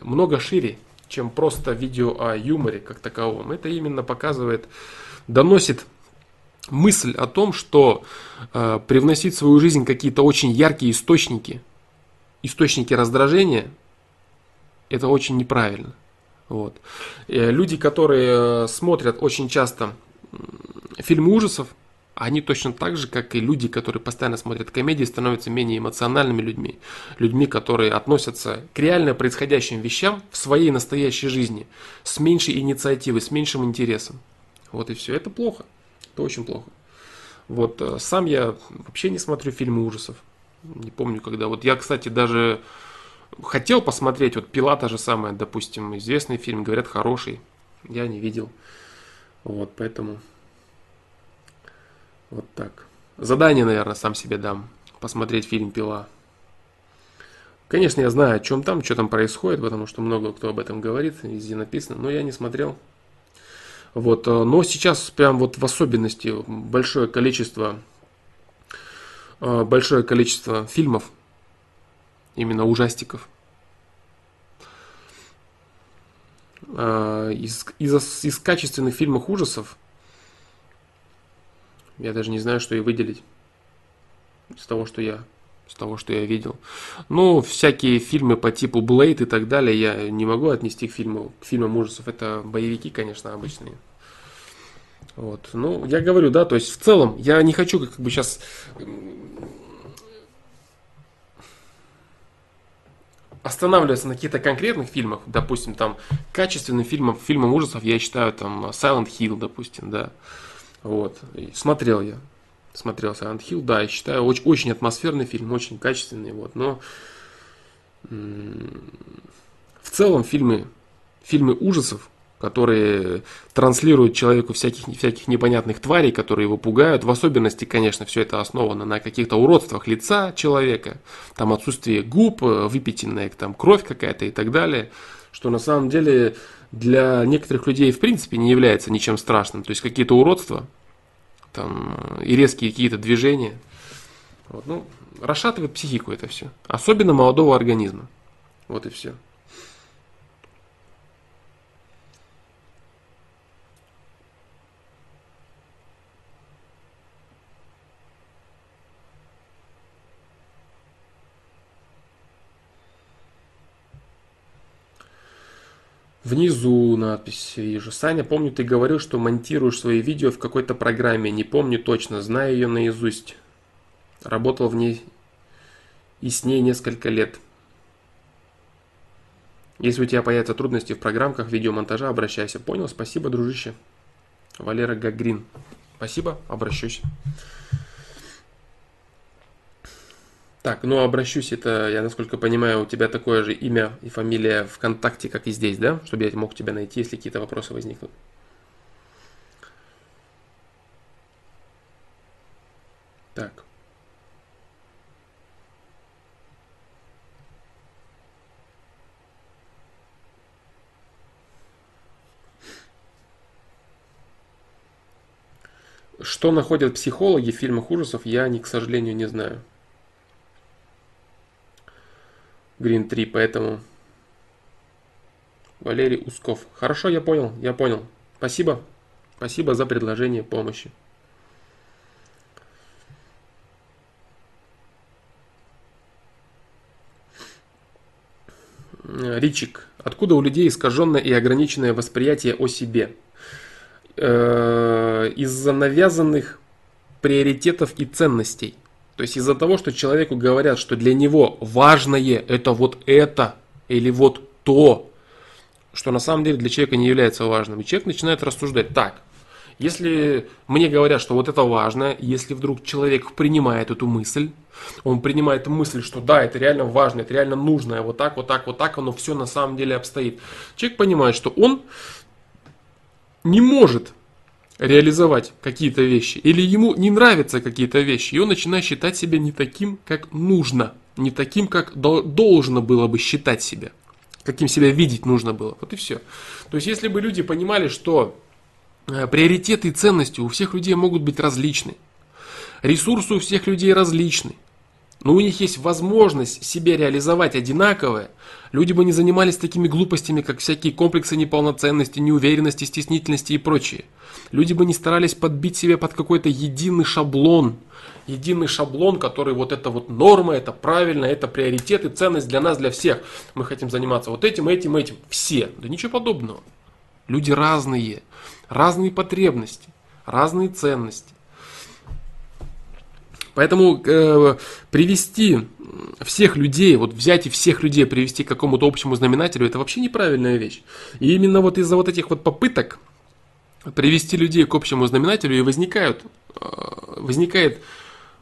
Speaker 1: много шире, чем просто видео о юморе как таковом. Это именно показывает, доносит мысль о том, что э, привносить в свою жизнь какие-то очень яркие источники, источники раздражения, это очень неправильно. Вот. Э, люди, которые э, смотрят очень часто фильмы ужасов, они точно так же, как и люди, которые постоянно смотрят комедии, становятся менее эмоциональными людьми. Людьми, которые относятся к реально происходящим вещам в своей настоящей жизни с меньшей инициативой, с меньшим интересом. Вот и все. Это плохо. Это очень плохо. Вот э, сам я вообще не смотрю фильмы ужасов. Не помню, когда. Вот я, кстати, даже хотел посмотреть, вот «Пила» та же самая, допустим, известный фильм, говорят, хороший. Я не видел. Вот, поэтому вот так. Задание, наверное, сам себе дам. Посмотреть фильм «Пила». Конечно, я знаю, о чем там, что там происходит, потому что много кто об этом говорит, везде написано, но я не смотрел. Вот, э, но сейчас прям вот в особенности большое количество, э, большое количество фильмов, именно ужастиков, э, из, из, из качественных фильмов ужасов я даже не знаю, что и выделить из того, что я с того, что я видел. Ну, всякие фильмы по типу Блейд и так далее я не могу отнести к фильму, к фильмам ужасов. Это боевики, конечно, обычные. Вот. Ну, я говорю, да, то есть в целом я не хочу как бы сейчас останавливаться на каких-то конкретных фильмах, допустим, там, качественным фильмом, фильмом ужасов я считаю там Silent Hill, допустим, да. Вот. И смотрел я. Смотрел Silent Hill, да, я считаю, очень, очень атмосферный фильм, очень качественный, вот, но В целом фильмы, фильмы ужасов, которые транслируют человеку всяких, всяких непонятных тварей, которые его пугают. В особенности, конечно, все это основано на каких-то уродствах лица человека, там отсутствие губ, выпятенная там кровь какая-то и так далее, что на самом деле для некоторых людей в принципе не является ничем страшным. То есть какие-то уродства там, и резкие какие-то движения. Вот, ну, расшатывает психику это все. Особенно молодого организма. Вот и все. Внизу надпись вижу. Саня, помню, ты говорил, что монтируешь свои видео в какой-то программе. Не помню точно, знаю ее наизусть. Работал в ней и с ней несколько лет. Если у тебя появятся трудности в программках видеомонтажа, обращайся. Понял? Спасибо, дружище. Валера Гагрин. Спасибо, обращусь. Так, ну обращусь, это, я насколько понимаю, у тебя такое же имя и фамилия ВКонтакте, как и здесь, да? Чтобы я мог тебя найти, если какие-то вопросы возникнут. Так. Что находят психологи в фильмах ужасов, я, не, к сожалению, не знаю. Green 3, поэтому Валерий Усков. Хорошо, я понял, я понял. Спасибо. Спасибо за предложение помощи. Ричик. Откуда у людей искаженное и ограниченное восприятие о себе? Э, из-за навязанных приоритетов и ценностей. То есть из-за того, что человеку говорят, что для него важное это вот это или вот то, что на самом деле для человека не является важным. И человек начинает рассуждать так. Если мне говорят, что вот это важно, если вдруг человек принимает эту мысль, он принимает мысль, что да, это реально важно, это реально нужно, вот так, вот так, вот так, оно все на самом деле обстоит. Человек понимает, что он не может реализовать какие-то вещи, или ему не нравятся какие-то вещи, и он начинает считать себя не таким, как нужно, не таким, как должно было бы считать себя, каким себя видеть нужно было. Вот и все. То есть, если бы люди понимали, что э, приоритеты и ценности у всех людей могут быть различны, ресурсы у всех людей различны, но у них есть возможность себе реализовать одинаковое, люди бы не занимались такими глупостями, как всякие комплексы неполноценности, неуверенности, стеснительности и прочее. Люди бы не старались подбить себе под какой-то единый шаблон, единый шаблон, который вот это вот норма, это правильно, это приоритет и ценность для нас, для всех. Мы хотим заниматься вот этим, этим, этим. Все. Да ничего подобного. Люди разные, разные потребности, разные ценности. Поэтому э, привести всех людей, вот взять и всех людей привести к какому-то общему знаменателю, это вообще неправильная вещь. И именно вот из-за вот этих вот попыток привести людей к общему знаменателю и возникают, э, возникает,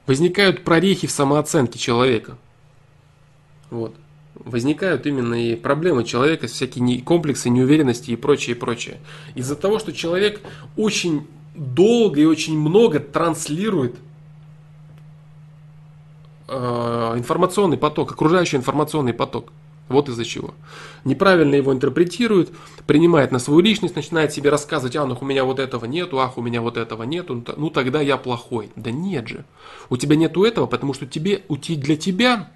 Speaker 1: возникают прорехи в самооценке человека. Вот. Возникают именно и проблемы человека, всякие комплексы неуверенности и прочее, и прочее. Из-за того, что человек очень долго и очень много транслирует информационный поток, окружающий информационный поток. Вот из-за чего. Неправильно его интерпретирует, принимает на свою личность, начинает себе рассказывать, а, ну у меня вот этого нету, ах, у меня вот этого нету, ну тогда я плохой. Да нет же. У тебя нету этого, потому что тебе, для тебя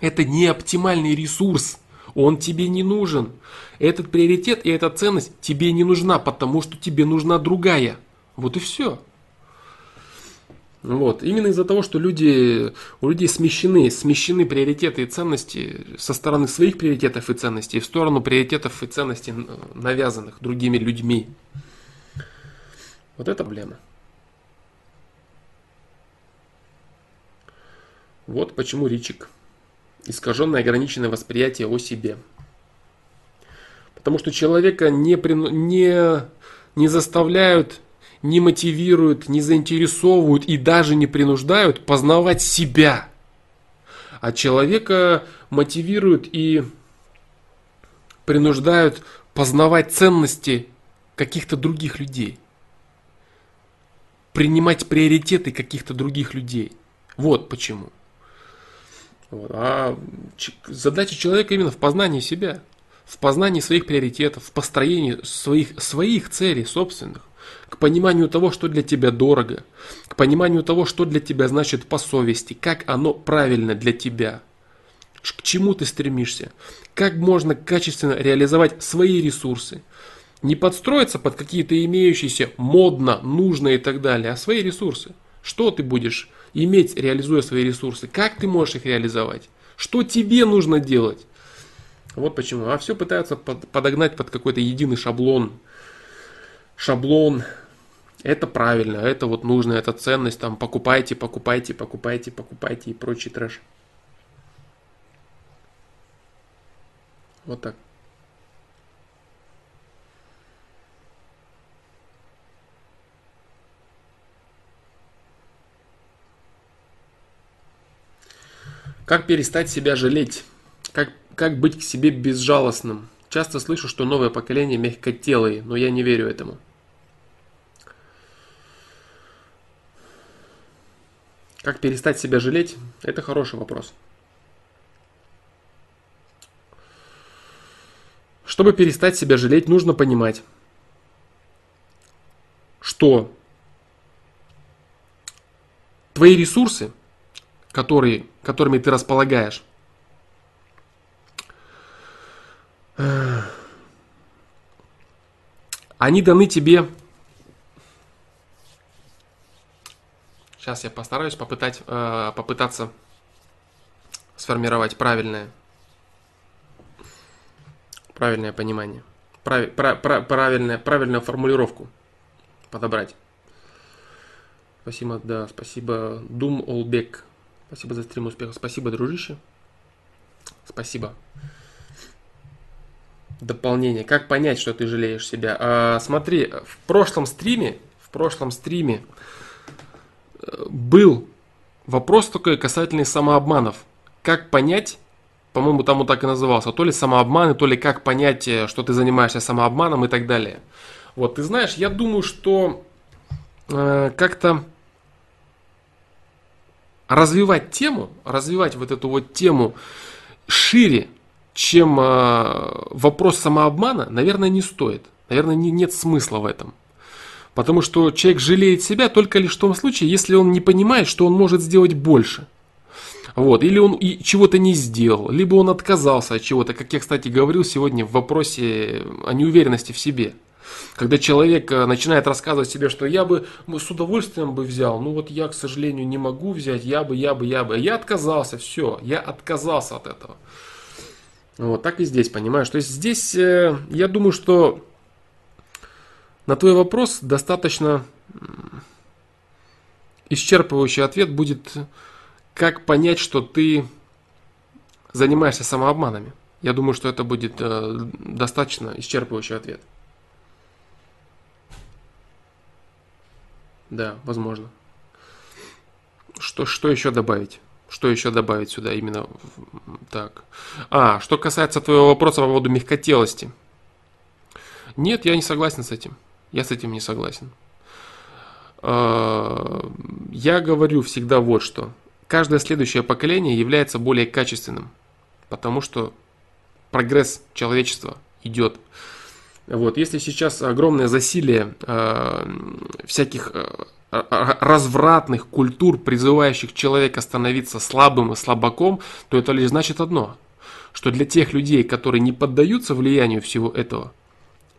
Speaker 1: это не оптимальный ресурс. Он тебе не нужен. Этот приоритет и эта ценность тебе не нужна, потому что тебе нужна другая. Вот и все. Вот. Именно из-за того, что люди, у людей смещены, смещены приоритеты и ценности со стороны своих приоритетов и ценностей в сторону приоритетов и ценностей, навязанных другими людьми. Вот это проблема. Вот почему Ричик. Искаженное ограниченное восприятие о себе. Потому что человека не, при... не, не заставляют не мотивируют, не заинтересовывают и даже не принуждают познавать себя. а человека мотивируют и принуждают познавать ценности каких-то других людей. Принимать приоритеты каких-то других людей. Вот почему. А задача человека именно в познании себя, в познании своих приоритетов, в построении своих, своих целей собственных, к пониманию того, что для тебя дорого, к пониманию того, что для тебя значит по совести, как оно правильно для тебя, к чему ты стремишься, как можно качественно реализовать свои ресурсы. Не подстроиться под какие-то имеющиеся модно, нужно и так далее, а свои ресурсы. Что ты будешь иметь, реализуя свои ресурсы? Как ты можешь их реализовать? Что тебе нужно делать? Вот почему. А все пытаются подогнать под какой-то единый шаблон. Шаблон. Это правильно, это вот нужно, это ценность. Там покупайте, покупайте, покупайте, покупайте и прочий трэш. Вот так. Как перестать себя жалеть? Как, как быть к себе безжалостным? Часто слышу, что новое поколение мягкотелые, но я не верю этому. Как перестать себя жалеть? Это хороший вопрос. Чтобы перестать себя жалеть, нужно понимать, что твои ресурсы которые, которыми ты располагаешь. Они даны тебе. Сейчас я постараюсь попытать, э, попытаться сформировать правильное, правильное понимание, прав, про, правильное, правильную формулировку подобрать. Спасибо, да, спасибо. Дум Олбек Спасибо за стрим успехов. Спасибо, дружище. Спасибо. Дополнение. Как понять, что ты жалеешь себя? А, смотри, в прошлом стриме, в прошлом стриме был вопрос такой касательный самообманов. Как понять, по-моему, там он так и назывался, то ли самообманы, то ли как понять, э, что ты занимаешься самообманом и так далее. Вот, ты знаешь, я думаю, что э, как-то развивать тему, развивать вот эту вот тему шире, чем э, вопрос самообмана, наверное, не стоит. Наверное, не, нет смысла в этом. Потому что человек жалеет себя только лишь в том случае, если он не понимает, что он может сделать больше. Вот. Или он чего-то не сделал, либо он отказался от чего-то, как я, кстати, говорил сегодня в вопросе о неуверенности в себе. Когда человек э, начинает рассказывать себе, что я бы с удовольствием бы взял, ну вот я, к сожалению, не могу взять, я бы, я бы, я бы. Я отказался, все, я отказался от этого. Вот так и здесь, понимаешь? То есть здесь э, я думаю, что на твой вопрос достаточно исчерпывающий ответ будет, как понять, что ты занимаешься самообманами. Я думаю, что это будет э, достаточно исчерпывающий ответ. Да, возможно. Что, что еще добавить? Что еще добавить сюда именно так? А, что касается твоего вопроса по поводу мягкотелости. Нет, я не согласен с этим. Я с этим не согласен. А, я говорю всегда вот что. Каждое следующее поколение является более качественным, потому что прогресс человечества идет вот, если сейчас огромное засилие э, всяких э, развратных культур, призывающих человека становиться слабым и слабаком, то это лишь значит одно, что для тех людей, которые не поддаются влиянию всего этого,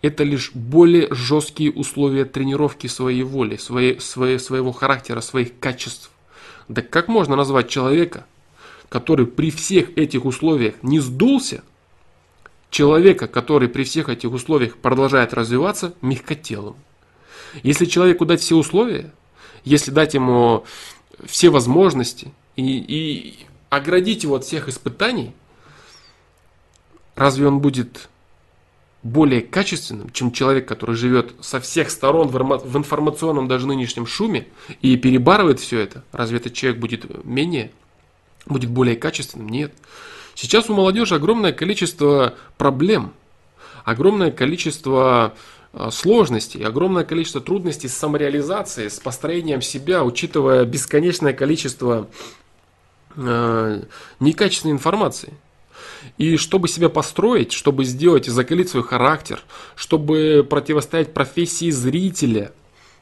Speaker 1: это лишь более жесткие условия тренировки своей воли, своей, своей, своего характера, своих качеств. Да как можно назвать человека, который при всех этих условиях не сдулся, человека, который при всех этих условиях продолжает развиваться, мягкотелым. Если человеку дать все условия, если дать ему все возможности и, и оградить его от всех испытаний, разве он будет более качественным, чем человек, который живет со всех сторон в информационном даже нынешнем шуме и перебарывает все это? Разве этот человек будет менее будет более качественным? Нет. Сейчас у молодежи огромное количество проблем, огромное количество а, сложностей, огромное количество трудностей с самореализацией, с построением себя, учитывая бесконечное количество э, некачественной информации. И чтобы себя построить, чтобы сделать и закалить свой характер, чтобы противостоять профессии зрителя,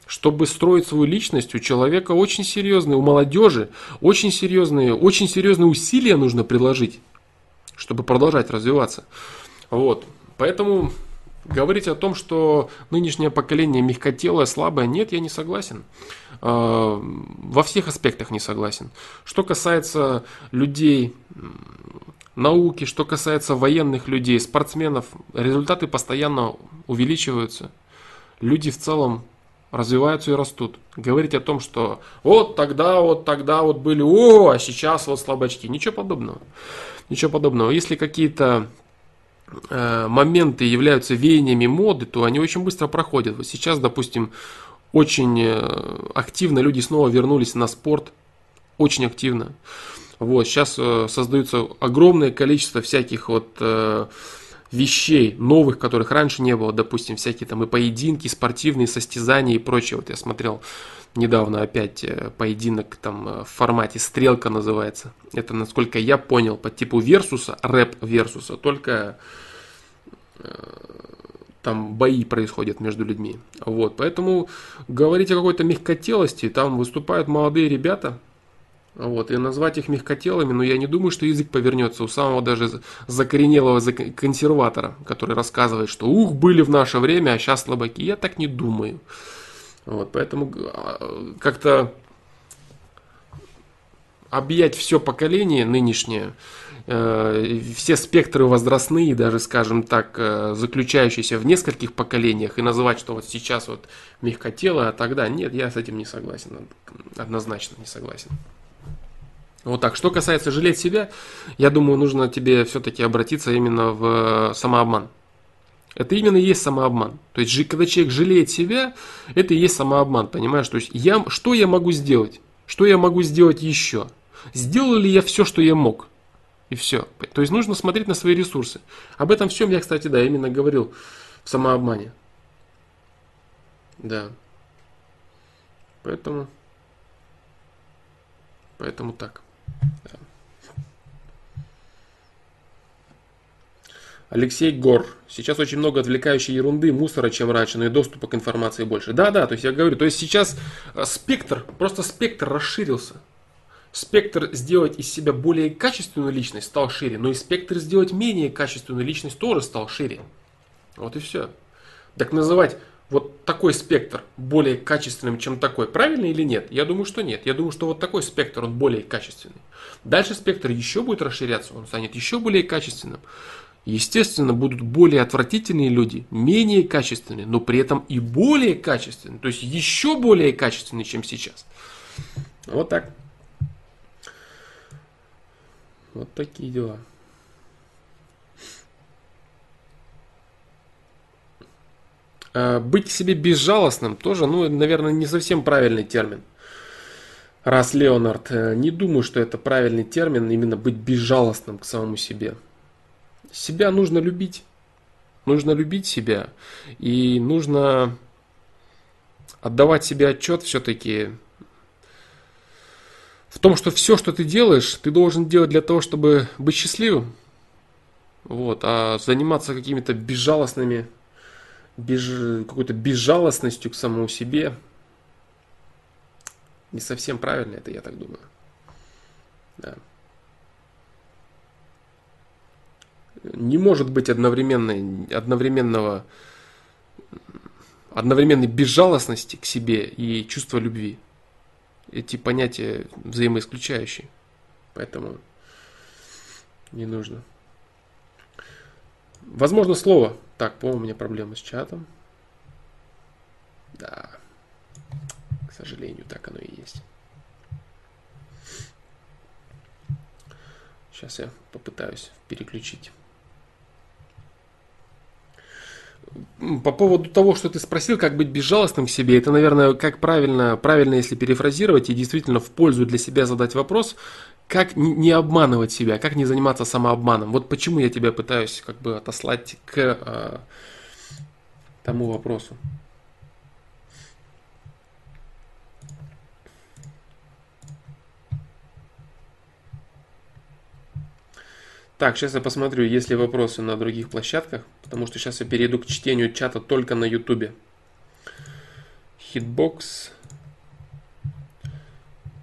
Speaker 1: чтобы строить свою личность, у человека очень серьезные, у молодежи очень серьезные, очень серьезные усилия нужно приложить, чтобы продолжать развиваться. Вот. Поэтому говорить о том, что нынешнее поколение мягкотелое, слабое, нет, я не согласен. А, во всех аспектах не согласен. Что касается людей науки, что касается военных людей, спортсменов, результаты постоянно увеличиваются. Люди в целом развиваются и растут. Говорить о том, что вот тогда, вот тогда вот были, о, а сейчас вот слабачки. Ничего подобного. Ничего подобного. Если какие-то э, моменты являются веяниями моды, то они очень быстро проходят. Вот сейчас, допустим, очень э, активно люди снова вернулись на спорт. Очень активно. Вот, сейчас э, создаются огромное количество всяких вот э, вещей новых, которых раньше не было, допустим, всякие там и поединки, спортивные состязания и прочее. Вот я смотрел недавно опять э, поединок там в формате стрелка называется. Это, насколько я понял, по типу версуса, рэп версуса, только там бои происходят между людьми. Вот, поэтому говорить о какой-то мягкотелости, там выступают молодые ребята, вот, и назвать их мягкотелыми, но я не думаю, что язык повернется у самого даже закоренелого консерватора, который рассказывает, что ух, были в наше время, а сейчас слабаки. Я так не думаю. Вот, поэтому а, как-то объять все поколение нынешнее, э, все спектры возрастные, даже, скажем так, э, заключающиеся в нескольких поколениях, и называть, что вот сейчас вот мягкотело, а тогда нет, я с этим не согласен, однозначно не согласен. Вот так. Что касается жалеть себя, я думаю, нужно тебе все-таки обратиться именно в самообман. Это именно и есть самообман. То есть, когда человек жалеет себя, это и есть самообман, понимаешь? То есть, я, что я могу сделать? Что я могу сделать еще? Сделал ли я все, что я мог? И все. То есть, нужно смотреть на свои ресурсы. Об этом всем я, кстати, да, именно говорил в самообмане. Да. Поэтому... Поэтому так. Алексей Гор. Сейчас очень много отвлекающей ерунды, мусора, чем раньше, но и доступа к информации больше. Да, да, то есть я говорю, то есть сейчас э, спектр, просто спектр расширился. Спектр сделать из себя более качественную личность стал шире, но и спектр сделать менее качественную личность тоже стал шире. Вот и все. Так называть вот такой спектр более качественным, чем такой, правильно или нет? Я думаю, что нет. Я думаю, что вот такой спектр, он более качественный. Дальше спектр еще будет расширяться, он станет еще более качественным. Естественно, будут более отвратительные люди, менее качественные, но при этом и более качественные, то есть еще более качественные, чем сейчас. Вот так. Вот такие дела. А, быть себе безжалостным тоже, ну, наверное, не совсем правильный термин. Раз Леонард, э, не думаю, что это правильный термин, именно быть безжалостным к самому себе. Себя нужно любить. Нужно любить себя. И нужно отдавать себе отчет все-таки в том, что все, что ты делаешь, ты должен делать для того, чтобы быть счастливым. Вот, а заниматься какими-то безжалостными, без, какой-то безжалостностью к самому себе не совсем правильно, это я так думаю. Да. не может быть одновременной, одновременного, одновременной безжалостности к себе и чувства любви. Эти понятия взаимоисключающие. Поэтому не нужно. Возможно, слово. Так, по-моему, у меня проблема с чатом. Да. К сожалению, так оно и есть. Сейчас я попытаюсь переключить. по поводу того, что ты спросил, как быть безжалостным к себе, это, наверное, как правильно, правильно, если перефразировать и действительно в пользу для себя задать вопрос, как не обманывать себя, как не заниматься самообманом. Вот почему я тебя пытаюсь как бы отослать к э, тому вопросу. Так, сейчас я посмотрю, есть ли вопросы на других площадках, потому что сейчас я перейду к чтению чата только на ютубе. Hitbox.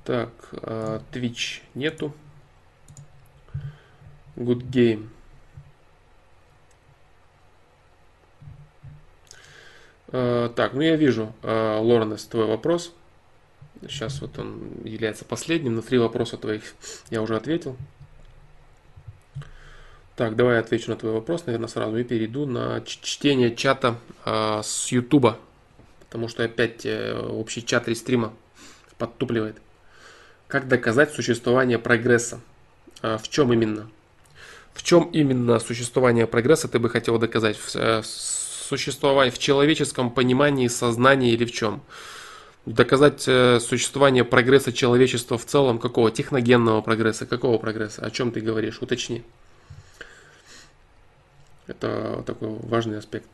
Speaker 1: Так, uh, Twitch нету. Good Game. Uh, так, ну я вижу, uh, Лоренес, твой вопрос. Сейчас вот он является последним. На три вопроса твоих я уже ответил. Так, давай я отвечу на твой вопрос, наверное, сразу и перейду на чтение чата э, с Ютуба, потому что опять э, общий чат рестрима подтупливает. Как доказать существование прогресса? Э, в чем именно? В чем именно существование прогресса ты бы хотел доказать? В, э, существование в человеческом понимании, сознании или в чем? Доказать э, существование прогресса человечества в целом, какого? Техногенного прогресса, какого прогресса? О чем ты говоришь? Уточни. Это такой важный аспект.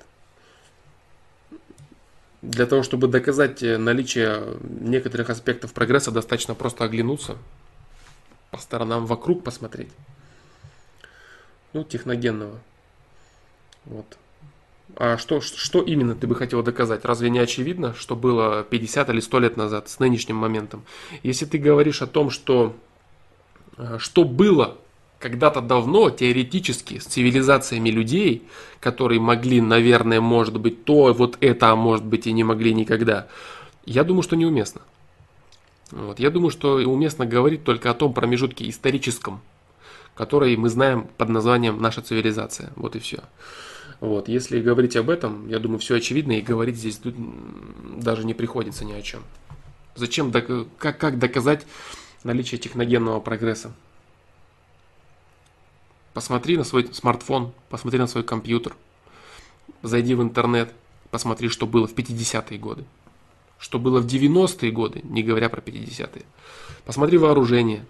Speaker 1: Для того, чтобы доказать наличие некоторых аспектов прогресса, достаточно просто оглянуться, по сторонам вокруг посмотреть. Ну, техногенного. Вот. А что, что именно ты бы хотел доказать? Разве не очевидно, что было 50 или 100 лет назад с нынешним моментом? Если ты говоришь о том, что, э, что было когда-то давно теоретически с цивилизациями людей, которые могли, наверное, может быть то, вот это, а может быть и не могли никогда, я думаю, что неуместно. Вот. Я думаю, что уместно говорить только о том промежутке историческом, который мы знаем под названием наша цивилизация. Вот и все. Вот. Если говорить об этом, я думаю, все очевидно, и говорить здесь даже не приходится ни о чем. Зачем, как, как доказать наличие техногенного прогресса? Посмотри на свой смартфон, посмотри на свой компьютер, зайди в интернет, посмотри, что было в 50-е годы, что было в 90-е годы, не говоря про 50-е. Посмотри вооружение,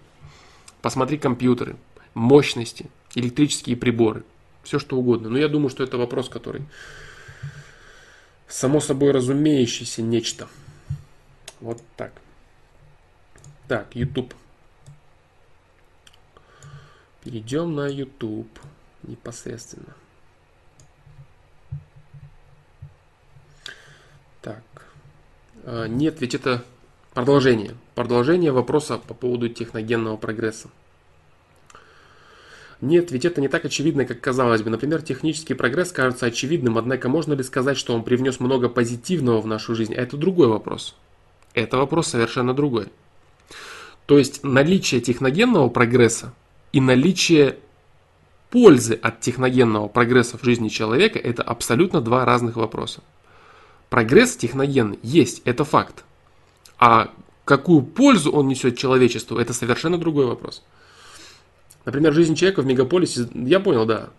Speaker 1: посмотри компьютеры, мощности, электрические приборы, все что угодно. Но я думаю, что это вопрос, который само собой разумеющийся нечто. Вот так. Так, YouTube. Перейдем на YouTube непосредственно. Так. А, нет, ведь это продолжение. Продолжение вопроса по поводу техногенного прогресса. Нет, ведь это не так очевидно, как казалось бы. Например, технический прогресс кажется очевидным, однако можно ли сказать, что он привнес много позитивного в нашу жизнь? Это другой вопрос. Это вопрос совершенно другой. То есть наличие техногенного прогресса и наличие пользы от техногенного прогресса в жизни человека – это абсолютно два разных вопроса. Прогресс техногенный есть, это факт. А какую пользу он несет человечеству, это совершенно другой вопрос. Например, жизнь человека в мегаполисе, я понял, да,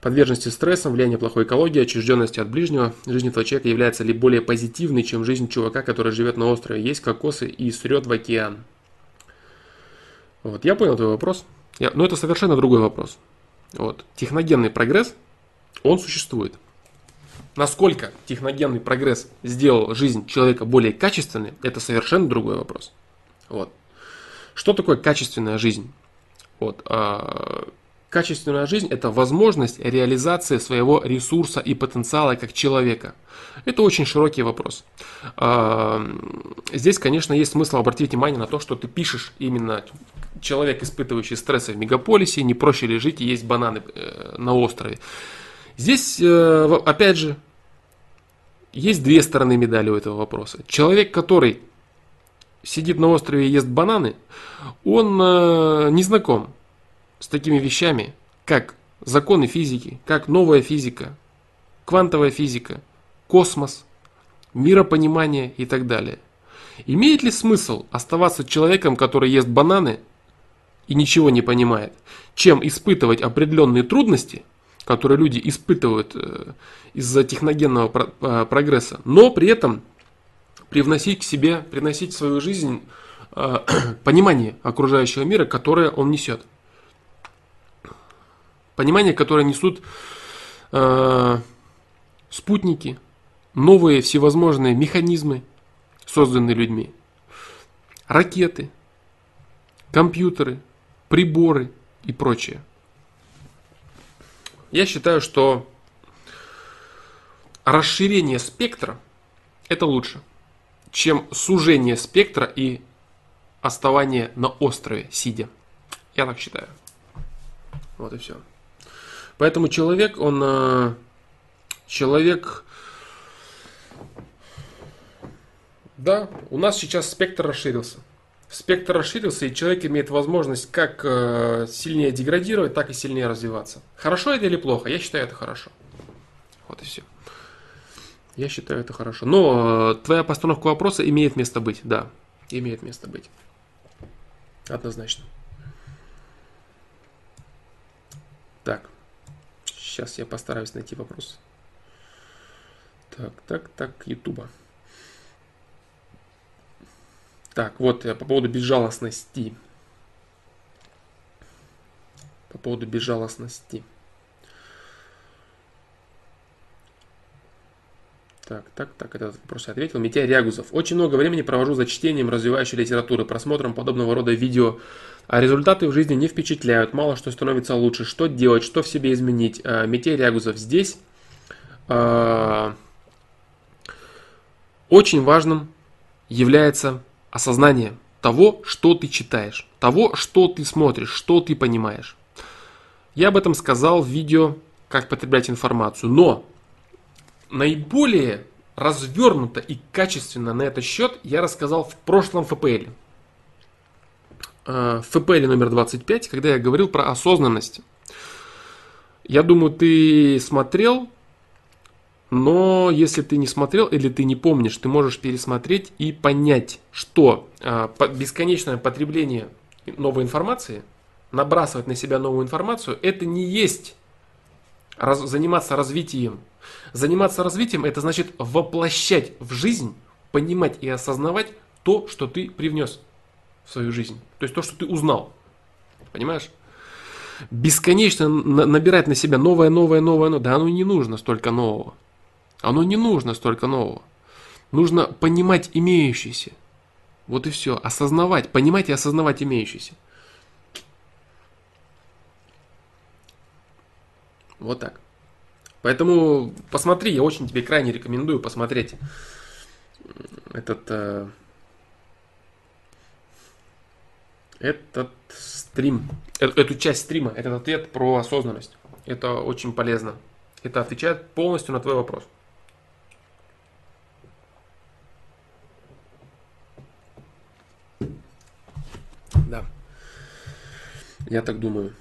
Speaker 1: подверженности стрессам, влияние плохой экологии, отчужденности от ближнего, жизнь этого человека является ли более позитивной, чем жизнь чувака, который живет на острове, есть кокосы и срет в океан. Вот, я понял твой вопрос. Я, но это совершенно другой вопрос. Вот, техногенный прогресс, он существует. Насколько техногенный прогресс сделал жизнь человека более качественной, это совершенно другой вопрос. Вот. Что такое качественная жизнь? Вот, а, Качественная жизнь – это возможность реализации своего ресурса и потенциала как человека. Это очень широкий вопрос. А, здесь, конечно, есть смысл обратить внимание на то, что ты пишешь именно человек, испытывающий стрессы в мегаполисе, не проще ли жить и есть бананы э, на острове. Здесь, э, опять же, есть две стороны медали у этого вопроса. Человек, который сидит на острове и ест бананы, он э, не знаком с такими вещами, как законы физики, как новая физика, квантовая физика, космос, миропонимание и так далее. Имеет ли смысл оставаться человеком, который ест бананы и ничего не понимает, чем испытывать определенные трудности, которые люди испытывают э, из-за техногенного э, прогресса, но при этом привносить к себе, приносить в свою жизнь э, [clears throat] понимание окружающего мира, которое он несет. Понимание, которое несут э, спутники, новые всевозможные механизмы, созданные людьми, ракеты, компьютеры, приборы и прочее. Я считаю, что расширение спектра это лучше, чем сужение спектра и оставание на острове, сидя. Я так считаю. Вот и все. Поэтому человек, он э, человек, да, у нас сейчас спектр расширился. Спектр расширился, и человек имеет возможность как э, сильнее деградировать, так и сильнее развиваться. Хорошо это или плохо? Я считаю это хорошо. Вот и все. Я считаю это хорошо. Но э, твоя постановка вопроса имеет место быть, да. Имеет место быть. Однозначно. Так. Сейчас я постараюсь найти вопрос. Так, так, так, Ютуба. Так, вот по поводу безжалостности. По поводу безжалостности. Так, так, так, этот вопрос я ответил. Митяй Рягузов. Очень много времени провожу за чтением развивающей литературы, просмотром подобного рода видео, а результаты в жизни не впечатляют, мало что становится лучше. Что делать, что в себе изменить? А, Митяй Рягузов здесь а, очень важным является осознание того, что ты читаешь, того, что ты смотришь, что ты понимаешь. Я об этом сказал в видео «Как потреблять информацию», но наиболее развернуто и качественно на этот счет я рассказал в прошлом ФПЛ. В ФПЛ номер 25, когда я говорил про осознанность. Я думаю, ты смотрел, но если ты не смотрел или ты не помнишь, ты можешь пересмотреть и понять, что а, бесконечное потребление новой информации, набрасывать на себя новую информацию, это не есть раз, заниматься развитием Заниматься развитием это значит воплощать в жизнь, понимать и осознавать то, что ты привнес свою жизнь. То есть то, что ты узнал. Понимаешь? Бесконечно набирать на себя новое, новое, новое, новое. Да оно не нужно столько нового. Оно не нужно столько нового. Нужно понимать имеющееся. Вот и все. Осознавать, понимать и осознавать имеющееся. Вот так. Поэтому посмотри, я очень тебе крайне рекомендую посмотреть этот, э, этот стрим, э, эту часть стрима, этот ответ про осознанность. Это очень полезно. Это отвечает полностью на твой вопрос. Да. Я так думаю.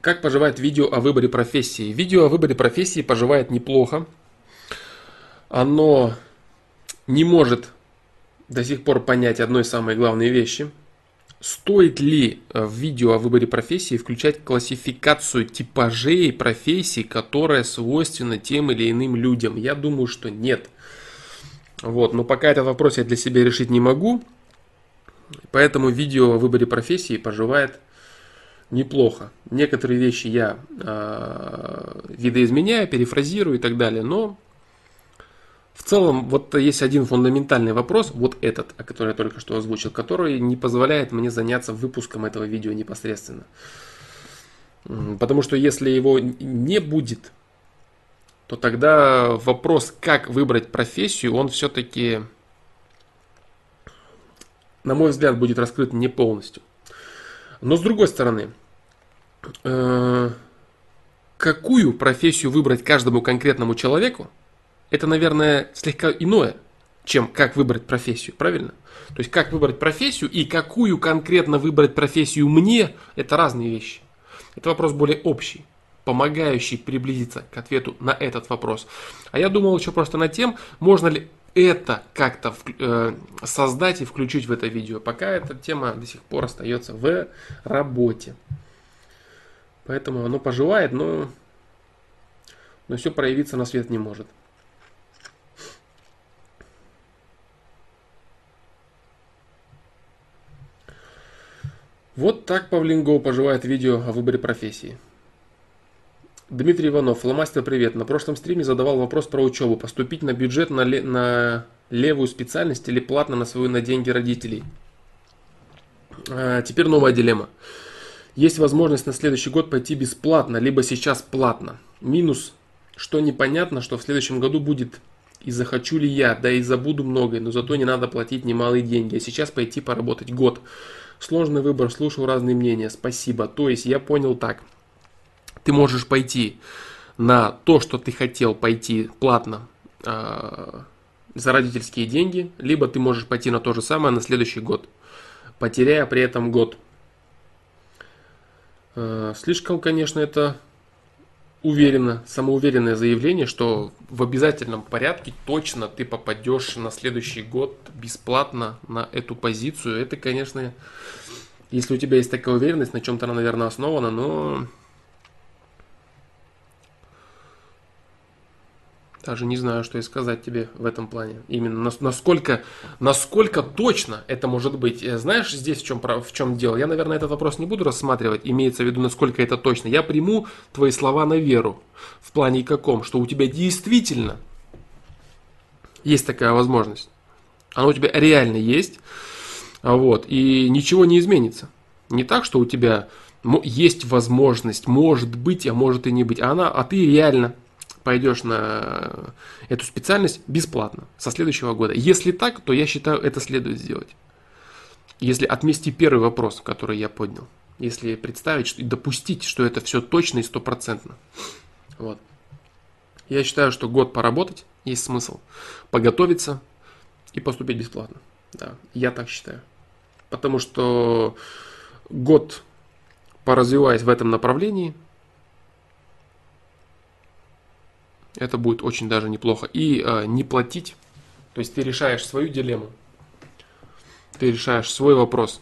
Speaker 1: Как поживает видео о выборе профессии? Видео о выборе профессии поживает неплохо. Оно не может до сих пор понять одной самой главной вещи. Стоит ли э, в видео о выборе профессии включать классификацию типажей профессий, которая свойственна тем или иным людям? Я думаю, что нет. Вот, но пока этот вопрос я для себя решить не могу. Поэтому видео о выборе профессии поживает неплохо. Некоторые вещи я э, видоизменяю, перефразирую и так далее, но в целом вот есть один фундаментальный вопрос, вот этот, о котором я только что озвучил, который не позволяет мне заняться выпуском этого видео непосредственно. Потому что если его не будет, то тогда вопрос, как выбрать профессию, он все-таки, на мой взгляд, будет раскрыт не полностью. Но с другой стороны, э, какую профессию выбрать каждому конкретному человеку, это, наверное, слегка иное, чем как выбрать профессию, правильно? То есть как выбрать профессию и какую конкретно выбрать профессию мне, это разные вещи. Это вопрос более общий, помогающий приблизиться к ответу на этот вопрос. А я думал еще просто над тем, можно ли это как-то э, создать и включить в это видео. Пока эта тема до сих пор остается в работе. Поэтому оно поживает, но, но все проявиться на свет не может. Вот так Павлин Гоу поживает видео о выборе профессии. Дмитрий Иванов, фломастер, привет. На прошлом стриме задавал вопрос про учебу. Поступить на бюджет на, ле- на левую специальность или платно на свою на деньги родителей? А, теперь новая дилемма. Есть возможность на следующий год пойти бесплатно, либо сейчас платно. Минус, что непонятно, что в следующем году будет и захочу ли я, да и забуду многое, но зато не надо платить немалые деньги. А сейчас пойти поработать год. Сложный выбор, слушаю разные мнения. Спасибо. То есть я понял так. Ты можешь пойти на то, что ты хотел пойти платно э, за родительские деньги, либо ты можешь пойти на то же самое на следующий год, потеряя при этом год. Э, слишком, конечно, это уверенно, самоуверенное заявление, что в обязательном порядке точно ты попадешь на следующий год бесплатно на эту позицию. Это, конечно, если у тебя есть такая уверенность, на чем-то она, наверное, основана, но даже не знаю, что и сказать тебе в этом плане. Именно насколько, насколько точно это может быть. Э, знаешь, здесь в чем, в чем дело? Я, наверное, этот вопрос не буду рассматривать, имеется в виду, насколько это точно. Я приму твои слова на веру. В плане каком? Что у тебя действительно есть такая возможность. Она у тебя реально есть. Вот, и ничего не изменится. Не так, что у тебя есть возможность, может быть, а может и не быть. А, она, а ты реально пойдешь на эту специальность бесплатно со следующего года. Если так, то я считаю, это следует сделать. Если отмести первый вопрос, который я поднял. Если представить и допустить, что это все точно и стопроцентно. Вот. Я считаю, что год поработать есть смысл. Поготовиться и поступить бесплатно. Да, я так считаю. Потому что год поразвиваясь в этом направлении, Это будет очень даже неплохо. И э, не платить. То есть ты решаешь свою дилемму. Ты решаешь свой вопрос,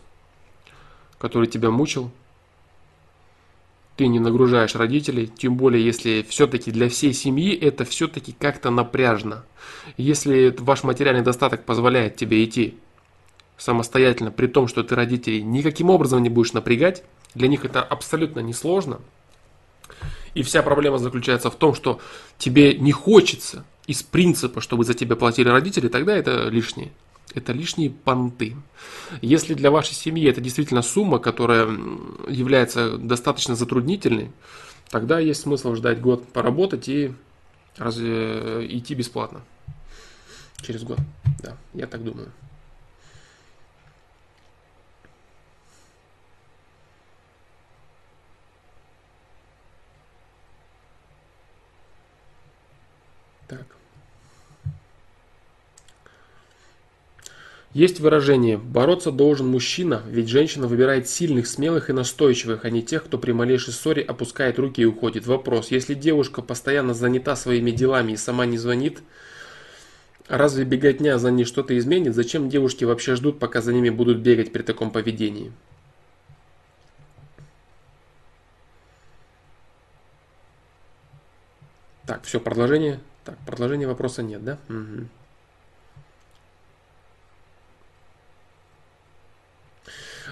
Speaker 1: который тебя мучил. Ты не нагружаешь родителей, тем более если все-таки для всей семьи это все-таки как-то напряжно. Если ваш материальный достаток позволяет тебе идти самостоятельно, при том, что ты родителей никаким образом не будешь напрягать, для них это абсолютно несложно – и вся проблема заключается в том, что тебе не хочется из принципа, чтобы за тебя платили родители, тогда это лишнее. Это лишние понты. Если для вашей семьи это действительно сумма, которая является достаточно затруднительной, тогда есть смысл ждать год поработать и разве идти бесплатно. Через год. Да, я так думаю. Так. Есть выражение «бороться должен мужчина, ведь женщина выбирает сильных, смелых и настойчивых, а не тех, кто при малейшей ссоре опускает руки и уходит». Вопрос. Если девушка постоянно занята своими делами и сама не звонит, разве беготня за ней что-то изменит? Зачем девушки вообще ждут, пока за ними будут бегать при таком поведении? Так, все, продолжение. Так, продолжения вопроса нет, да? Угу.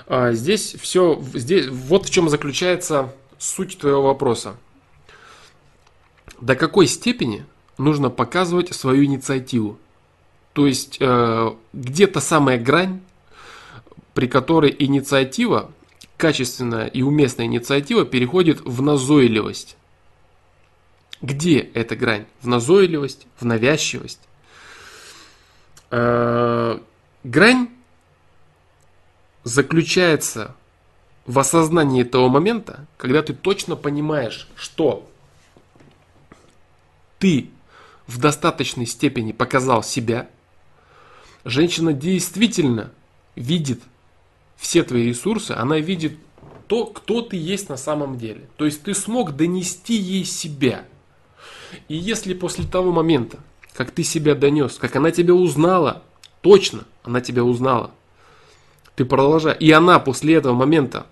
Speaker 1: А, здесь все, здесь, вот в чем заключается суть твоего вопроса. До какой степени нужно показывать свою инициативу? То есть э, где-то самая грань, при которой инициатива, качественная и уместная инициатива переходит в назойливость. Где эта грань? В назойливость, в навязчивость? Э, грань заключается в осознании того момента, когда ты точно понимаешь, что ты в достаточной степени показал себя, женщина действительно видит все твои ресурсы, она видит то, кто ты есть на самом деле. То есть ты смог донести ей себя – и если после того момента, как ты себя донес, как она тебя узнала, точно она тебя узнала, ты продолжаешь, и она после этого момента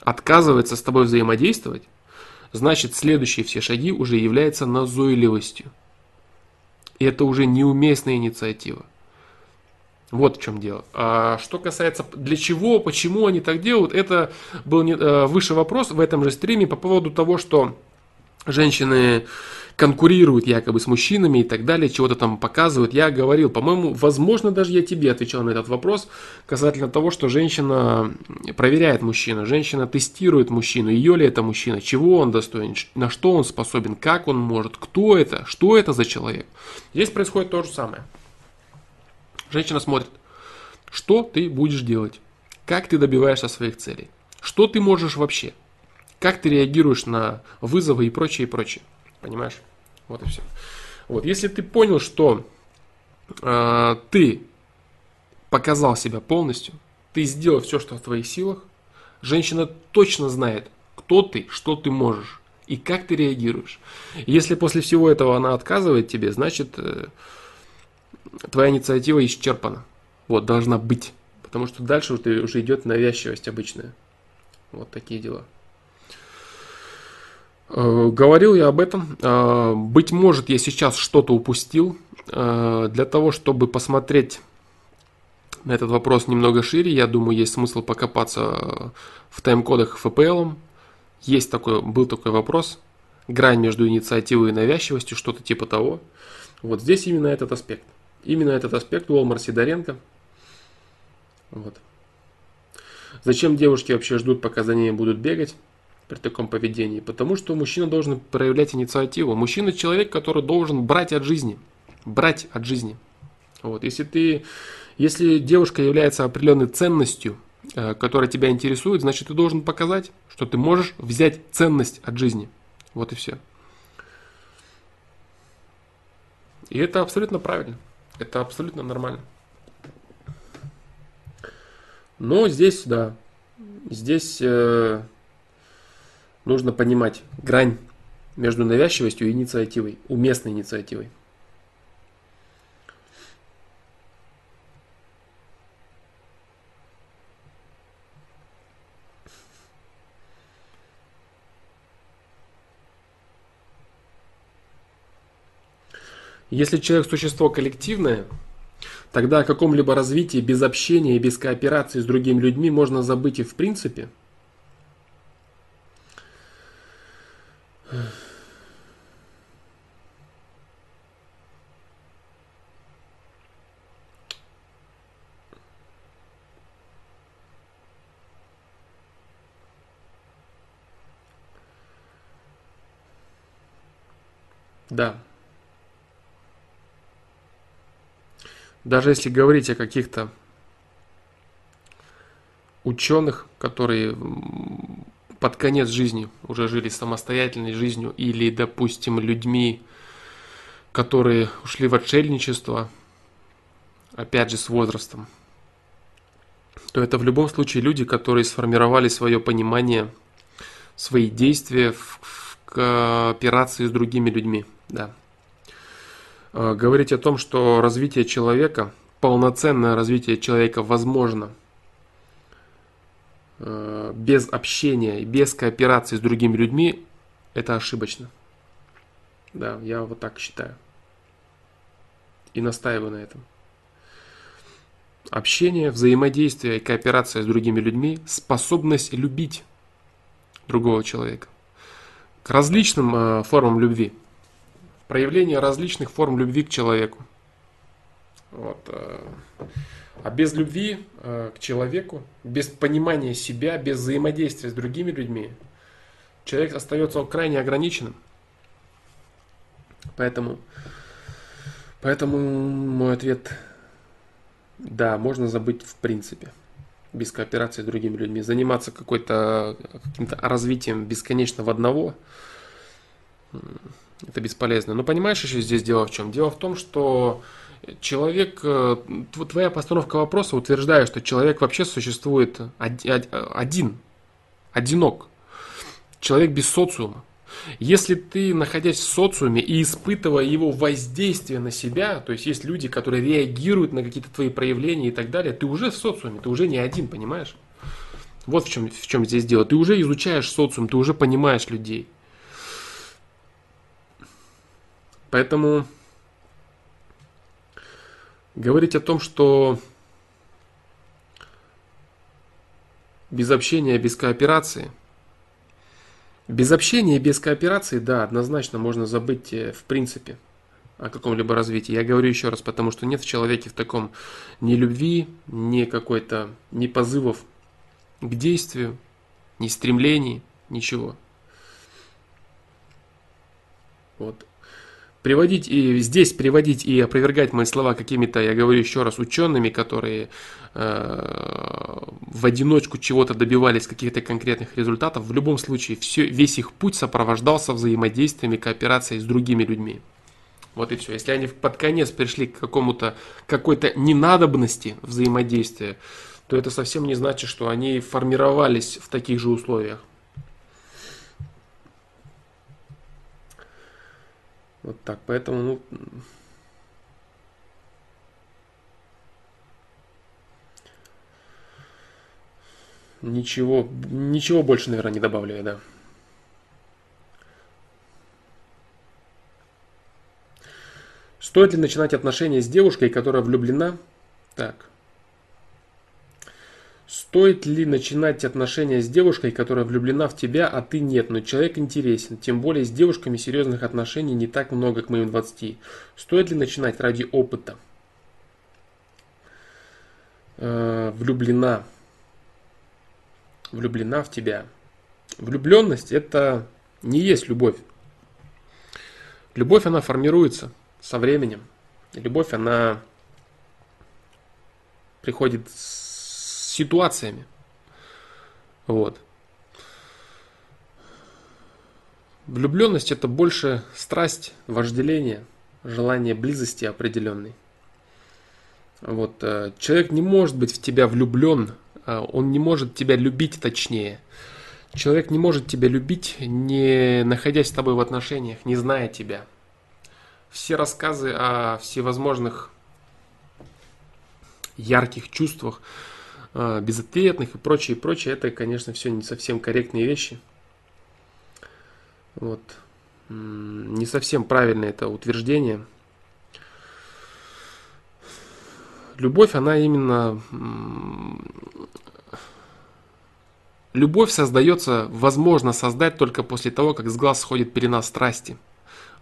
Speaker 1: отказывается с тобой взаимодействовать, значит следующие все шаги уже являются назойливостью. И это уже неуместная инициатива. Вот в чем дело. А что касается для чего, почему они так делают, это был не, э, выше вопрос в этом же стриме по поводу того, что женщины конкурируют якобы с мужчинами и так далее, чего-то там показывают. Я говорил, по-моему, возможно, даже я тебе отвечал на этот вопрос касательно того, что женщина проверяет мужчину, женщина тестирует мужчину, ее ли это мужчина, чего он достоин, на что он способен, как он может, кто это, что это за человек. Здесь происходит то же самое. Женщина смотрит, что ты будешь делать, как ты добиваешься своих целей, что ты можешь вообще, как ты реагируешь на вызовы и прочее, и прочее. Понимаешь? Вот и все. Вот, если ты понял, что э, ты показал себя полностью, ты сделал все, что в твоих силах, женщина точно знает, кто ты, что ты можешь и как ты реагируешь. Если после всего этого она отказывает тебе, значит, э, твоя инициатива исчерпана. Вот, должна быть. Потому что дальше уже идет навязчивость обычная. Вот такие дела. Э, говорил я об этом. Э, быть может, я сейчас что-то упустил. Э, для того, чтобы посмотреть на этот вопрос немного шире, я думаю, есть смысл покопаться в тайм-кодах FPL. Есть такой, был такой вопрос. Грань между инициативой и навязчивостью, что-то типа того. Вот здесь именно этот аспект. Именно этот аспект Уолмар Сидоренко. Вот. Зачем девушки вообще ждут, пока за ними будут бегать при таком поведении? Потому что мужчина должен проявлять инициативу. Мужчина человек, который должен брать от жизни. Брать от жизни. Вот. Если, ты, если девушка является определенной ценностью, э, которая тебя интересует, значит ты должен показать, что ты можешь взять ценность от жизни. Вот и все. И это абсолютно правильно. Это абсолютно нормально. Но здесь, да, здесь э, нужно понимать грань между навязчивостью и инициативой, уместной инициативой. Если человек существо коллективное, тогда о каком-либо развитии без общения и без кооперации с другими людьми можно забыть и в принципе. Да. Даже если говорить о каких-то ученых, которые под конец жизни уже жили самостоятельной жизнью, или, допустим, людьми, которые ушли в отшельничество, опять же, с возрастом, то это в любом случае люди, которые сформировали свое понимание, свои действия в, в кооперации с другими людьми. Да. Э, говорить о том, что развитие человека, полноценное развитие человека возможно без общения без кооперации с другими людьми, это ошибочно. Да, я вот так считаю. И настаиваю на этом. Общение, взаимодействие и кооперация с другими людьми, способность любить другого человека. К различным э, формам любви – проявление различных форм любви к человеку. Вот. Э, а без любви э, к человеку, без понимания себя, без взаимодействия с другими людьми, человек остается крайне ограниченным. Поэтому, поэтому мой ответ – да, можно забыть в принципе без кооперации с другими людьми. Заниматься какой-то каким-то развитием бесконечного одного это бесполезно. Но понимаешь еще здесь дело в чем? Дело в том, что человек, э, твоя постановка вопроса утверждает, что человек вообще существует один, одинок. Человек без социума. Если ты, находясь в социуме и испытывая его воздействие на себя, то есть есть люди, которые реагируют на какие-то твои проявления и так далее, ты уже в социуме, ты уже не один, понимаешь? Вот в чем, в чем здесь дело. Ты уже изучаешь социум, ты уже понимаешь людей. Поэтому Говорить о том, что без общения, без кооперации. Без общения без кооперации, да, однозначно можно забыть э, в принципе о каком-либо развитии. Я говорю еще раз, потому что нет в человеке в таком ни любви, ни какой-то, ни позывов к действию, ни стремлений, ничего. Вот приводить и здесь приводить и опровергать мои слова какими-то, я говорю еще раз, учеными, которые э, в одиночку чего-то добивались каких-то конкретных результатов, в любом случае все, весь их путь сопровождался взаимодействиями, кооперацией с другими людьми. Вот и все. Если они под конец пришли к какому-то какой-то ненадобности взаимодействия, то это совсем не значит, что они формировались в таких же условиях. Вот так, поэтому, ну, ничего, ничего больше, наверное, не добавляю, да. Стоит ли начинать отношения с девушкой, которая влюблена? Так. Стоит ли начинать отношения с девушкой, которая влюблена в тебя, а ты нет, но человек интересен, тем более с девушками серьезных отношений не так много к моим 20. Стоит ли начинать ради опыта? Э, влюблена. Влюблена в тебя. Влюбленность это не есть любовь. Любовь, она формируется со временем. Любовь, она приходит с ситуациями. Вот. Влюбленность это больше страсть, вожделение, желание близости определенной. Вот. Э, человек не может быть в тебя влюблен, э, он не может тебя любить точнее. Человек не может тебя любить, не находясь с тобой в отношениях, не зная тебя. Все рассказы о всевозможных ярких чувствах, безответных и прочее, и прочее. Это, конечно, все не совсем корректные вещи. Вот. Не совсем правильное это утверждение. Любовь, она именно... Любовь создается, возможно создать только после того, как с глаз сходит пелена страсти.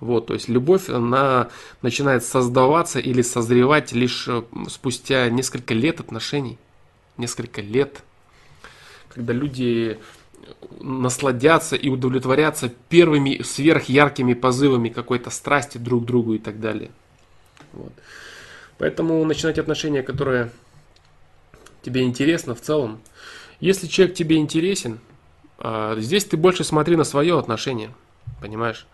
Speaker 1: Вот, то есть любовь, она начинает создаваться или созревать лишь э, спустя несколько лет отношений несколько лет, когда люди насладятся и удовлетворятся первыми сверхяркими позывами какой-то страсти друг к другу и так далее. Вот. Поэтому начинать отношения, которые тебе интересно в целом. Если человек тебе интересен, а, здесь ты больше смотри на свое отношение, понимаешь?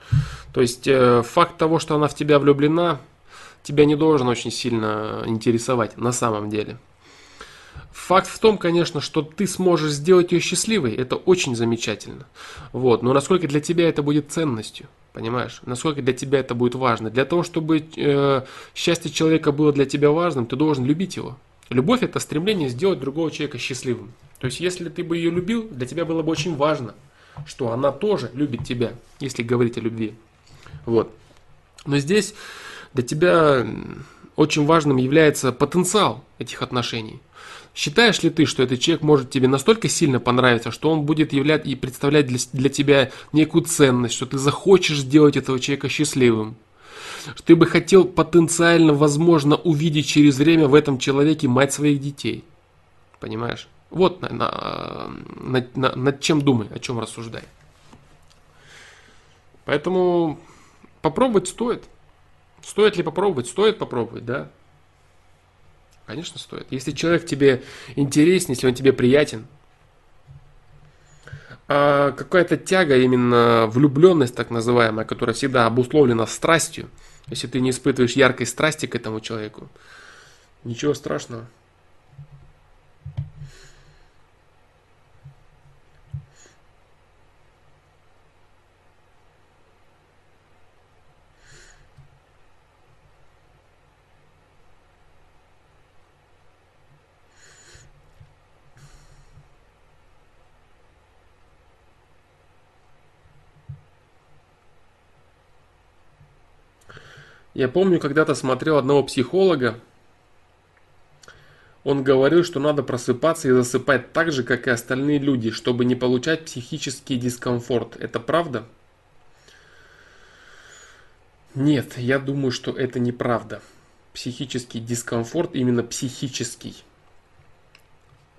Speaker 1: То есть э, факт того, что она в тебя влюблена, тебя не должен очень сильно интересовать на самом деле. Факт в том, конечно, что ты сможешь сделать ее счастливой, это очень замечательно. Вот. Но насколько для тебя это будет ценностью, понимаешь? Насколько для тебя это будет важно? Для того, чтобы э, счастье человека было для тебя важным, ты должен любить его. Любовь это стремление сделать другого человека счастливым. То есть, если ты бы ее любил, для тебя было бы очень важно, что она тоже любит тебя, если говорить о любви. Вот. Но здесь для тебя очень важным является потенциал этих отношений. Считаешь ли ты, что этот человек может тебе настолько сильно понравиться, что он будет являть и представлять для, для тебя некую ценность, что ты захочешь сделать этого человека счастливым? Что ты бы хотел потенциально, возможно, увидеть через время в этом человеке мать своих детей? Понимаешь? Вот на, на, на, на, над чем думай, о чем рассуждай. Поэтому попробовать стоит. Стоит ли попробовать? Стоит попробовать, да. Конечно, стоит. Если человек тебе интересен, если он тебе приятен, а какая-то тяга, именно влюбленность так называемая, которая всегда обусловлена страстью, если ты не испытываешь яркой страсти к этому человеку, ничего страшного. Я помню, когда-то смотрел одного психолога. Он говорил, что надо просыпаться и засыпать так же, как и остальные люди, чтобы не получать психический дискомфорт. Это правда? Нет, я думаю, что это неправда. Психический дискомфорт, именно психический,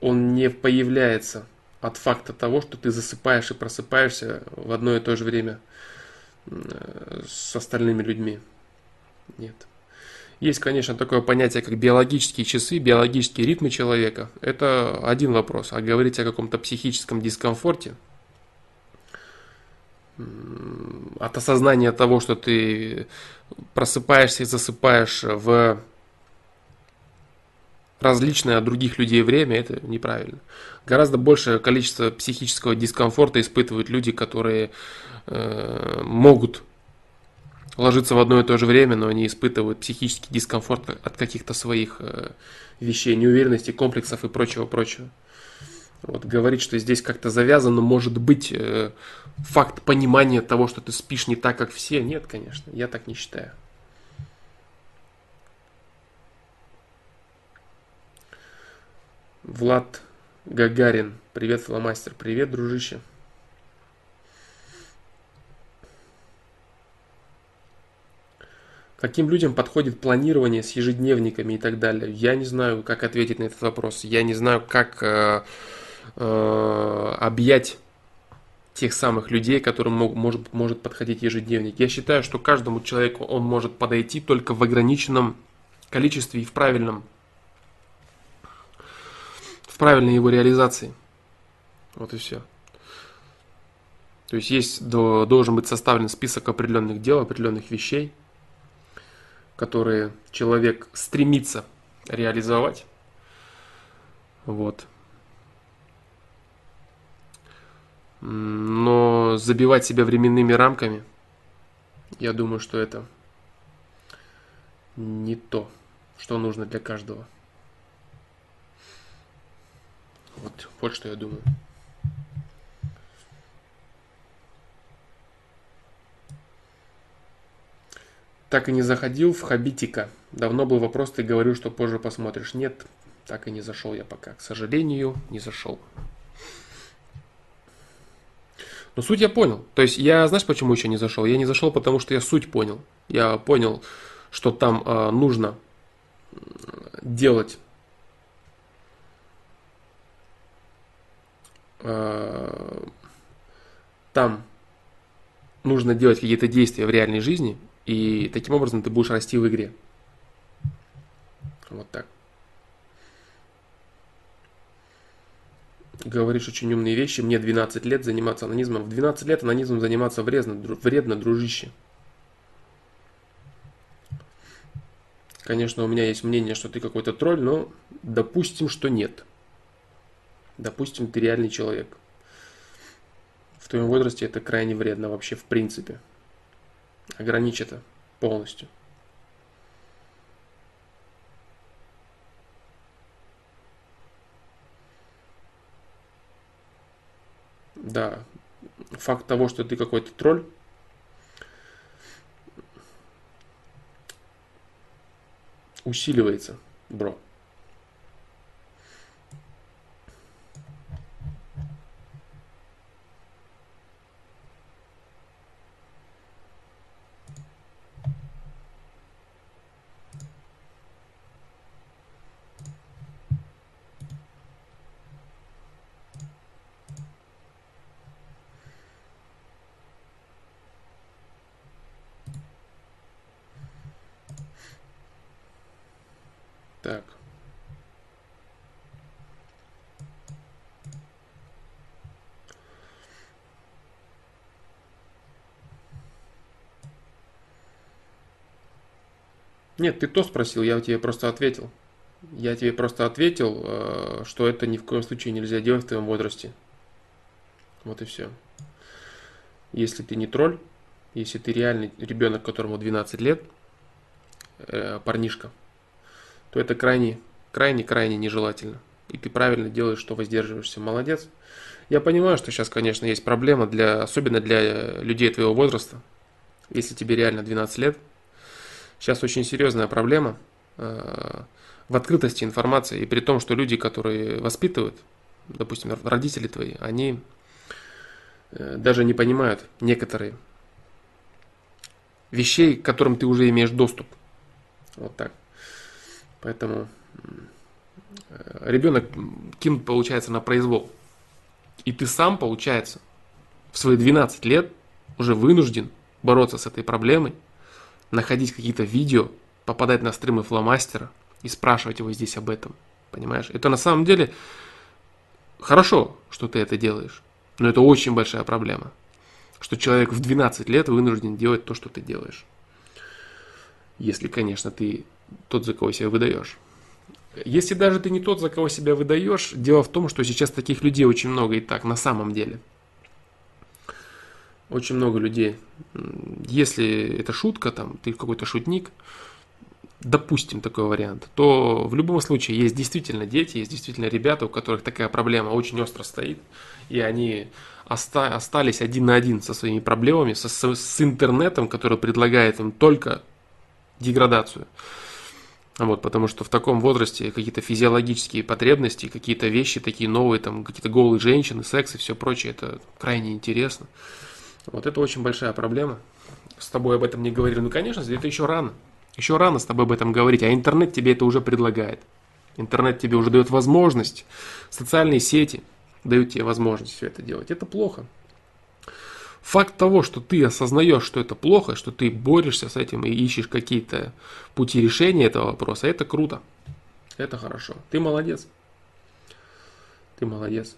Speaker 1: он не появляется от факта того, что ты засыпаешь и просыпаешься в одно и то же время с остальными людьми. Нет. Есть, конечно, такое понятие, как биологические часы, биологические ритмы человека. Это один вопрос. А говорить о каком-то психическом дискомфорте, от осознания того, что ты просыпаешься и засыпаешь в различное от других людей время, это неправильно. Гораздо большее количество психического дискомфорта испытывают люди, которые э, могут ложиться в одно и то же время, но они испытывают психический дискомфорт от каких-то своих э, вещей, неуверенности, комплексов и прочего-прочего. Вот говорить, что здесь как-то завязано, может быть э, факт понимания того, что ты спишь не так, как все, нет, конечно, я так не считаю. Влад Гагарин, привет, фломастер, привет, дружище. Каким людям подходит планирование с ежедневниками и так далее? Я не знаю, как ответить на этот вопрос. Я не знаю, как э, э, объять тех самых людей, которым мог, может, может подходить ежедневник. Я считаю, что каждому человеку он может подойти только в ограниченном количестве и в правильном в правильной его реализации. Вот и все. То есть есть должен быть составлен список определенных дел, определенных вещей, которые человек стремится реализовать. Вот. Но забивать себя временными рамками, я думаю, что это не то, что нужно для каждого. Вот, вот что я думаю. Так и не заходил в Хабитика. Давно был вопрос, ты говорил, что позже посмотришь. Нет, так и не зашел я пока. К сожалению, не зашел. Но суть я понял. То есть я, знаешь, почему еще не зашел? Я не зашел, потому что я суть понял. Я понял, что там э, нужно делать э, там нужно делать какие-то действия в реальной жизни, и таким образом ты будешь расти в игре. Вот так. Говоришь очень умные вещи. Мне 12 лет заниматься анонизмом. В 12 лет анонизмом заниматься вредно, вредно дружище. Конечно, у меня есть мнение, что ты какой-то тролль, но допустим, что нет. Допустим, ты реальный человек. В твоем возрасте это крайне вредно вообще в принципе ограничь это полностью. Да, факт того, что ты какой-то тролль, усиливается, бро. Так. Нет, ты то спросил, я тебе просто ответил. Я тебе просто ответил, э, что это ни в коем случае нельзя делать в твоем возрасте. Вот и все. Если ты не тролль, если ты реальный ребенок, которому 12 лет, э, парнишка, то это крайне, крайне, крайне нежелательно. И ты правильно делаешь, что воздерживаешься. Молодец. Я понимаю, что сейчас, конечно, есть проблема, для, особенно для людей твоего возраста. Если тебе реально 12 лет, сейчас очень серьезная проблема. Э, в открытости информации, и при том, что люди, которые воспитывают, допустим, родители твои, они э, даже не понимают некоторые вещей, к которым ты уже имеешь доступ. Вот так. Поэтому э, ребенок кинут, получается, на произвол. И ты сам, получается, в свои 12 лет уже вынужден бороться с этой проблемой, находить какие-то видео, попадать на стримы фломастера и спрашивать его здесь об этом. Понимаешь? Это на самом деле хорошо, что ты это делаешь. Но это очень большая проблема. Что человек в 12 лет вынужден делать то, что ты делаешь. Если, конечно, ты тот, за кого себя выдаешь. Если даже ты не тот, за кого себя выдаешь, дело в том, что сейчас таких людей очень много и так, на самом деле. Очень много людей. Если это шутка, там, ты какой-то шутник, допустим такой вариант, то в любом случае есть действительно дети, есть действительно ребята, у которых такая проблема очень остро стоит, и они оста- остались один на один со своими проблемами, со, с, с интернетом, который предлагает им только деградацию. Вот, потому что в таком возрасте какие-то физиологические потребности, какие-то вещи такие новые, там какие-то голые женщины, секс и все прочее, это крайне интересно. Вот это очень большая проблема. С тобой об этом не говорили. Ну, конечно, это еще рано. Еще рано с тобой об этом говорить, а интернет тебе это уже предлагает. Интернет тебе уже дает возможность, социальные сети дают тебе возможность все это делать. Это плохо. Факт того, что ты осознаешь, что это плохо, что ты борешься с этим и ищешь какие-то пути решения этого вопроса, это круто. Это хорошо. Ты молодец. Ты молодец.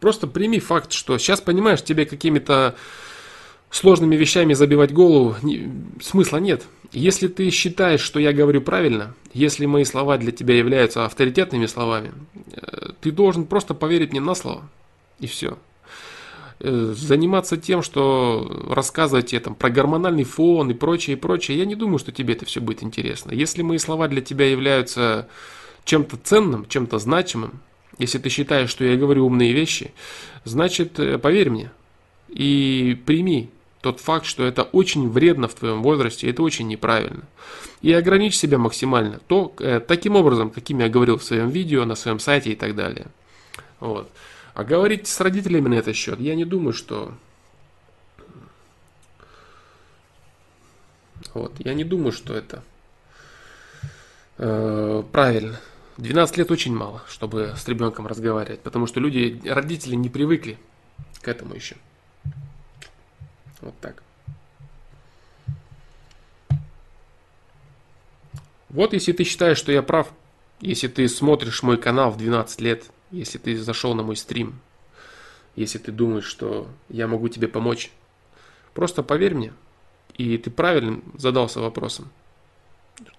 Speaker 1: Просто прими факт, что сейчас понимаешь, тебе какими-то сложными вещами забивать голову смысла нет. Если ты считаешь, что я говорю правильно, если мои слова для тебя являются авторитетными словами, э, ты должен просто поверить мне на слово. И все. Э, заниматься тем, что рассказывать тебе там про гормональный фон и прочее, и прочее, я не думаю, что тебе это все будет интересно. Если мои слова для тебя являются чем-то ценным, чем-то значимым, если ты считаешь, что я говорю умные вещи, значит, э, поверь мне и прими тот факт, что это очень вредно в твоем возрасте, это очень неправильно. И ограничь себя максимально то, э, таким образом, каким я говорил в своем видео, на своем сайте и так далее. Вот. А говорить с родителями на этот счет, я не думаю, что... Вот, я не думаю, что это э, правильно. 12 лет очень мало, чтобы с ребенком разговаривать, потому что люди, родители не привыкли к этому еще. Вот так. Вот если ты считаешь, что я прав, если ты смотришь мой канал в 12 лет, если ты зашел на мой стрим, если ты думаешь, что я могу тебе помочь, просто поверь мне, и ты правильно задался вопросом.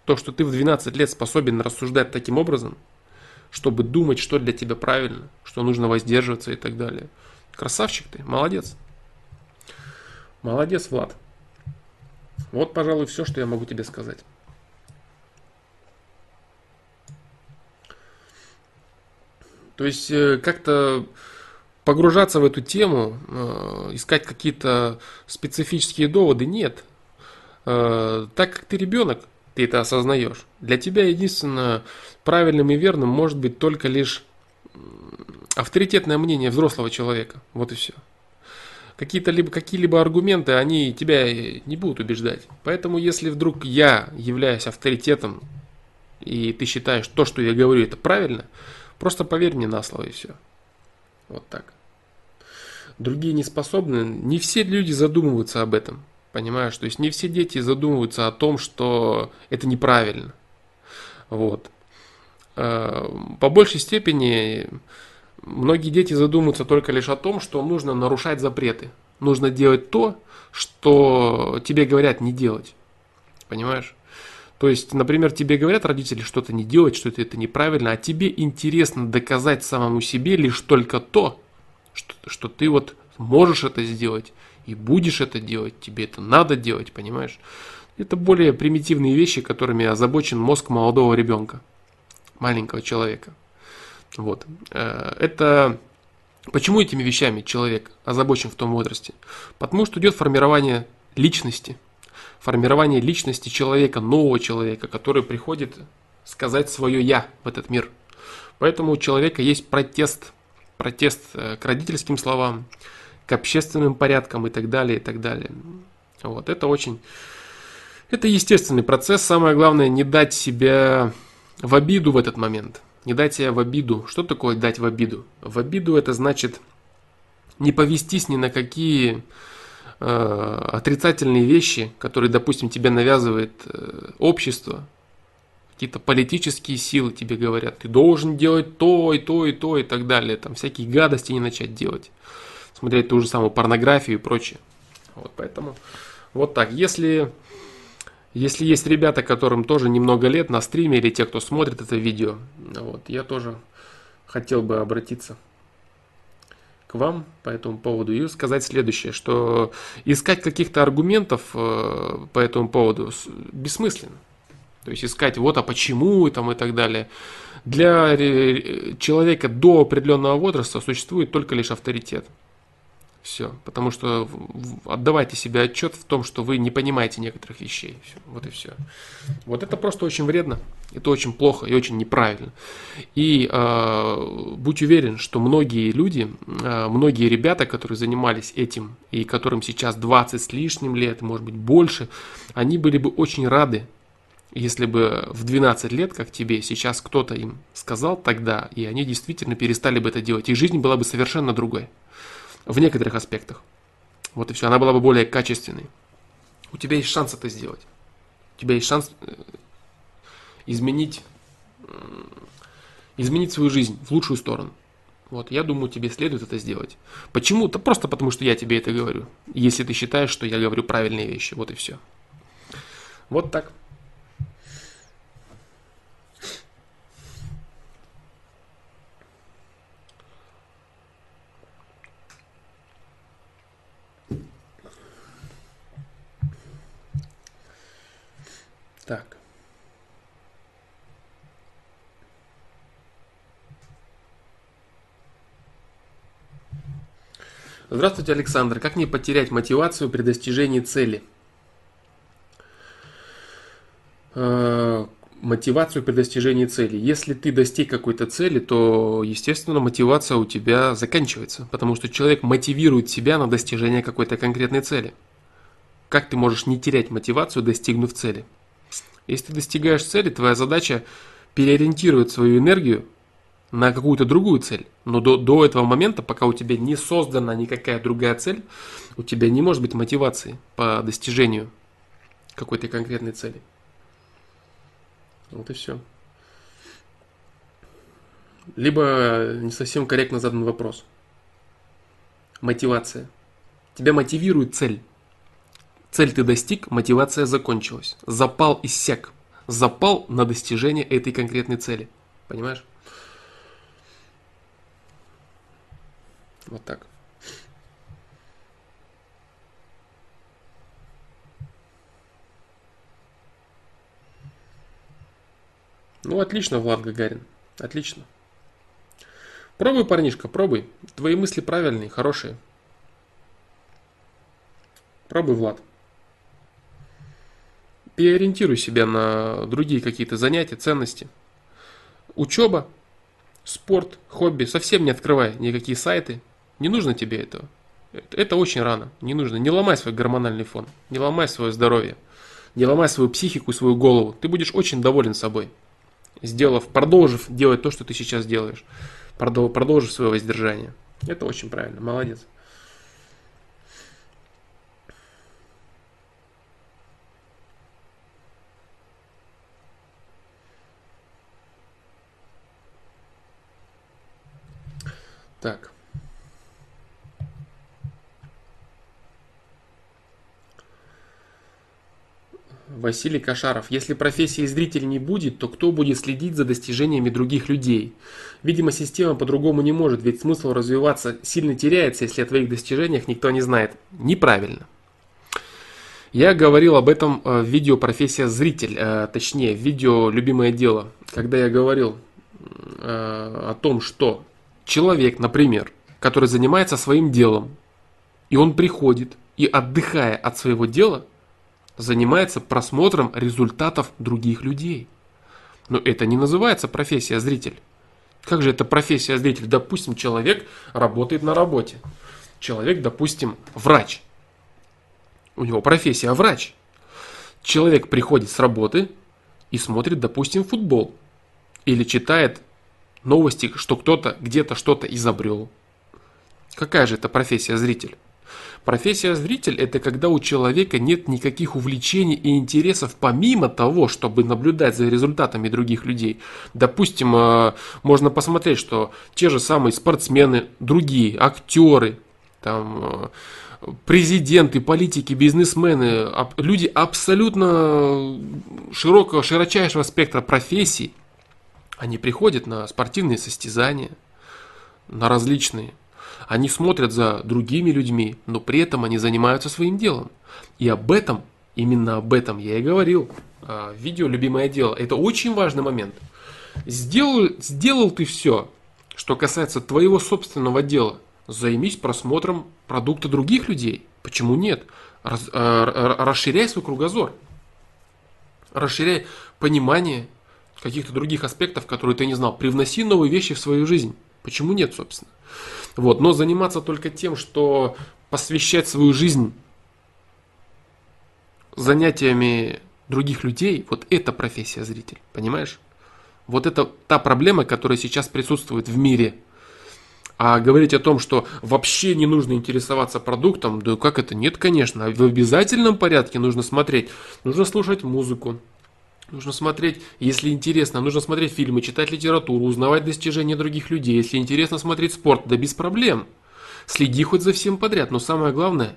Speaker 1: То, что ты в 12 лет способен рассуждать таким образом, чтобы думать, что для тебя правильно, что нужно воздерживаться и так далее. Красавчик ты, молодец. Молодец, Влад. Вот, пожалуй, все, что я могу тебе сказать. То есть э, как-то погружаться в эту тему, э, искать какие-то специфические доводы, нет. Э, так как ты ребенок, ты это осознаешь. Для тебя единственно правильным и верным может быть только лишь авторитетное мнение взрослого человека. Вот и все. Какие-то либо какие-либо аргументы, они тебя не будут убеждать. Поэтому, если вдруг я являюсь авторитетом, и ты считаешь, то, что я говорю, это правильно, Просто поверь мне на слово и все. Вот так. Другие не способны. Не все люди задумываются об этом. Понимаешь? То есть не все дети задумываются о том, что это неправильно. Вот. Э, по большей степени многие дети задумываются только лишь о том, что нужно нарушать запреты. Нужно делать то, что тебе говорят не делать. Понимаешь? То есть, например, тебе говорят родители что-то не делать, что это неправильно, а тебе интересно доказать самому себе лишь только то, что, что ты вот можешь это сделать и будешь это делать, тебе это надо делать, понимаешь? Это более примитивные вещи, которыми озабочен мозг молодого ребенка, маленького человека. Вот. Э, это почему этими вещами человек озабочен в том возрасте? Потому что идет формирование личности – формирование личности человека, нового человека, который приходит сказать свое «я» в этот мир. Поэтому у человека есть протест, протест э, к родительским словам, к общественным порядкам и так далее, и так далее. Вот, это очень... Это естественный процесс. Самое главное, не дать себя в обиду в этот момент. Не дать себя в обиду. Что такое дать в обиду? В обиду это значит не повестись ни на какие э, отрицательные вещи, которые, допустим, тебе навязывает э, общество, какие-то политические силы тебе говорят, ты должен делать то и то и то и так далее, там всякие гадости не начать делать, смотреть ту же самую порнографию и прочее. Вот поэтому вот так. Если, если есть ребята, которым тоже немного лет на стриме или те, кто смотрит это видео, вот, я тоже хотел бы обратиться к вам по этому поводу и сказать следующее, что искать каких-то аргументов э, по этому поводу бессмысленно. То есть искать вот а почему и там и так далее. Для человека до определенного возраста существует только лишь авторитет. Все. Потому что отдавайте себе отчет в том, что вы не понимаете некоторых вещей. Все. Вот и все. Вот это просто очень вредно. Это очень плохо и очень неправильно. И э, будь уверен, что многие люди, э, многие ребята, которые занимались этим и которым сейчас 20 с лишним лет, может быть больше, они были бы очень рады если бы в 12 лет, как тебе, сейчас кто-то им сказал тогда, и они действительно перестали бы это делать, их жизнь была бы совершенно другой. В некоторых аспектах. Вот и все. Она была бы более качественной. У тебя есть шанс это сделать. У тебя есть шанс э, изменить, изменить свою жизнь в лучшую сторону. Вот, я думаю, тебе следует это сделать. Почему? Да просто потому, что я тебе это говорю. Если ты считаешь, что я говорю правильные вещи. Вот и все. Вот. Так. Здравствуйте, Александр. Как не потерять мотивацию при достижении цели? Э, мотивацию при достижении цели. Если ты достиг какой-то цели, то, естественно, мотивация у тебя заканчивается, потому что человек мотивирует себя на достижение какой-то конкретной цели. Как ты можешь не терять мотивацию, достигнув цели? Если ты достигаешь цели, твоя задача переориентировать свою энергию на какую-то другую цель. Но до, до этого момента, пока у тебя не создана никакая другая цель, у тебя не может быть мотивации по достижению какой-то конкретной цели. Вот и все. Либо не совсем корректно задан вопрос. Мотивация. Тебя мотивирует цель. Цель ты достиг, мотивация закончилась. Запал иссяк. Запал на достижение этой конкретной цели. Понимаешь? Вот так. Ну, отлично, Влад Гагарин. Отлично. Пробуй, парнишка, пробуй. Твои мысли правильные, хорошие. Пробуй, Влад переориентируй себя на другие какие-то занятия, ценности. Учеба, спорт, хобби, совсем не открывай никакие сайты. Не нужно тебе этого. Это очень рано. Не нужно. Не ломай свой гормональный фон. Не ломай свое здоровье. Не ломай свою психику, свою голову. Ты будешь очень доволен собой. Сделав, продолжив делать то, что ты сейчас делаешь. Продолжив свое воздержание. Это очень правильно. Молодец. Так. Василий Кашаров. Если профессии зритель не будет, то кто будет следить за достижениями других людей? Видимо, система по-другому не может, ведь смысл развиваться сильно теряется, если о твоих достижениях никто не знает. Неправильно. Я говорил об этом э, в видео «Профессия зритель», э, точнее, в видео «Любимое дело», когда я говорил э, о том, что человек, например, который занимается своим делом, и он приходит и, отдыхая от своего дела, занимается просмотром результатов других людей. Но это не называется профессия зритель. Как же это профессия зритель? Допустим, человек работает на работе. Человек, допустим, врач. У него профессия врач. Человек приходит с работы и смотрит, допустим, футбол. Или читает новости, что кто-то где-то что-то изобрел. Какая же это профессия зритель? Профессия зритель – это когда у человека нет никаких увлечений и интересов помимо того, чтобы наблюдать за результатами других людей. Допустим, э, можно посмотреть, что те же самые спортсмены, другие актеры, там, э, президенты, политики, бизнесмены, люди абсолютно широкого, широчайшего спектра профессий, они приходят на спортивные состязания, на различные они смотрят за другими людьми, но при этом они занимаются своим делом. И об этом, именно об этом я и говорил. А, видео «Любимое дело». Это очень важный момент. Сделал, сделал ты все, что касается твоего собственного дела. Займись просмотром продукта других людей. Почему нет? Раз, э, расширяй свой кругозор. Расширяй понимание каких-то других аспектов, которые ты не знал. Привноси новые вещи в свою жизнь. Почему нет, собственно? Вот. Но заниматься только тем, что посвящать свою жизнь занятиями других людей, вот это профессия зритель, понимаешь? Вот это та проблема, которая сейчас присутствует в мире. А говорить о том, что вообще не нужно интересоваться продуктом, да как это? Нет, конечно. В обязательном порядке нужно смотреть, нужно слушать музыку, Нужно смотреть, если интересно, нужно смотреть фильмы, читать литературу, узнавать достижения других людей. Если интересно смотреть спорт, да без проблем. Следи хоть за всем подряд, но самое главное,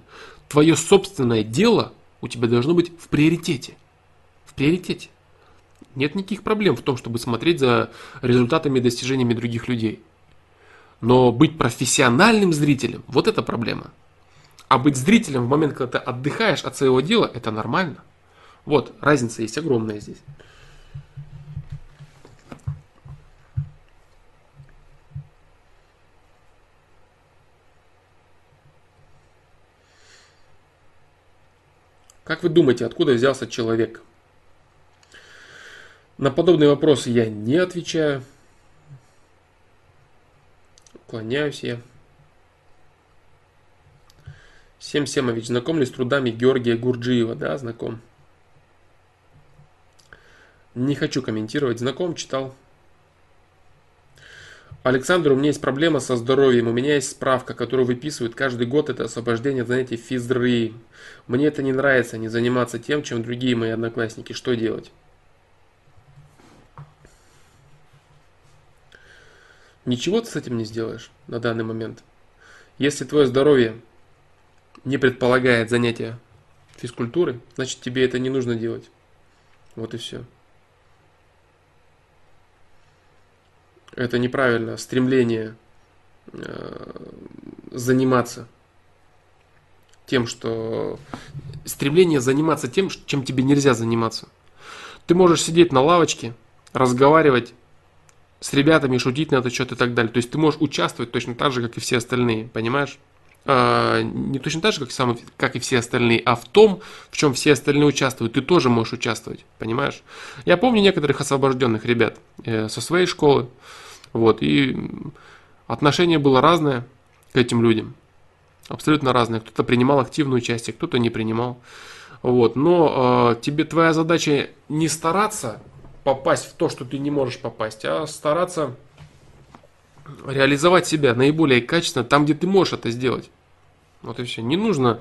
Speaker 1: твое собственное дело у тебя должно быть в приоритете. В приоритете. Нет никаких проблем в том, чтобы смотреть за результатами и достижениями других людей. Но быть профессиональным зрителем, вот это проблема. А быть зрителем в момент, когда ты отдыхаешь от своего дела, это нормально. Вот, разница есть огромная здесь. Как вы думаете, откуда взялся человек? На подобные вопросы я не отвечаю. Уклоняюсь я. Сем Семович, знаком ли с трудами Георгия Гурджиева? Да, знаком. Не хочу комментировать. Знаком, читал. Александр, у меня есть проблема со здоровьем. У меня есть справка, которую выписывают каждый год. Это освобождение от занятий физры. Мне это не нравится, не заниматься тем, чем другие мои одноклассники. Что делать? Ничего ты с этим не сделаешь на данный момент. Если твое здоровье не предполагает занятия физкультуры, значит тебе это не нужно делать. Вот и все. Это неправильно, стремление э, заниматься тем, что... Стремление заниматься тем, чем тебе нельзя заниматься. Ты можешь сидеть на лавочке, разговаривать с ребятами, шутить на это что-то и так далее. То есть ты можешь участвовать точно так же, как и все остальные, понимаешь? А, не точно так же, как, сам, как и все остальные, а в том, в чем все остальные участвуют, ты тоже можешь участвовать, понимаешь? Я помню некоторых освобожденных ребят э, со своей школы, вот, и отношение было разное к этим людям. Абсолютно разное. Кто-то принимал активную участие, кто-то не принимал. Вот. Но э, тебе твоя задача не стараться попасть в то, что ты не можешь попасть, а стараться реализовать себя наиболее качественно там, где ты можешь это сделать. Вот и все. Не нужно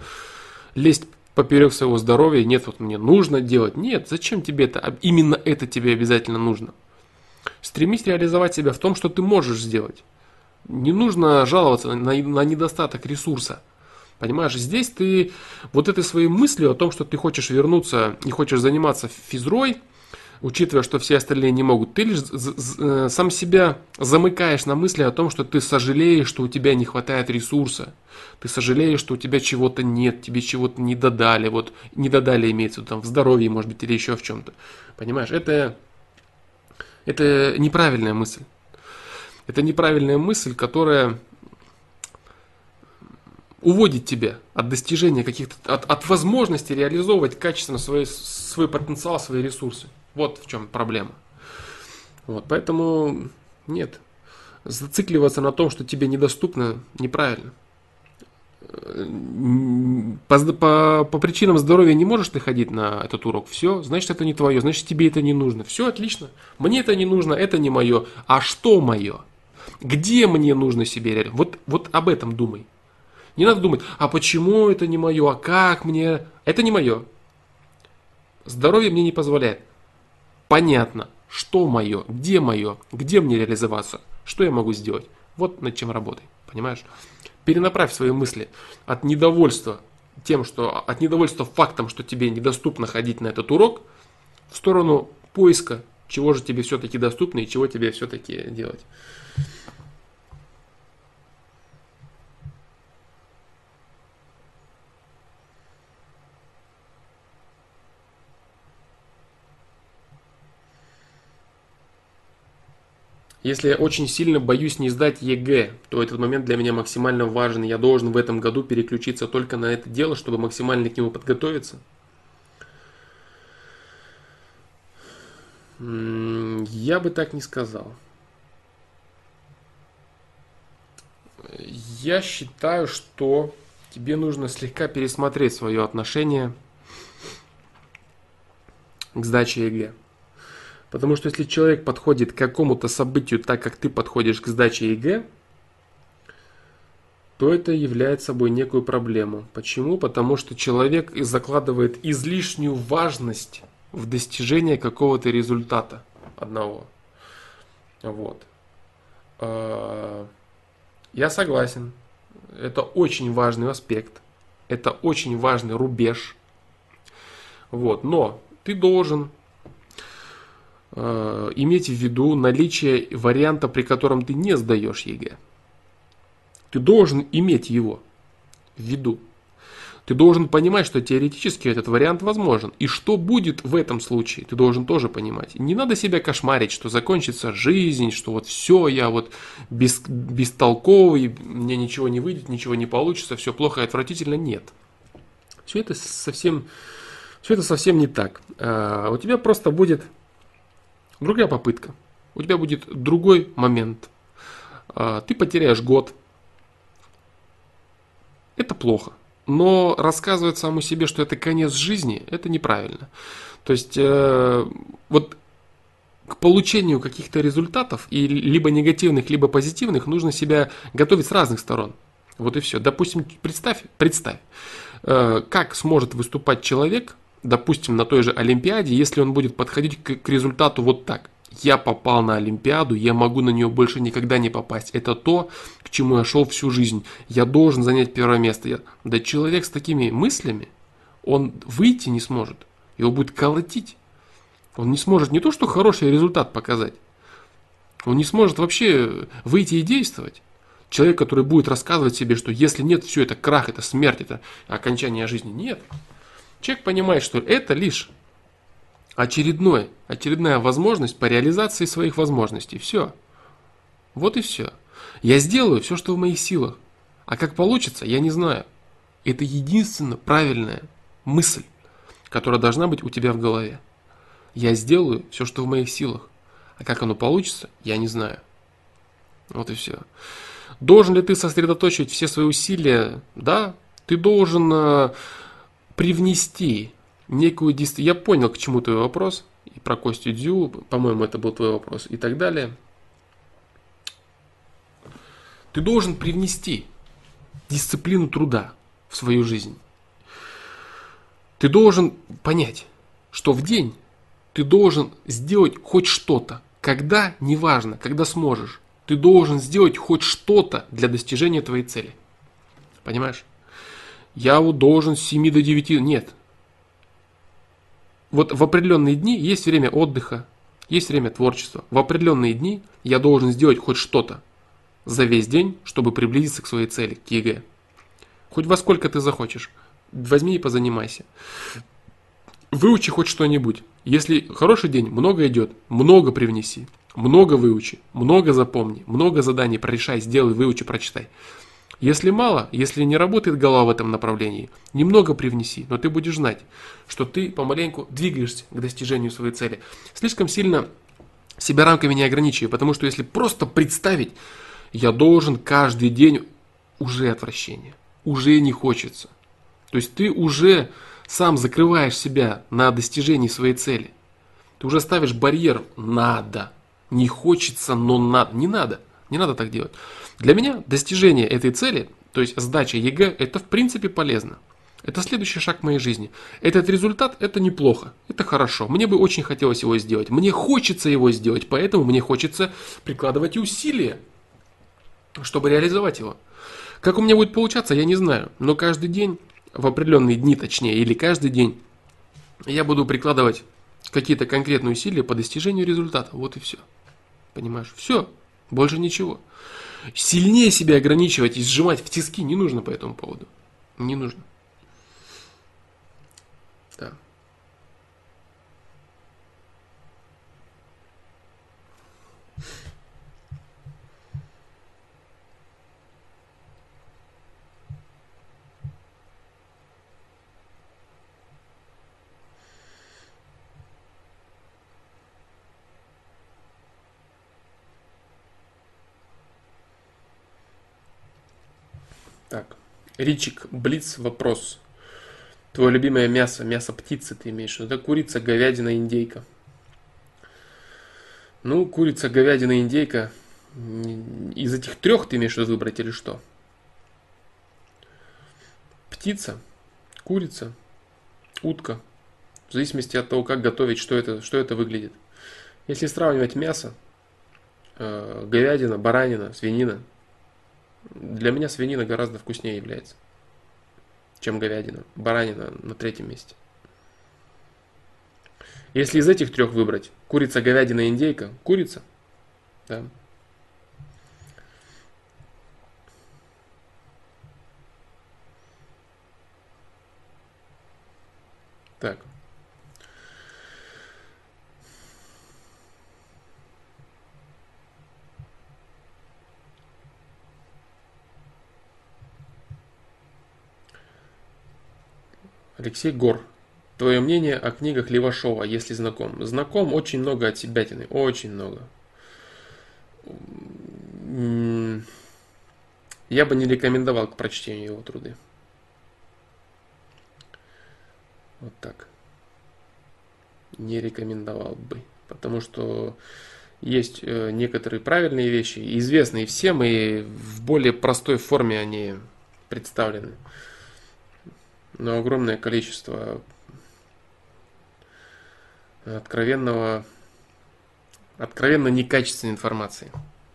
Speaker 1: лезть поперек своего здоровья. Нет, вот мне нужно делать. Нет, зачем тебе это? Именно это тебе обязательно нужно. Стремись реализовать себя в том, что ты можешь сделать. Не нужно жаловаться на, на недостаток ресурса. Понимаешь, здесь ты вот этой своей мыслью о том, что ты хочешь вернуться и хочешь заниматься физрой, учитывая, что все остальные не могут, ты лишь э, сам себя замыкаешь на мысли о том, что ты сожалеешь, что у тебя не хватает ресурса. Ты сожалеешь, что у тебя чего-то нет, тебе чего-то не додали. Вот не додали имеется там в здоровье, может быть, или еще в чем-то. Понимаешь, это это неправильная мысль. Это неправильная мысль, которая уводит тебя от достижения каких-то, от, от возможности реализовывать качественно свой, свой потенциал, свои ресурсы. Вот в чем проблема. Вот, поэтому нет. Зацикливаться на том, что тебе недоступно, неправильно. По, по, по причинам здоровья не можешь ты ходить на этот урок. Все, значит, это не твое, значит, тебе это не нужно. Все отлично. Мне это не нужно, это не мое. А что мое? Где мне нужно себе реализовать? Вот, вот об этом думай. Не надо думать, а почему это не мое, а как мне? Это не мое. Здоровье мне не позволяет. Понятно, что мое, где мое, где мне реализоваться, что я могу сделать. Вот над чем работай, понимаешь? Перенаправь свои мысли от недовольства тем, что от недовольства фактом, что тебе недоступно ходить на этот урок, в сторону поиска, чего же тебе все-таки доступно и чего тебе все-таки делать. Если я очень сильно боюсь не сдать ЕГЭ, то этот момент для меня максимально важен. Я должен в этом году переключиться только на это дело, чтобы максимально к нему подготовиться. Я бы так не сказал. Я считаю, что тебе нужно слегка пересмотреть свое отношение к сдаче ЕГЭ. Потому что если человек подходит к какому-то событию так, как ты подходишь к сдаче ЕГЭ, то это является собой некую проблему. Почему? Потому что человек закладывает излишнюю важность в достижении какого-то результата одного. Вот. А, я согласен. Это очень важный аспект. Это очень важный рубеж. Вот. Но ты должен э, иметь в виду наличие варианта, при котором ты не сдаешь ЕГЭ. Ты должен иметь его в виду. Ты должен понимать, что теоретически этот вариант возможен. И что будет в этом случае, ты должен тоже понимать. Не надо себя кошмарить, что закончится жизнь, что вот все, я вот бес, бестолковый, мне ничего не выйдет, ничего не получится, все плохо и отвратительно. Нет. Все это совсем, все это совсем не так. А, у тебя просто будет другая попытка. У тебя будет другой момент. А, ты потеряешь год. Это плохо. Но рассказывать самому себе, что это конец жизни, это неправильно. То есть, э, вот к получению каких-то результатов, и либо негативных, либо позитивных, нужно себя готовить с разных сторон. Вот и все. Допустим, представь, представь, э, как сможет выступать человек, допустим, на той же Олимпиаде, если он будет подходить к, к результату вот так. Я попал на Олимпиаду, я могу на нее больше никогда не попасть. Это то, к чему я шел всю жизнь. Я должен занять первое место. Я... Да человек с такими мыслями, он выйти не сможет. Его будет колотить. Он не сможет не то, что хороший результат показать. Он не сможет вообще выйти и действовать. Человек, который будет рассказывать себе, что если нет, все это крах, это смерть, это окончание жизни. Нет. Человек понимает, что это лишь очередной, очередная возможность по реализации своих возможностей. Все. Вот и все. Я сделаю все, что в моих силах. А как получится, я не знаю. Это единственно правильная мысль, которая должна быть у тебя в голове. Я сделаю все, что в моих силах. А как оно получится, я не знаю. Вот и все. Должен ли ты сосредоточить все свои усилия? Да, ты должен э, привнести некую действительность. Я понял, к чему твой вопрос. И про Костю Дзю, по-моему, это был твой вопрос. И так далее. Ты должен привнести дисциплину труда в свою жизнь. Ты должен понять, что в день ты должен сделать хоть что-то. Когда, неважно, когда сможешь. Ты должен сделать хоть что-то для достижения твоей цели. Понимаешь? Я вот должен с 7 до 9. Нет. Вот в определенные дни есть время отдыха, есть время творчества. В определенные дни я должен сделать хоть что-то за весь день, чтобы приблизиться к своей цели, к ЕГЭ. Хоть во сколько ты захочешь. Возьми и позанимайся. Выучи хоть что-нибудь. Если хороший день, много идет, много привнеси. Много выучи, много запомни, много заданий прорешай, сделай, выучи, прочитай. Если мало, если не работает голова в этом направлении, немного привнеси, но ты будешь знать, что ты помаленьку двигаешься к достижению своей цели. Слишком сильно себя рамками не ограничивай, потому что если просто представить, я должен каждый день, уже отвращение, уже не хочется. То есть ты уже сам закрываешь себя на достижении своей цели. Ты уже ставишь барьер «надо». Не хочется, но надо. Не надо. Не надо так делать. Для меня достижение этой цели, то есть сдача ЕГЭ, это в принципе полезно. Это следующий шаг в моей жизни. Этот результат – это неплохо, это хорошо. Мне бы очень хотелось его сделать. Мне хочется его сделать, поэтому мне хочется прикладывать усилия, чтобы реализовать его. Как у меня будет получаться, я не знаю. Но каждый день, в определенные дни точнее, или каждый день, я буду прикладывать какие-то конкретные усилия по достижению результата. Вот и все. Понимаешь? Все. Больше ничего. Сильнее себя ограничивать и сжимать в тиски не нужно по этому поводу. Не нужно. Да. Так, Ричик, Блиц, вопрос. Твое любимое мясо, мясо птицы ты имеешь? Это курица, говядина, индейка. Ну, курица, говядина, индейка. Из этих трех ты имеешь выбрать или что? Птица, курица, утка. В зависимости от того, как готовить, что это, что это выглядит. Если сравнивать мясо, э, говядина, баранина, свинина, для меня свинина гораздо вкуснее является чем говядина. Баранина на третьем месте. Если из этих трех выбрать, курица, говядина, индейка, курица, да. Так. Алексей Гор. Твое мнение о книгах Левашова, если знаком? Знаком очень много от себятины, очень много. Я бы не рекомендовал к прочтению его труды. Вот так. Не рекомендовал бы. Потому что есть э, некоторые правильные вещи, известные всем, и в более простой форме они представлены но огромное количество откровенного, откровенно некачественной информации.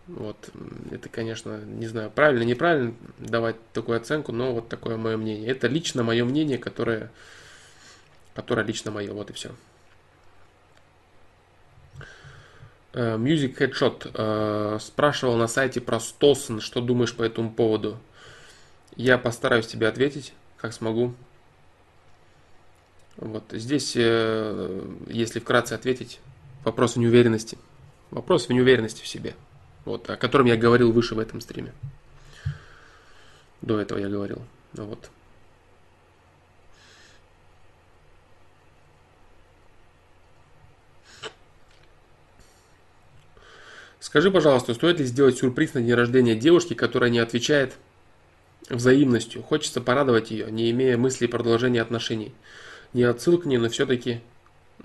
Speaker 1: Вот, это, конечно, не знаю, правильно, неправильно давать такую оценку, но вот такое мое мнение. Это лично мое мнение, которое, которое лично мое, вот и все. Э, Music Headshot uh, спрашивал на сайте про Столсон, что думаешь по этому поводу. Я постараюсь тебе ответить, как смогу. Вот здесь, э, если вкратце ответить, вопрос в неуверенности. Вопрос в неуверенности в себе. Вот, о котором я говорил выше в этом стриме. До этого я говорил. Ну вот. Скажи, пожалуйста, стоит ли сделать сюрприз на день рождения девушки, которая не отвечает взаимностью? Хочется порадовать ее, не имея мыслей продолжения отношений не отсыл к ней, но все-таки,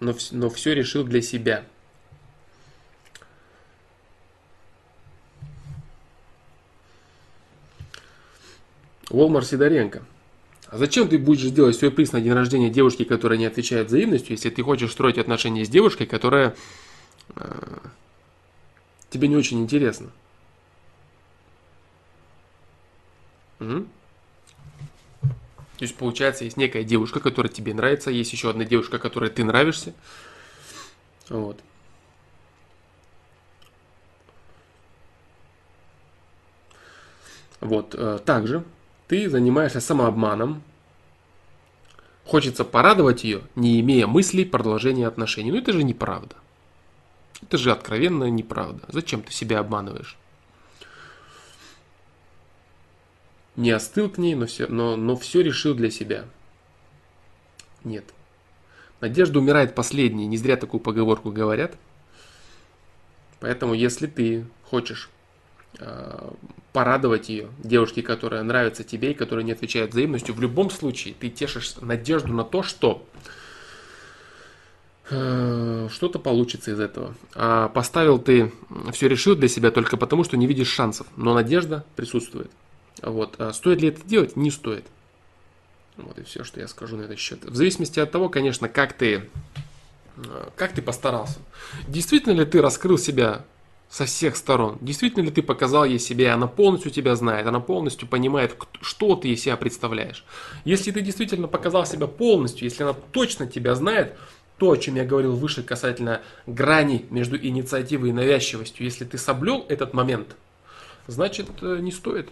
Speaker 1: но, но все решил для себя. Волмар Сидоренко. А зачем ты будешь делать сюрприз на день рождения девушки, которая не отвечает взаимностью, если ты хочешь строить отношения с девушкой, которая э, тебе не очень интересна? Угу. То есть, получается, есть некая девушка, которая тебе нравится, есть еще одна девушка, которой ты нравишься. Вот. Вот. Э, также ты занимаешься самообманом. Хочется порадовать ее, не имея мыслей продолжения отношений. Но это же неправда. Это же откровенная неправда. Зачем ты себя обманываешь? Не остыл к ней, но все, но, но все решил для себя. Нет. Надежда умирает последней. Не зря такую поговорку говорят. Поэтому, если ты хочешь э, порадовать ее, девушке, которая нравится тебе и которая не отвечает взаимностью, в любом случае ты тешишь надежду на то, что э, что-то получится из этого. А поставил ты, все решил для себя только потому, что не видишь шансов, но надежда присутствует. Вот. А стоит ли это делать? Не стоит. Вот и все, что я скажу на этот счет. В зависимости от того, конечно, как ты, э, как ты постарался. Действительно ли ты раскрыл себя со всех сторон? Действительно ли ты показал ей себя, она полностью тебя знает, она полностью понимает, что ты из себя представляешь? Если ты действительно показал себя полностью, если она точно тебя знает, то, о чем я говорил выше касательно грани между инициативой и навязчивостью, если ты соблюл этот момент, значит э, не стоит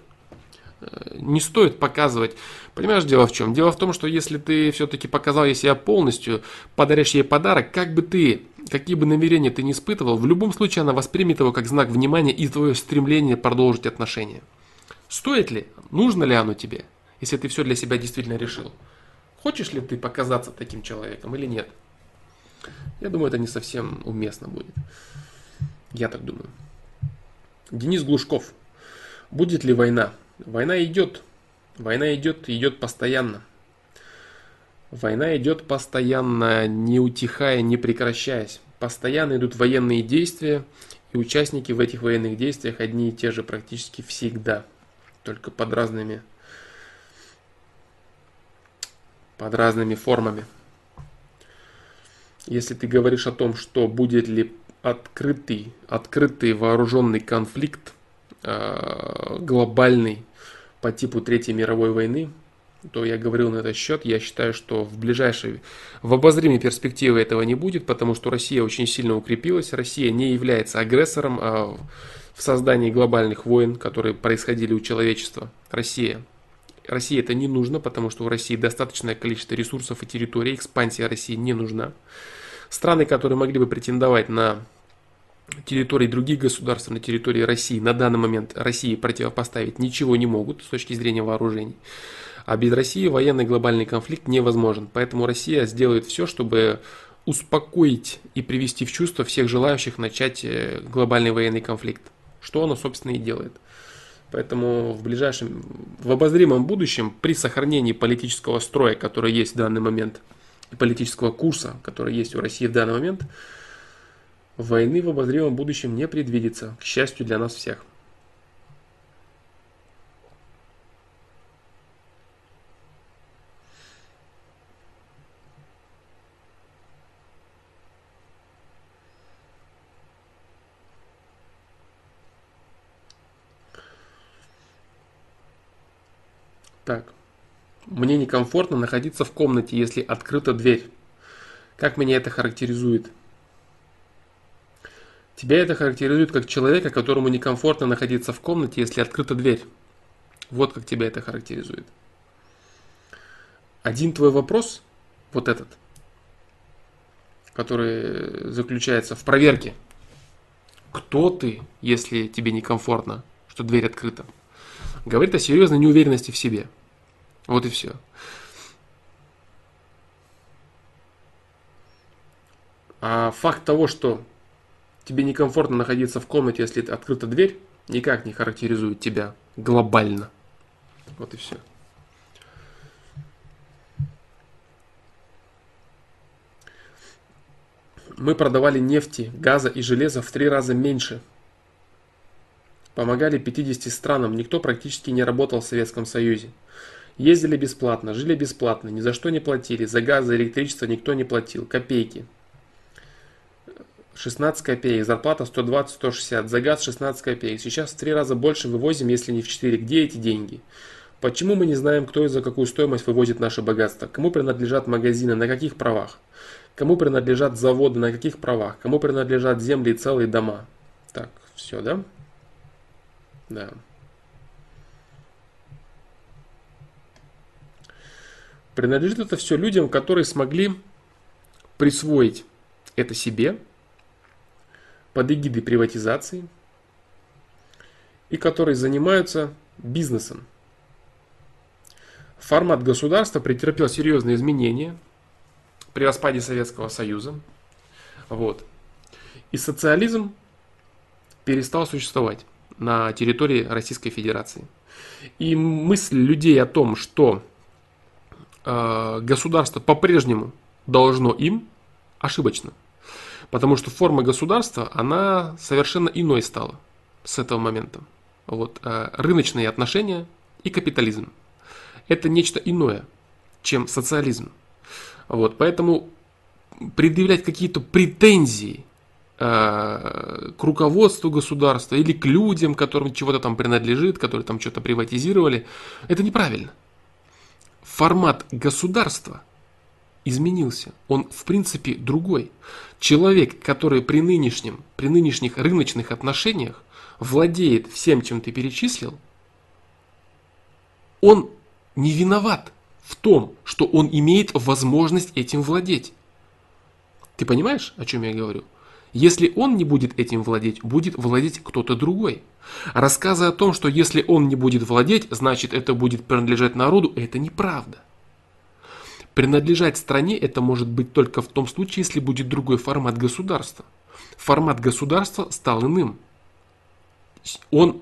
Speaker 1: не стоит показывать. Понимаешь, дело в чем? Дело в том, что если ты все-таки показал ей себя полностью, подаришь ей подарок, как бы ты, какие бы намерения ты не испытывал, в любом случае она воспримет его как знак внимания и твое стремление продолжить отношения. Стоит ли? Нужно ли оно тебе? Если ты все для себя действительно решил. Хочешь ли ты показаться таким человеком или нет? Я думаю, это не совсем уместно будет. Я так думаю. Денис Глушков. Будет ли война? Война идет. Война идет, идет постоянно. Война идет постоянно, не утихая, не прекращаясь. Постоянно идут военные действия, и участники в этих военных действиях одни и те же практически всегда, только под разными, под разными формами. Если ты говоришь о том, что будет ли открытый, открытый вооруженный конфликт глобальный по типу Третьей мировой войны, то я говорил на этот счет, я считаю, что в ближайшей, в обозримой перспективе этого не будет, потому что Россия очень сильно укрепилась, Россия не является агрессором а в создании глобальных войн, которые происходили у человечества. Россия. России это не нужно, потому что у России достаточное количество ресурсов и территорий, экспансия России не нужна. Страны, которые могли бы претендовать на территории других государств, на территории России на данный момент России противопоставить ничего не могут с точки зрения вооружений. А без России военный глобальный конфликт невозможен. Поэтому Россия сделает все, чтобы успокоить и привести в чувство всех желающих начать э, глобальный военный конфликт. Что она, собственно, и делает. Поэтому в ближайшем, в обозримом будущем, при сохранении политического строя, который есть в данный момент, политического курса, который есть у России в данный момент, Войны в обозримом будущем не предвидится, к счастью для нас всех. Так. Мне некомфортно находиться в комнате, если открыта дверь. Как меня это характеризует? Тебя это характеризует как человека, которому некомфортно находиться в комнате, если открыта дверь. Вот как тебя это характеризует. Один твой вопрос, вот этот, который заключается в проверке. Кто ты, если тебе некомфортно, что дверь открыта? Говорит о серьезной неуверенности в себе. Вот и все. А факт того, что тебе некомфортно находиться в комнате, если открыта дверь, никак не характеризует тебя глобально. Вот и все. Мы продавали нефти, газа и железа в три раза меньше. Помогали 50 странам, никто практически не работал в Советском Союзе. Ездили бесплатно, жили бесплатно, ни за что не платили, за газ, за электричество никто не платил, копейки. 16 копеек, зарплата 120-160, за газ 16 копеек. Сейчас в три раза больше вывозим, если не в 4. Где эти деньги? Почему мы не знаем, кто и за какую стоимость вывозит наше богатство? Кому принадлежат магазины, на каких правах? Кому принадлежат заводы, на каких правах? Кому принадлежат земли и целые дома? Так, все, да? Да. Принадлежит это все людям, которые смогли присвоить это себе, под эгидой приватизации и которые занимаются бизнесом. Формат государства претерпел серьезные изменения при распаде Советского Союза. Вот. И социализм перестал существовать на территории Российской Федерации. И мысль людей о том, что э, государство по-прежнему должно им, ошибочно. Потому что форма государства, она совершенно иной стала с этого момента. Вот, э, рыночные отношения и капитализм. Это нечто иное, чем социализм. Вот, поэтому предъявлять какие-то претензии э, к руководству государства или к людям, которым чего-то там принадлежит, которые там что-то приватизировали, это неправильно. Формат государства изменился. Он в принципе другой. Человек, который при нынешнем, при нынешних рыночных отношениях владеет всем, чем ты перечислил, он не виноват в том, что он имеет возможность этим владеть. Ты понимаешь, о чем я говорю? Если он не будет этим владеть, будет владеть кто-то другой. Рассказы о том, что если он не будет владеть, значит это будет принадлежать народу, это неправда. Принадлежать стране это может быть только в том случае, если будет другой формат государства. Формат государства стал иным. Он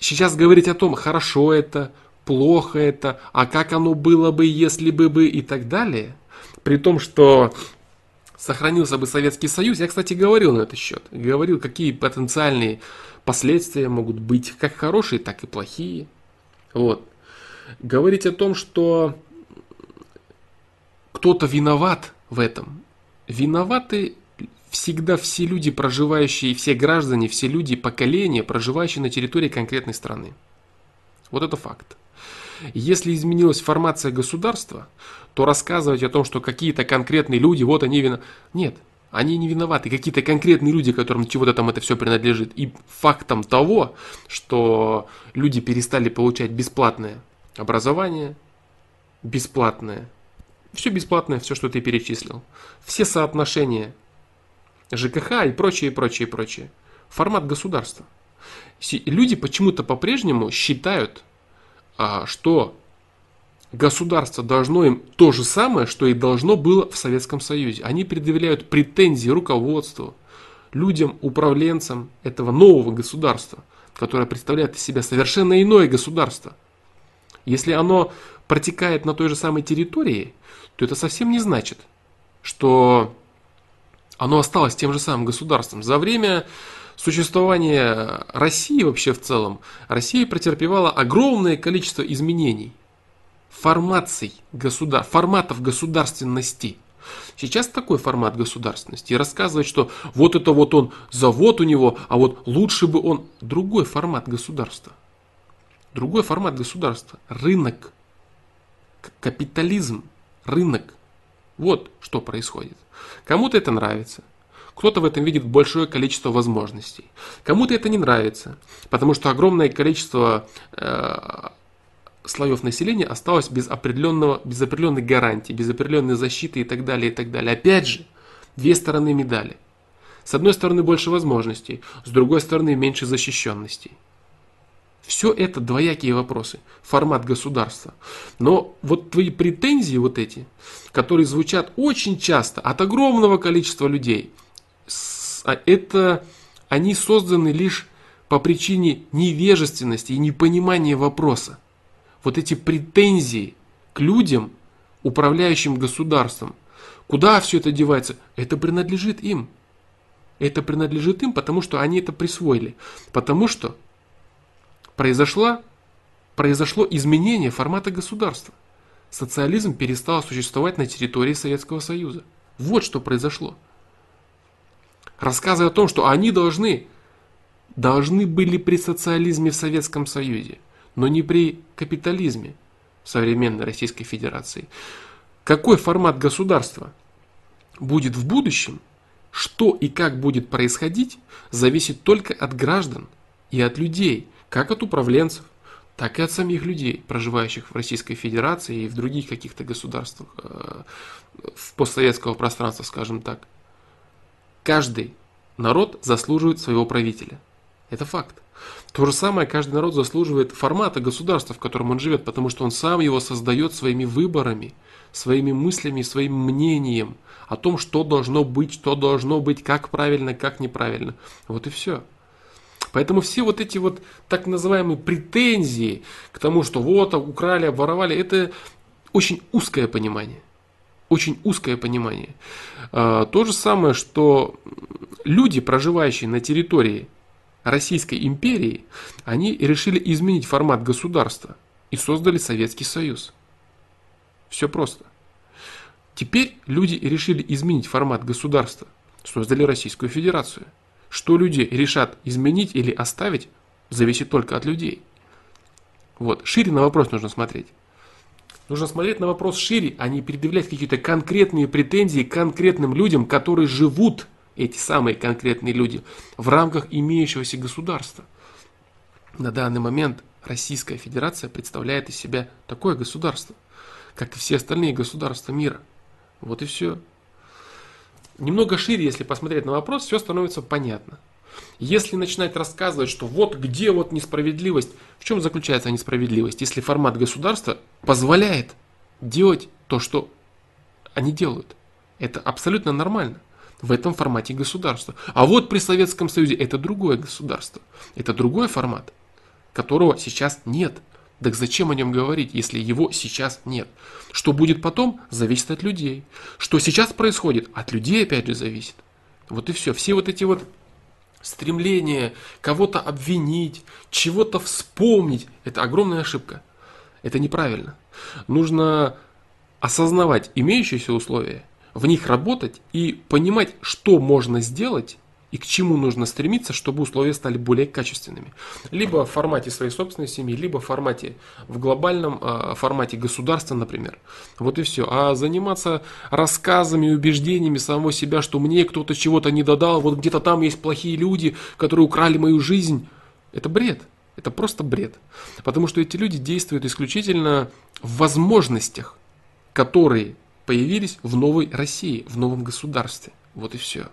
Speaker 1: сейчас говорить о том, хорошо это, плохо это, а как оно было бы, если бы бы и так далее. При том, что сохранился бы Советский Союз, я, кстати, говорил на этот счет. Говорил, какие потенциальные последствия могут быть, как хорошие, так и плохие. Вот. Говорить о том, что кто-то виноват в этом. Виноваты всегда все люди, проживающие, все граждане, все люди, поколения, проживающие на территории конкретной страны. Вот это факт. Если изменилась формация государства, то рассказывать о том, что какие-то конкретные люди, вот они виноваты. Нет, они не виноваты. Какие-то конкретные люди, которым чего-то там это все принадлежит. И фактом того, что люди перестали получать бесплатное образование, бесплатное, все бесплатное, все, что ты перечислил. Все соотношения ЖКХ и прочее, прочее, прочее. Формат государства. Люди почему-то по-прежнему считают, а, что государство должно им то же самое, что и должно было в Советском Союзе. Они предъявляют претензии руководству, людям, управленцам этого нового государства, которое представляет из себя совершенно иное государство. Если оно протекает на той же самой территории, то это совсем не значит, что оно осталось тем же самым государством. За время существования России вообще в целом, Россия претерпевала огромное количество изменений, формаций государ, форматов государственности. Сейчас такой формат государственности. И рассказывать, что вот это вот он, завод у него, а вот лучше бы он... Другой формат государства. Другой формат государства. Рынок. Капитализм. Рынок. Вот что происходит. Кому-то это нравится. Кто-то в этом видит большое количество возможностей. Кому-то это не нравится, потому что огромное количество э, слоев населения осталось без, определенного, без определенной гарантии, без определенной защиты и так далее, и так далее. Опять же, две стороны медали. С одной стороны больше возможностей, с другой стороны меньше защищенностей. Все это двоякие вопросы, формат государства. Но вот твои претензии вот эти, которые звучат очень часто от огромного количества людей, а это они созданы лишь по причине невежественности и непонимания вопроса. Вот эти претензии к людям, управляющим государством, куда все это девается, это принадлежит им. Это принадлежит им, потому что они это присвоили. Потому что произошло, произошло изменение формата государства. Социализм перестал существовать на территории Советского Союза. Вот что произошло. Рассказы о том, что они должны, должны были при социализме в Советском Союзе, но не при капитализме в современной Российской Федерации. Какой формат государства будет в будущем, что и как будет происходить, зависит только от граждан и от людей – как от управленцев, так и от самих людей, проживающих в Российской Федерации и в других каких-то государствах, э, в постсоветского пространства, скажем так. Каждый народ заслуживает своего правителя. Это факт. То же самое каждый народ заслуживает формата государства, в котором он живет, потому что он сам его создает своими выборами, своими мыслями, своим мнением о том, что должно быть, что должно быть, как правильно, как неправильно. Вот и все. Поэтому все вот эти вот так называемые претензии к тому, что вот украли, обворовали, это очень узкое понимание. Очень узкое понимание. А, то же самое, что люди, проживающие на территории Российской империи, они решили изменить формат государства и создали Советский Союз. Все просто. Теперь люди решили изменить формат государства, создали Российскую Федерацию. Что люди решат изменить или оставить, зависит только от людей. Вот, шире на вопрос нужно смотреть. Нужно смотреть на вопрос шире, а не предъявлять какие-то конкретные претензии конкретным людям, которые живут, эти самые конкретные люди, в рамках имеющегося государства. На данный момент Российская Федерация представляет из себя такое государство, как и все остальные государства мира. Вот и все. Немного шире, если посмотреть на вопрос, все становится понятно. Если начинать рассказывать, что вот где вот несправедливость, в чем заключается несправедливость, если формат государства позволяет делать то, что они делают. Это абсолютно нормально в этом формате государства. А вот при Советском Союзе это другое государство, это другой формат, которого сейчас нет. Так зачем о нем говорить, если его сейчас нет? Что будет потом, зависит от людей. Что сейчас происходит, от людей опять же зависит. Вот и все. Все вот эти вот стремление кого-то обвинить, чего-то вспомнить, это огромная ошибка. Это неправильно. Нужно осознавать имеющиеся условия, в них работать и понимать, что можно сделать и к чему нужно стремиться, чтобы условия стали более качественными. Либо в формате своей собственной семьи, либо в формате, в глобальном э, формате государства, например. Вот и все. А заниматься рассказами убеждениями самого себя, что мне кто-то чего-то не додал, вот где-то там есть плохие люди, которые украли мою жизнь, это бред. Это просто бред. Потому что эти люди действуют исключительно в возможностях, которые появились в новой России, в новом государстве. Вот и все.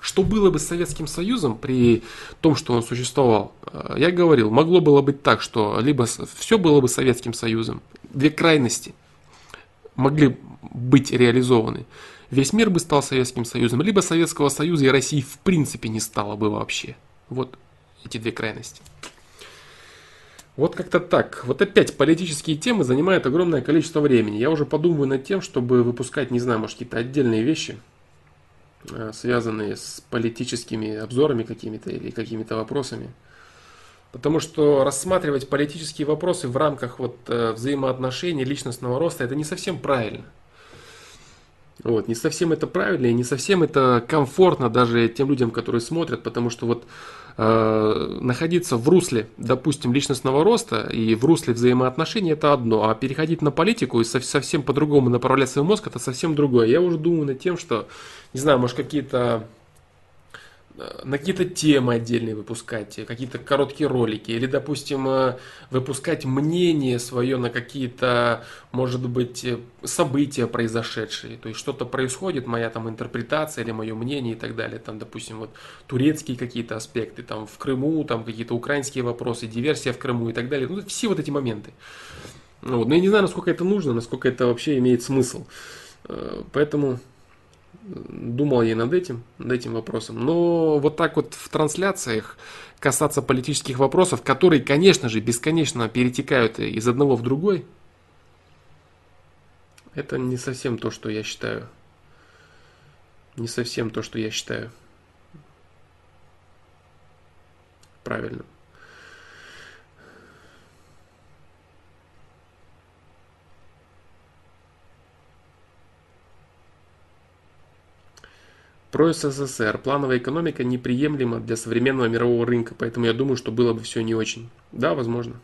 Speaker 1: Что было бы с Советским Союзом при том, что он существовал? Э, я говорил, могло было быть так, что либо все было бы Советским Союзом, две крайности могли быть реализованы. Весь мир бы стал Советским Союзом, либо Советского Союза и России в принципе не стало бы вообще. Вот эти две крайности. Вот как-то так. Вот опять политические темы занимают огромное количество времени. Я уже подумываю над тем, чтобы выпускать, не знаю, может какие-то отдельные вещи – связанные с политическими обзорами какими-то или какими-то вопросами. Потому что рассматривать политические вопросы в рамках вот э, взаимоотношений, личностного роста, это не совсем правильно. Вот, не совсем это правильно и не совсем это комфортно даже тем людям, которые смотрят, потому что вот э, находиться в русле, допустим, личностного роста и в русле взаимоотношений это одно, а переходить на политику и совсем по-другому направлять свой мозг это совсем другое. Я уже думаю над тем, что, не знаю, может какие-то на какие-то темы отдельные выпускать, какие-то короткие ролики, или, допустим, э, выпускать мнение свое на какие-то, может быть, э, события произошедшие. То есть что-то происходит, моя там интерпретация или мое мнение и так далее. Там, допустим, вот турецкие какие-то аспекты, там в Крыму, там какие-то украинские вопросы, диверсия в Крыму и так далее. Ну, все вот эти моменты. Вот. Но я не знаю, насколько это нужно, насколько это вообще имеет смысл. Э, поэтому думал я над этим, над этим вопросом. Но вот так вот в трансляциях касаться политических вопросов, которые, конечно же, бесконечно перетекают из одного в другой, это не совсем то, что я считаю. Не совсем то, что я считаю правильным. Про СССР. Плановая экономика неприемлема для современного мирового рынка, поэтому я думаю, что было бы все не очень. Да, возможно.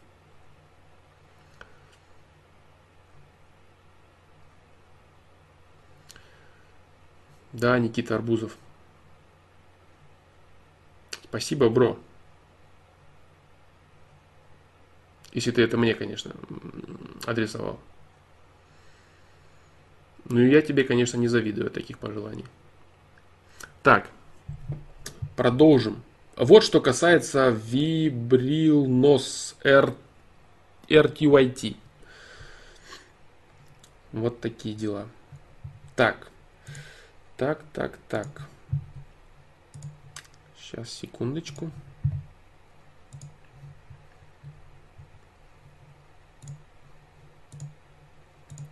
Speaker 1: Да, Никита Арбузов. Спасибо, бро. Если ты это мне, конечно, адресовал. Ну и я тебе, конечно, не завидую таких пожеланий. Так. продолжим. Вот что касается Vibrilnos R, RTYT. Вот такие дела. Так. Так, так, так. Сейчас, секундочку.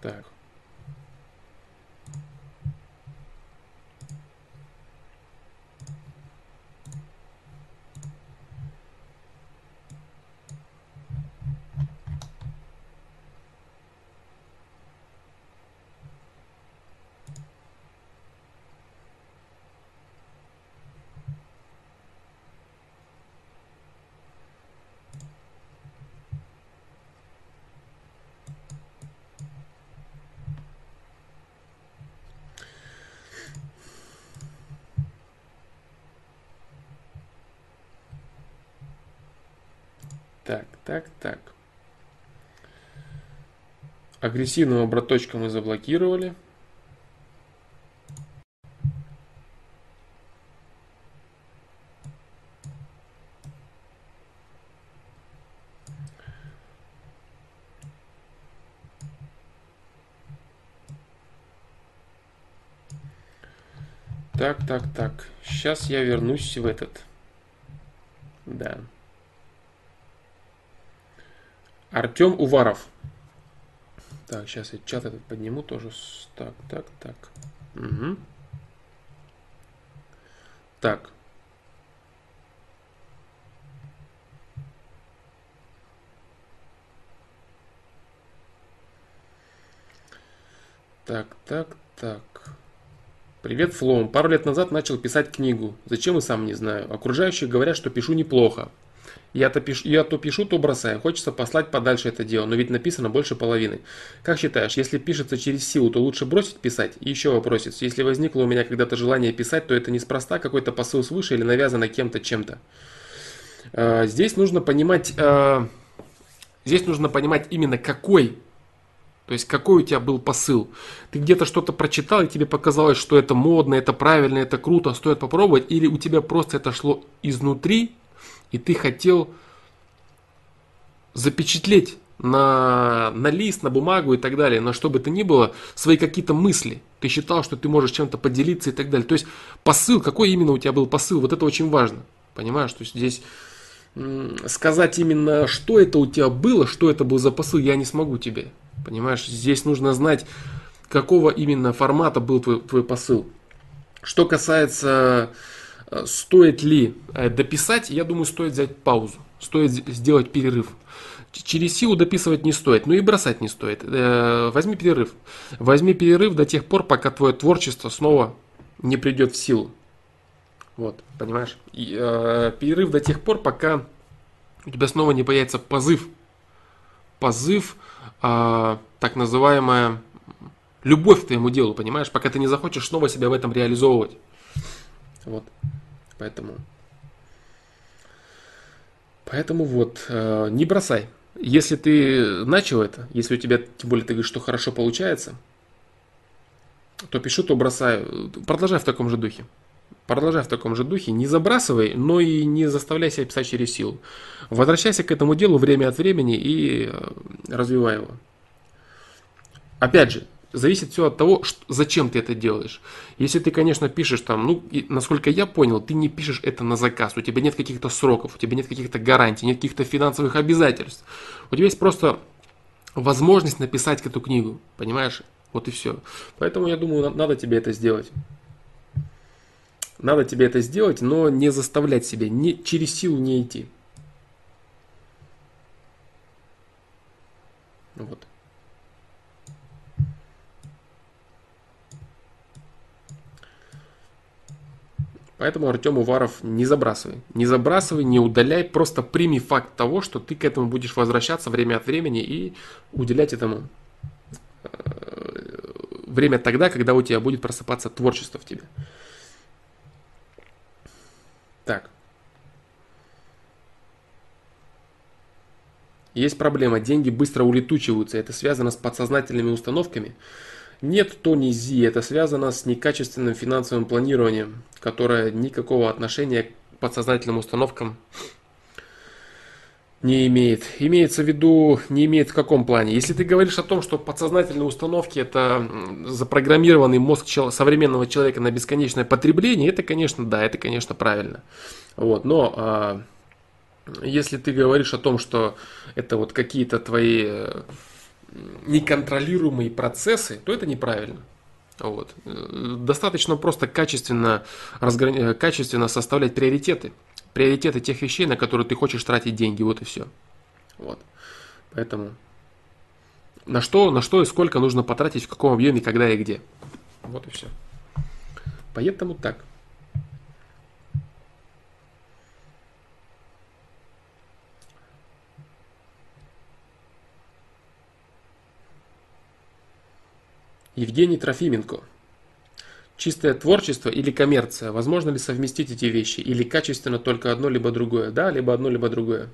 Speaker 1: Так. Так, так. Агрессивного браточка мы заблокировали. Так, так, так. Сейчас я вернусь в этот. Да. Артем Уваров. Так, сейчас я чат этот подниму тоже. Так, так, так. Угу. Так. Так, так, так. Привет, Флоум. Пару лет назад начал писать книгу. Зачем и сам не знаю. Окружающие говорят, что пишу неплохо. Я то, пишу, я то пишу, то бросаю. Хочется послать подальше это дело, но ведь написано больше половины. Как считаешь, если пишется через силу, то лучше бросить писать? И еще вопросец. Если возникло у меня когда-то желание писать, то это неспроста какой-то посыл свыше или навязано кем-то чем-то. А, здесь нужно понимать, а, здесь нужно понимать именно какой то есть какой у тебя был посыл? Ты где-то что-то прочитал, и тебе показалось, что это модно, это правильно, это круто, стоит попробовать, или у тебя просто это шло изнутри, и ты хотел запечатлеть на, на лист, на бумагу и так далее, но что бы то ни было, свои какие-то мысли. Ты считал, что ты можешь чем-то поделиться и так далее. То есть посыл, какой именно у тебя был посыл, вот это очень важно. Понимаешь, то есть здесь сказать именно, что это у тебя было, что это был за посыл, я не смогу тебе. Понимаешь, здесь нужно знать, какого именно формата был твой, твой посыл. Что касается стоит ли э, дописать, я думаю, стоит взять паузу, стоит сделать перерыв. Через силу дописывать не стоит, ну и бросать не стоит. Э, возьми перерыв. Возьми перерыв до тех пор, пока твое творчество снова не придет в силу. Вот, понимаешь? И, э, перерыв до тех пор, пока у тебя снова не появится позыв. Позыв, э, так называемая любовь к твоему делу, понимаешь? Пока ты не захочешь снова себя в этом реализовывать. Вот. Поэтому, поэтому вот, э, не бросай. Если ты начал это, если у тебя, тем более ты говоришь, что хорошо получается, то пишу, то бросаю. Продолжай в таком же духе. Продолжай в таком же духе, не забрасывай, но и не заставляй себя писать через силу. Возвращайся к этому делу время от времени и э, развивай его. Опять же, зависит все от того, что, зачем ты это делаешь. Если ты, конечно, пишешь там, ну, и, насколько я понял, ты не пишешь это на заказ, у тебя нет каких-то сроков, у тебя нет каких-то гарантий, нет каких-то финансовых обязательств. У тебя есть просто возможность написать эту книгу, понимаешь? Вот и все. Поэтому я думаю, надо тебе это сделать. Надо тебе это сделать, но не заставлять себя, не, через силу не идти. Вот. Поэтому Артем Уваров не забрасывай. Не забрасывай, не удаляй, просто прими факт того, что ты к этому будешь возвращаться время от времени и уделять этому э, время тогда, когда у тебя будет просыпаться творчество в тебе. Так. Есть проблема, деньги быстро улетучиваются. Это связано с подсознательными установками. Нет, Тони Зи, это связано с некачественным финансовым планированием, которое никакого отношения к подсознательным установкам не имеет. Имеется в виду, не имеет в каком плане. Если ты говоришь о том, что подсознательные установки это запрограммированный мозг современного человека на бесконечное потребление, это, конечно, да, это, конечно, правильно. Вот, но а, если ты говоришь о том, что это вот какие-то твои э, неконтролируемые процессы, то это неправильно. Вот. Достаточно просто качественно, разграни... качественно составлять приоритеты приоритеты тех вещей, на которые ты хочешь тратить деньги, вот и все. Вот. Поэтому на что, на что и сколько нужно потратить, в каком объеме, когда и где. Вот и все. Поэтому так. Евгений Трофименко. Чистое творчество или коммерция? Возможно ли совместить эти вещи? Или качественно только одно, либо другое? Да, либо одно, либо другое.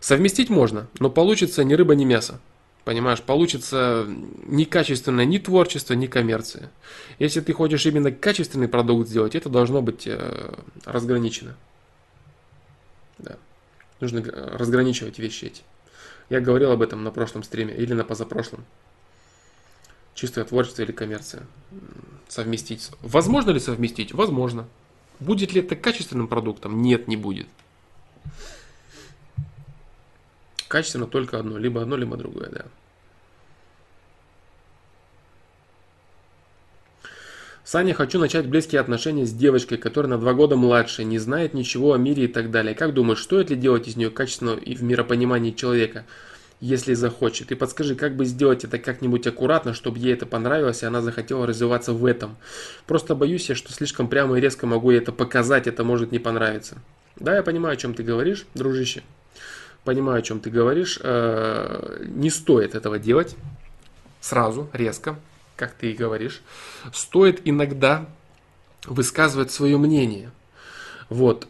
Speaker 1: Совместить можно, но получится ни рыба, ни мясо. Понимаешь, получится некачественное ни творчество, ни коммерция. Если ты хочешь именно качественный продукт сделать, это должно быть э, разграничено. Да. Нужно разграничивать вещи эти. Я говорил об этом на прошлом стриме или на позапрошлом. Чистое творчество или коммерция совместить. Возможно ли совместить? Возможно. Будет ли это качественным продуктом? Нет, не будет. Качественно только одно. Либо одно, либо другое, да. Саня, хочу начать близкие отношения с девочкой, которая на два года младше, не знает ничего о мире и так далее. Как думаешь, стоит ли делать из нее качественного и в миропонимании человека? Если захочет. И подскажи, как бы сделать это как-нибудь аккуратно, чтобы ей это понравилось, и она захотела развиваться в этом. Просто боюсь я, что слишком прямо и резко могу ей это показать, это может не понравиться. Да, я понимаю, о чем ты говоришь, дружище. Понимаю, о чем ты говоришь. Э, не стоит этого делать сразу, резко, как ты и говоришь. Стоит иногда высказывать свое мнение. Вот.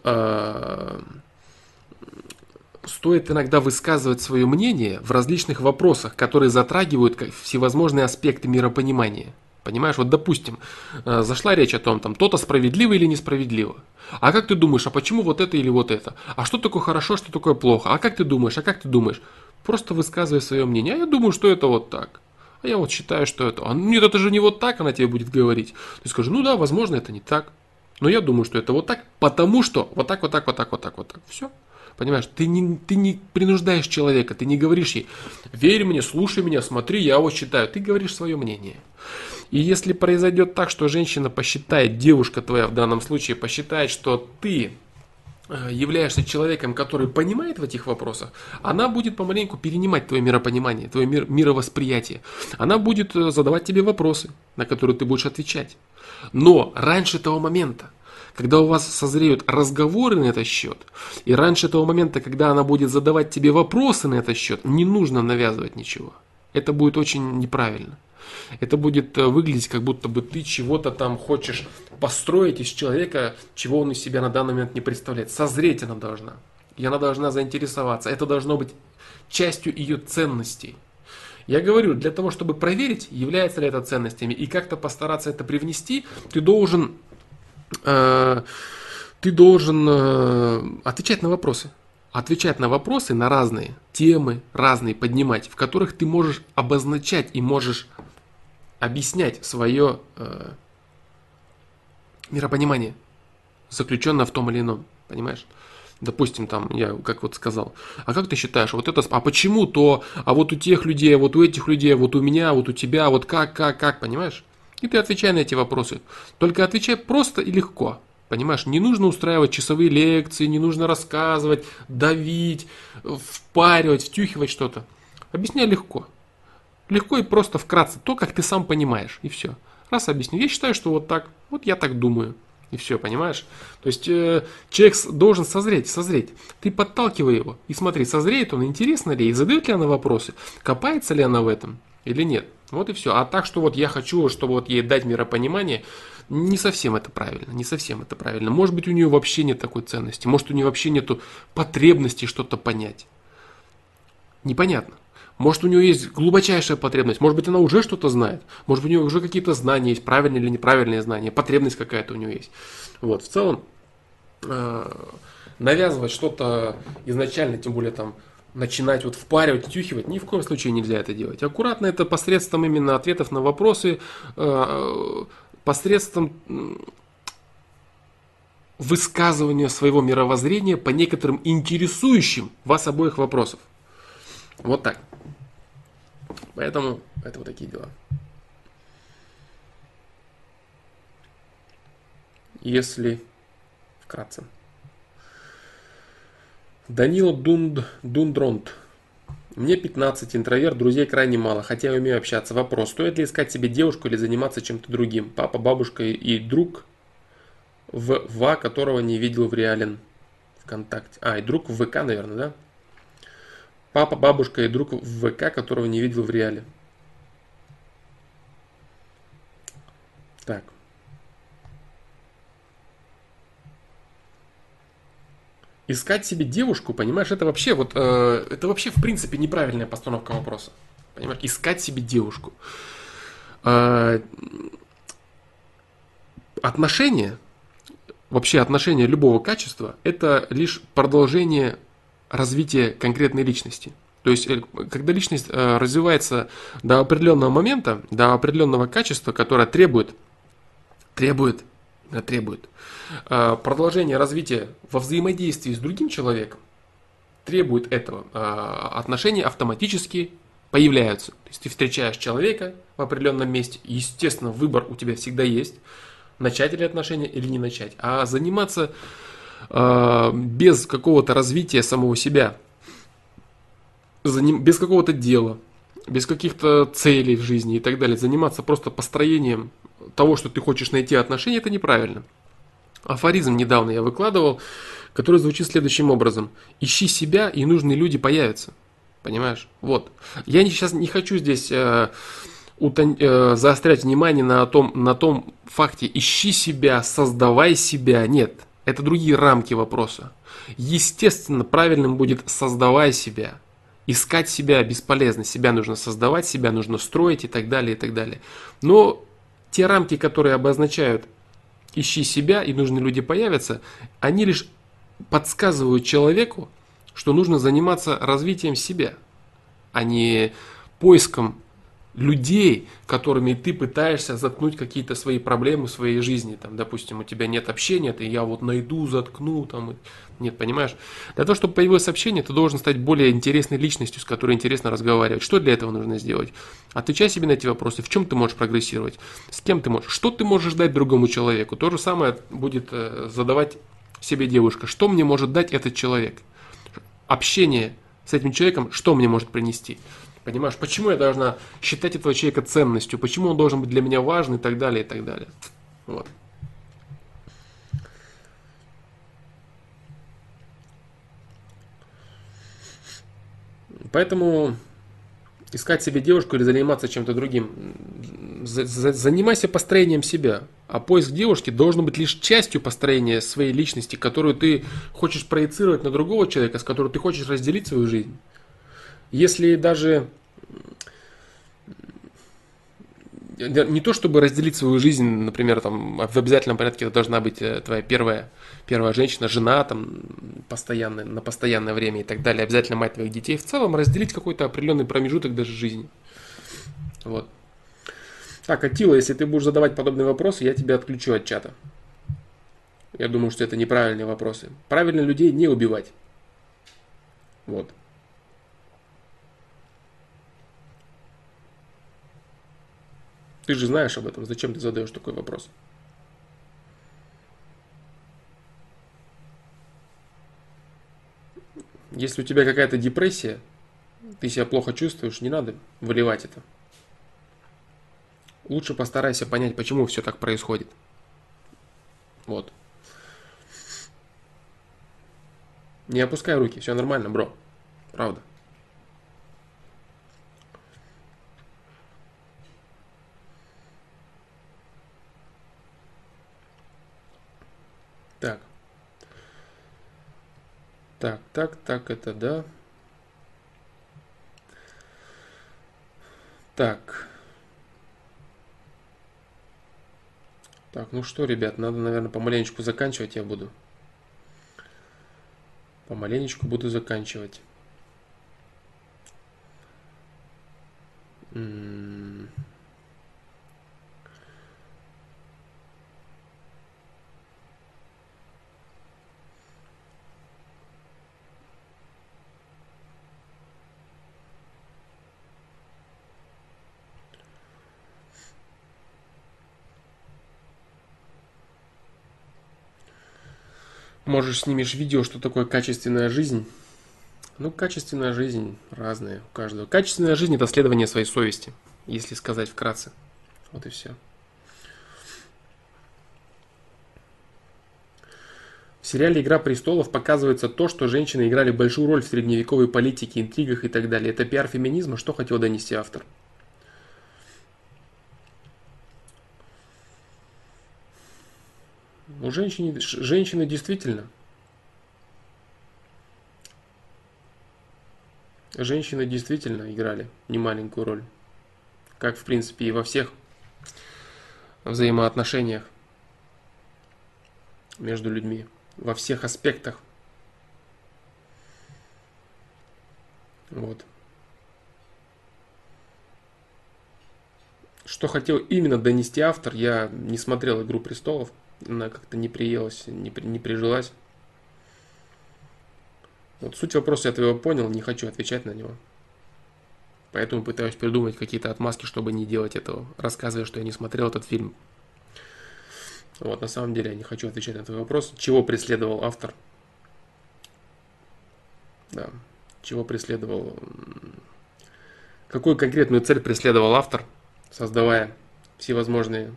Speaker 1: Стоит иногда высказывать свое мнение в различных вопросах, которые затрагивают всевозможные аспекты миропонимания. Понимаешь, вот допустим, э, зашла речь о том, там, то-то справедливо или несправедливо. А как ты думаешь, а почему вот это или вот это? А что такое хорошо, что такое плохо? А как ты думаешь, а как ты думаешь? Просто высказывай свое мнение. А я думаю, что это вот так. А я вот считаю, что это... А нет, это же не вот так она тебе будет говорить. Ты скажешь, ну да, возможно, это не так. Но я думаю, что это вот так, потому что вот так, вот так, вот так, вот так, вот так. Все. Понимаешь, ты не, ты не принуждаешь человека, ты не говоришь ей, верь мне, слушай меня, смотри, я вот считаю. Ты говоришь свое мнение. И если произойдет так, что женщина посчитает, девушка твоя в данном случае посчитает, что ты э, являешься человеком, который понимает в этих вопросах, она будет помаленьку перенимать твое миропонимание, твое мир, мировосприятие. Она будет э, задавать тебе вопросы, на которые ты будешь отвечать. Но раньше того момента, когда у вас созреют разговоры на этот счет, и раньше того момента, когда она будет задавать тебе вопросы на этот счет, не нужно навязывать ничего. Это будет очень неправильно. Это будет э, выглядеть, как будто бы ты чего-то там хочешь построить из человека, чего он из себя на данный момент не представляет. Созреть она должна. И она должна заинтересоваться. Это должно быть частью ее ценностей. Я говорю, для того, чтобы проверить, является ли это ценностями, и как-то постараться это привнести, ты должен ты должен э, отвечать на вопросы. Отвечать на вопросы на разные темы, разные поднимать, в которых ты можешь обозначать и можешь объяснять свое э, миропонимание, заключенное в том или ином. Понимаешь? Допустим, там, я как вот сказал, а как ты считаешь, вот это, а почему то, а вот у тех людей, а вот у этих людей, а вот у меня, а вот у тебя, вот как, как, как, понимаешь? И ты отвечай на эти вопросы. Только отвечай просто и легко. Понимаешь, не нужно устраивать часовые лекции, не нужно рассказывать, давить, впаривать, втюхивать что-то. Объясняй легко. Легко и просто вкратце, то, как ты сам понимаешь, и все. Раз объясню. Я считаю, что вот так, вот я так думаю. И все, понимаешь? То есть э, человек должен созреть, созреть. Ты подталкивай его и смотри, созреет он, интересно ли, и задает ли она вопросы, копается ли она в этом или нет. Вот и все. А так, что вот я хочу, чтобы вот ей дать миропонимание, не совсем это правильно, не совсем это правильно. Может быть, у нее вообще нет такой ценности, может, у нее вообще нет потребности что-то понять. Непонятно. Может, у нее есть глубочайшая потребность, может быть, она уже что-то знает, может быть, у нее уже какие-то знания есть, правильные или неправильные знания, потребность какая-то у нее есть. Вот, в целом, э, навязывать что-то изначально, тем более там начинать вот впаривать, тюхивать, ни в коем случае нельзя это делать. Аккуратно это посредством именно ответов на вопросы, э, посредством высказывания своего мировоззрения по некоторым интересующим вас обоих вопросов. Вот так. Поэтому это вот такие дела. Если вкратце. Данила Дунд, Дундронт. Мне 15, интроверт, друзей крайне мало, хотя я умею общаться. Вопрос, стоит ли искать себе девушку или заниматься чем-то другим? Папа, бабушка и друг в ВА, которого не видел в реален ВКонтакте. А, и друг в ВК, наверное, да? Папа, бабушка и друг в ВК, которого не видел в реале. Так. Искать себе девушку, понимаешь, это вообще вот э, это вообще в принципе неправильная постановка вопроса. Понимаешь, искать себе девушку. Э, отношения, вообще отношения любого качества, это лишь продолжение развития конкретной личности. То есть, э, когда личность э, развивается до определенного момента, до определенного качества, которое требует, требует, требует э, продолжения развития во взаимодействии с другим человеком, требует этого, отношения автоматически появляются. То есть ты встречаешь человека в определенном месте, естественно, выбор у тебя всегда есть, начать ли отношения или не начать. А заниматься э, без какого-то развития самого себя, без какого-то дела, без каких-то целей в жизни и так далее, заниматься просто построением того, что ты хочешь найти отношения, это неправильно. Афоризм недавно я выкладывал, который звучит следующим образом. Ищи себя, и нужные люди появятся. Понимаешь? Вот. Я сейчас не хочу здесь э, утон... э, заострять внимание на том, на том факте, ищи себя, создавай себя. Нет, это другие рамки вопроса. Естественно, правильным будет создавай себя. Искать себя бесполезно, себя нужно создавать, себя нужно строить и так далее, и так далее. Но те рамки, которые обозначают ищи себя и нужные люди появятся, они лишь подсказывают человеку, что нужно заниматься развитием себя, а не поиском людей, которыми ты пытаешься заткнуть какие-то свои проблемы в своей жизни. Там, допустим, у тебя нет общения, ты я вот найду, заткну, там, нет, понимаешь? Для того, чтобы появилось общение, ты должен стать более интересной личностью, с которой интересно разговаривать. Что для этого нужно сделать? Отвечай себе на эти вопросы. В чем ты можешь прогрессировать? С кем ты можешь? Что ты можешь дать другому человеку? То же самое будет э, задавать себе девушка. Что мне может дать этот человек? Общение с этим человеком, что мне может принести? Понимаешь, почему я должна считать этого человека ценностью, почему он должен быть для меня важен и так далее, и так далее. Вот. Поэтому искать себе девушку или заниматься чем-то другим, занимайся построением себя. А поиск девушки должен быть лишь частью построения своей личности, которую ты хочешь проецировать на другого человека, с которым ты хочешь разделить свою жизнь. Если даже не то чтобы разделить свою жизнь, например, там в обязательном порядке это должна быть э, твоя первая, первая женщина, жена, там, постоянно, на постоянное время и так далее, обязательно мать твоих детей. В целом разделить какой-то определенный промежуток даже жизни. Вот. Так, Атила, если ты будешь задавать подобные вопросы, я тебя отключу от чата. Я думаю, что это неправильные вопросы. Правильно людей не убивать. Вот. Ты же знаешь об этом, зачем ты задаешь такой вопрос? Если у тебя какая-то депрессия, ты себя плохо чувствуешь, не надо выливать это. Лучше постарайся понять, почему все так происходит. Вот. Не опускай руки, все нормально, бро. Правда. Так. Так, так, так, это да. Так. Так, ну что, ребят, надо, наверное, помаленечку заканчивать я буду. Помаленечку буду заканчивать. М Можешь снимешь видео, что такое качественная жизнь. Ну, качественная жизнь разная у каждого. Качественная жизнь – это следование своей совести, если сказать вкратце. Вот и все. В сериале «Игра престолов» показывается то, что женщины играли большую роль в средневековой политике, интригах и так далее. Это пиар феминизма, что хотел донести автор. У женщины, женщины действительно. Женщины действительно играли немаленькую роль. Как, в принципе, и во всех взаимоотношениях между людьми. Во всех аспектах. Вот. Что хотел именно донести автор, я не смотрел «Игру престолов», она как-то не приелась, не, не прижилась. Вот суть вопроса я твоего понял, не хочу отвечать на него. Поэтому пытаюсь придумать какие-то отмазки, чтобы не делать этого, рассказывая, что я не смотрел этот фильм. Вот, на самом деле я не хочу отвечать на твой вопрос. Чего преследовал автор? Да, чего преследовал... Какую конкретную цель преследовал автор, создавая всевозможные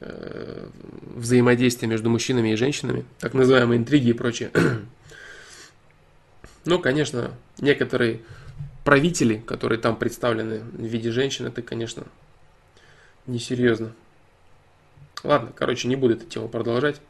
Speaker 1: взаимодействия между мужчинами и женщинами, так называемые интриги и прочее. [clears throat] Но, конечно, некоторые правители, которые там представлены в виде женщин, это, конечно, несерьезно. Ладно, короче, не буду эту тему продолжать.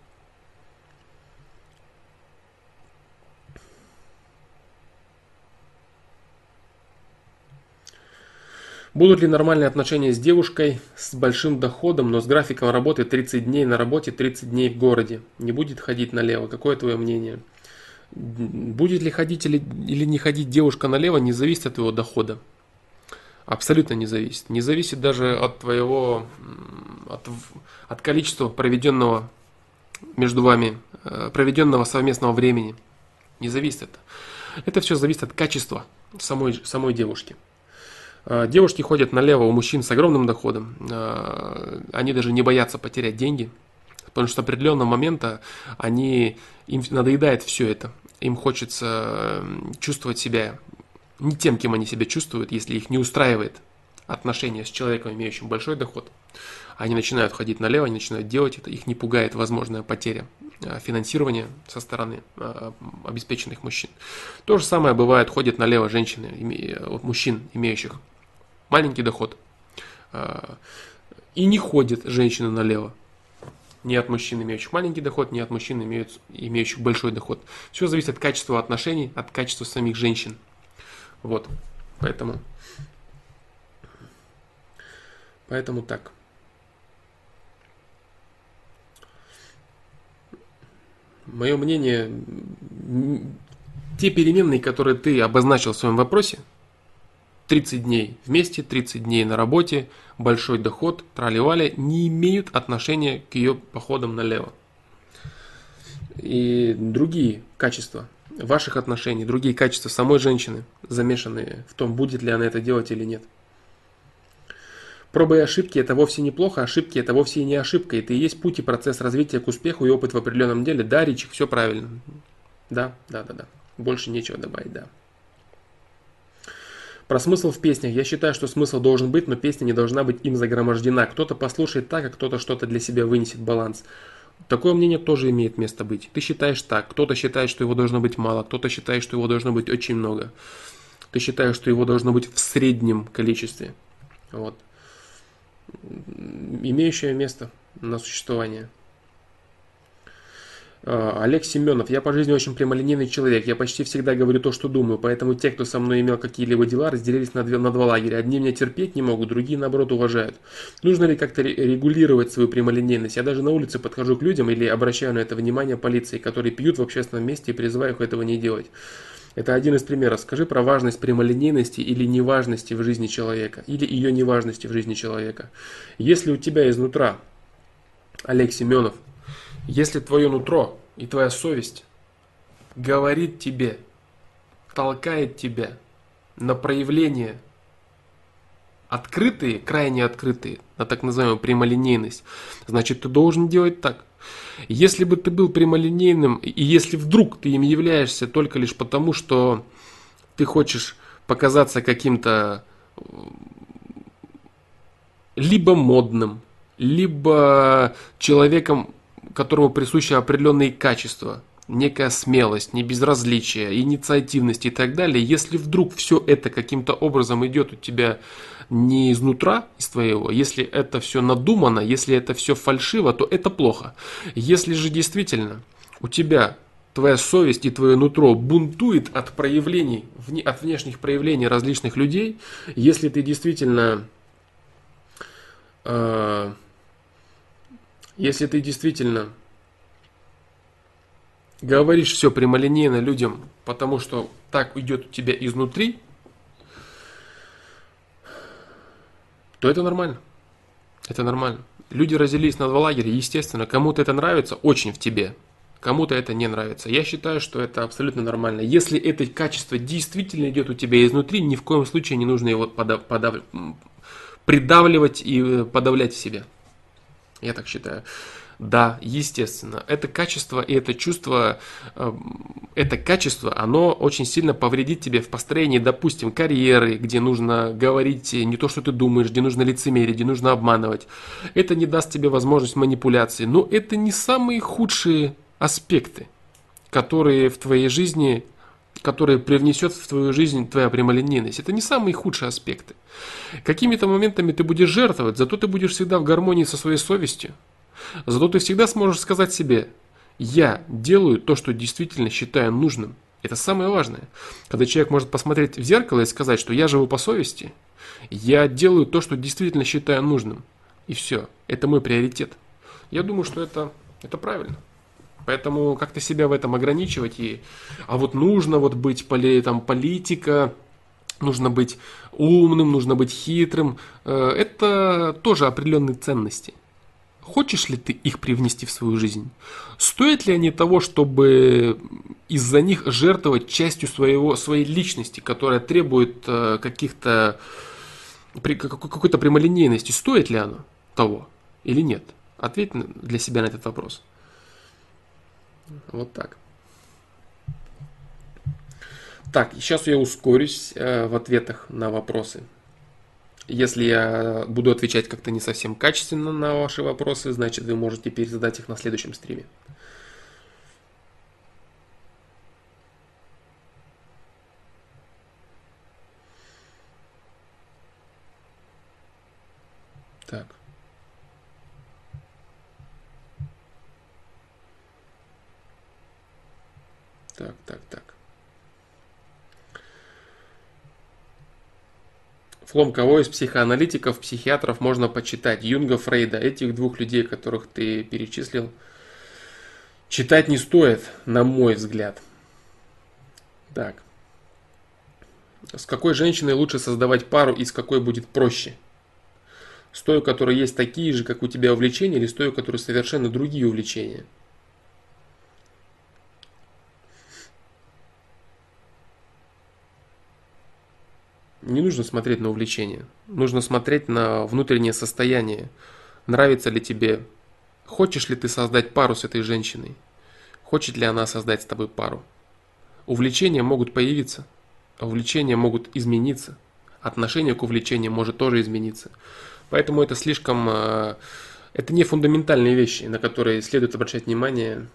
Speaker 1: Будут ли нормальные отношения с девушкой с большим доходом, но с графиком работы 30 дней на работе, 30 дней в городе? Не будет ходить налево? Какое твое мнение? Будет ли ходить или, или не ходить девушка налево, не зависит от твоего дохода. Абсолютно не зависит. Не зависит даже от твоего, от, от количества проведенного между вами, э, проведенного совместного времени. Не зависит это. Это все зависит от качества самой, самой девушки. Э, девушки ходят налево у мужчин с огромным доходом. Э, они даже не боятся потерять деньги, потому что с определенного момента они, им надоедает все это. Им хочется чувствовать себя не тем, кем они себя чувствуют, если их не устраивает отношения с человеком, имеющим большой доход. Они начинают ходить налево, они начинают делать это, их не пугает возможная потеря э, финансирования со стороны обеспеченных мужчин. То же самое бывает, ходят налево женщины, мужчин, имеющих маленький доход. А, и не ходит женщина налево. Ни от мужчин, имеющих маленький доход, ни от мужчин, имеющих большой доход. Все зависит от качества отношений, от качества самих женщин. Вот. Поэтому. Поэтому так. Мое мнение, те переменные, которые ты обозначил в своем вопросе, 30 дней вместе, 30 дней на работе, большой доход, трали не имеют отношения к ее походам налево. И другие качества ваших отношений, другие качества самой женщины, замешанные в том, будет ли она это делать или нет. Пробы и ошибки это вовсе неплохо, ошибки это вовсе и не ошибка. Это и есть путь и процесс развития к успеху и опыт в определенном деле. Да, Ричик, все правильно. Да, да, да, да. Больше нечего добавить, да. Про смысл в песнях. Я считаю, что смысл должен быть, но песня не должна быть им загромождена. Кто-то послушает так, а кто-то что-то для себя вынесет баланс. Такое мнение тоже имеет место быть. Ты считаешь так, кто-то считает, что его должно быть мало, кто-то считает, что его должно быть очень много. Ты считаешь, что его должно быть в среднем количестве. Вот. Имеющее место на существование. А, Олег Семенов, я по жизни очень прямолинейный человек, я почти всегда говорю то, что думаю, поэтому те, кто со мной имел какие-либо дела, разделились на, две, на два лагеря. Одни меня терпеть не могут, другие, наоборот, уважают. Нужно ли как-то регулировать свою прямолинейность? Я даже на улице подхожу к людям или обращаю на это внимание полиции, которые пьют в общественном месте и призываю их этого не делать. Это один из примеров. Скажи про важность прямолинейности или неважности в жизни человека, или ее неважности в жизни человека. Если у тебя изнутра, Олег Семенов, если твое нутро и твоя совесть говорит тебе, толкает тебя на проявление открытые, крайне открытые, на так называемую прямолинейность, значит ты должен делать так. Если бы ты был прямолинейным, и если вдруг ты им являешься только лишь потому, что ты хочешь показаться каким-то либо модным, либо человеком, которому присущи определенные качества, некая смелость, небезразличие, инициативность и так далее, если вдруг все это каким-то образом идет у тебя не изнутра, из твоего, если это все надумано, если это все фальшиво, то это плохо. Если же действительно у тебя твоя совесть и твое нутро бунтует от проявлений, от внешних проявлений различных людей, если ты действительно э, если ты действительно говоришь все прямолинейно людям, потому что так идет у тебя изнутри, то это нормально. Это нормально. Люди разделились на два лагеря, естественно, кому-то это нравится очень в тебе, кому-то это не нравится. Я считаю, что это абсолютно нормально. Если это качество действительно идет у тебя изнутри, ни в коем случае не нужно его подав, подав, придавливать и э, подавлять в себе. Я так считаю. Да, естественно, это качество и это чувство, эм, это качество, оно очень сильно повредит тебе в построении, допустим, карьеры, где нужно говорить не то, что ты думаешь, где нужно лицемерить, где нужно обманывать. Это не даст тебе возможность манипуляции. Но это не самые худшие аспекты, которые в твоей жизни, которые привнесет в твою жизнь твоя прямолинейность. Это не самые худшие аспекты. Какими-то моментами ты будешь жертвовать, зато ты будешь всегда в гармонии со своей совестью. Зато ты всегда сможешь сказать себе, я делаю то, что действительно считаю нужным. Это самое важное. Когда человек может посмотреть в зеркало и сказать, что я живу по совести, я делаю то, что действительно считаю нужным. И все. Это мой приоритет. Я думаю, что это, это правильно. Поэтому как-то себя в этом ограничивать и... А вот нужно вот быть поли, там, политика, нужно быть умным, нужно быть хитрым. Э, это тоже определенные ценности. Хочешь ли ты их привнести в свою жизнь? Стоит ли они того, чтобы из-за них жертвовать частью своего, своей личности, которая требует э, каких-то какой-то прямолинейности? Стоит ли оно того или нет? Ответь для себя на этот вопрос. Вот так. Так, сейчас я ускорюсь э, в ответах на вопросы. Если я буду отвечать как-то не совсем качественно на ваши вопросы, значит вы можете перезадать их на следующем стриме. Так. Так, так, так. Флом, кого из психоаналитиков, психиатров можно почитать? Юнга, Фрейда, этих двух людей, которых ты перечислил, читать не стоит, на мой взгляд. Так. С какой женщиной лучше создавать пару и с какой будет проще? С той, у которой есть такие же, как у тебя увлечения, или с той, у которой совершенно другие увлечения? Не нужно смотреть на увлечение. Нужно смотреть на внутреннее состояние. Нравится ли тебе, хочешь ли ты создать пару с этой женщиной, хочет ли она создать с тобой пару. Увлечения могут появиться, а увлечения могут измениться. Отношение к увлечениям может тоже измениться. Поэтому это слишком... Э, это не фундаментальные вещи, на которые следует обращать внимание,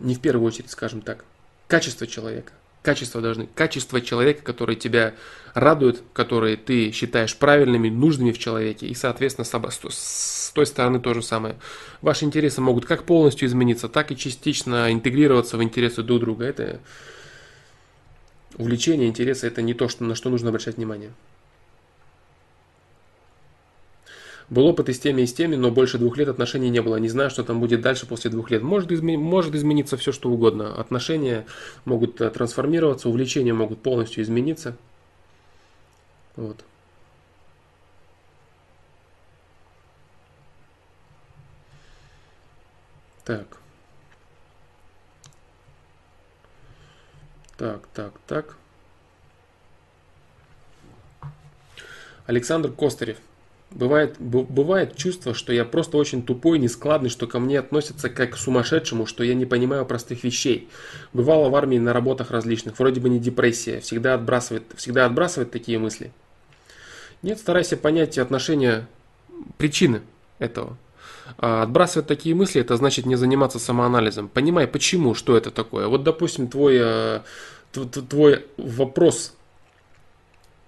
Speaker 1: не в первую очередь, скажем так. Качество человека. Качества должны, качество человека, который тебя радует, которые ты считаешь правильными, нужными в человеке. И, соответственно, с той стороны то же самое. Ваши интересы могут как полностью измениться, так и частично интегрироваться в интересы друг друга. Это увлечение, интересы, это не то, что, на что нужно обращать внимание. Был опыт и с теми, и с теми, но больше двух лет отношений не было. Не знаю, что там будет дальше после двух лет. Может, изме- может измениться все, что угодно. Отношения могут э, трансформироваться, увлечения могут полностью измениться. Вот. Так. Так, так, так. Александр Костарев. Бывает, бывает чувство, что я просто очень тупой, нескладный, что ко мне относятся как к сумасшедшему, что я не понимаю простых вещей. Бывало в армии на работах различных, вроде бы не депрессия, всегда отбрасывает, всегда отбрасывает такие мысли. Нет, старайся понять отношения, причины этого. А отбрасывать такие мысли, это значит не заниматься самоанализом. Понимай, почему, что это такое. Вот, допустим, твой, э, твой вопрос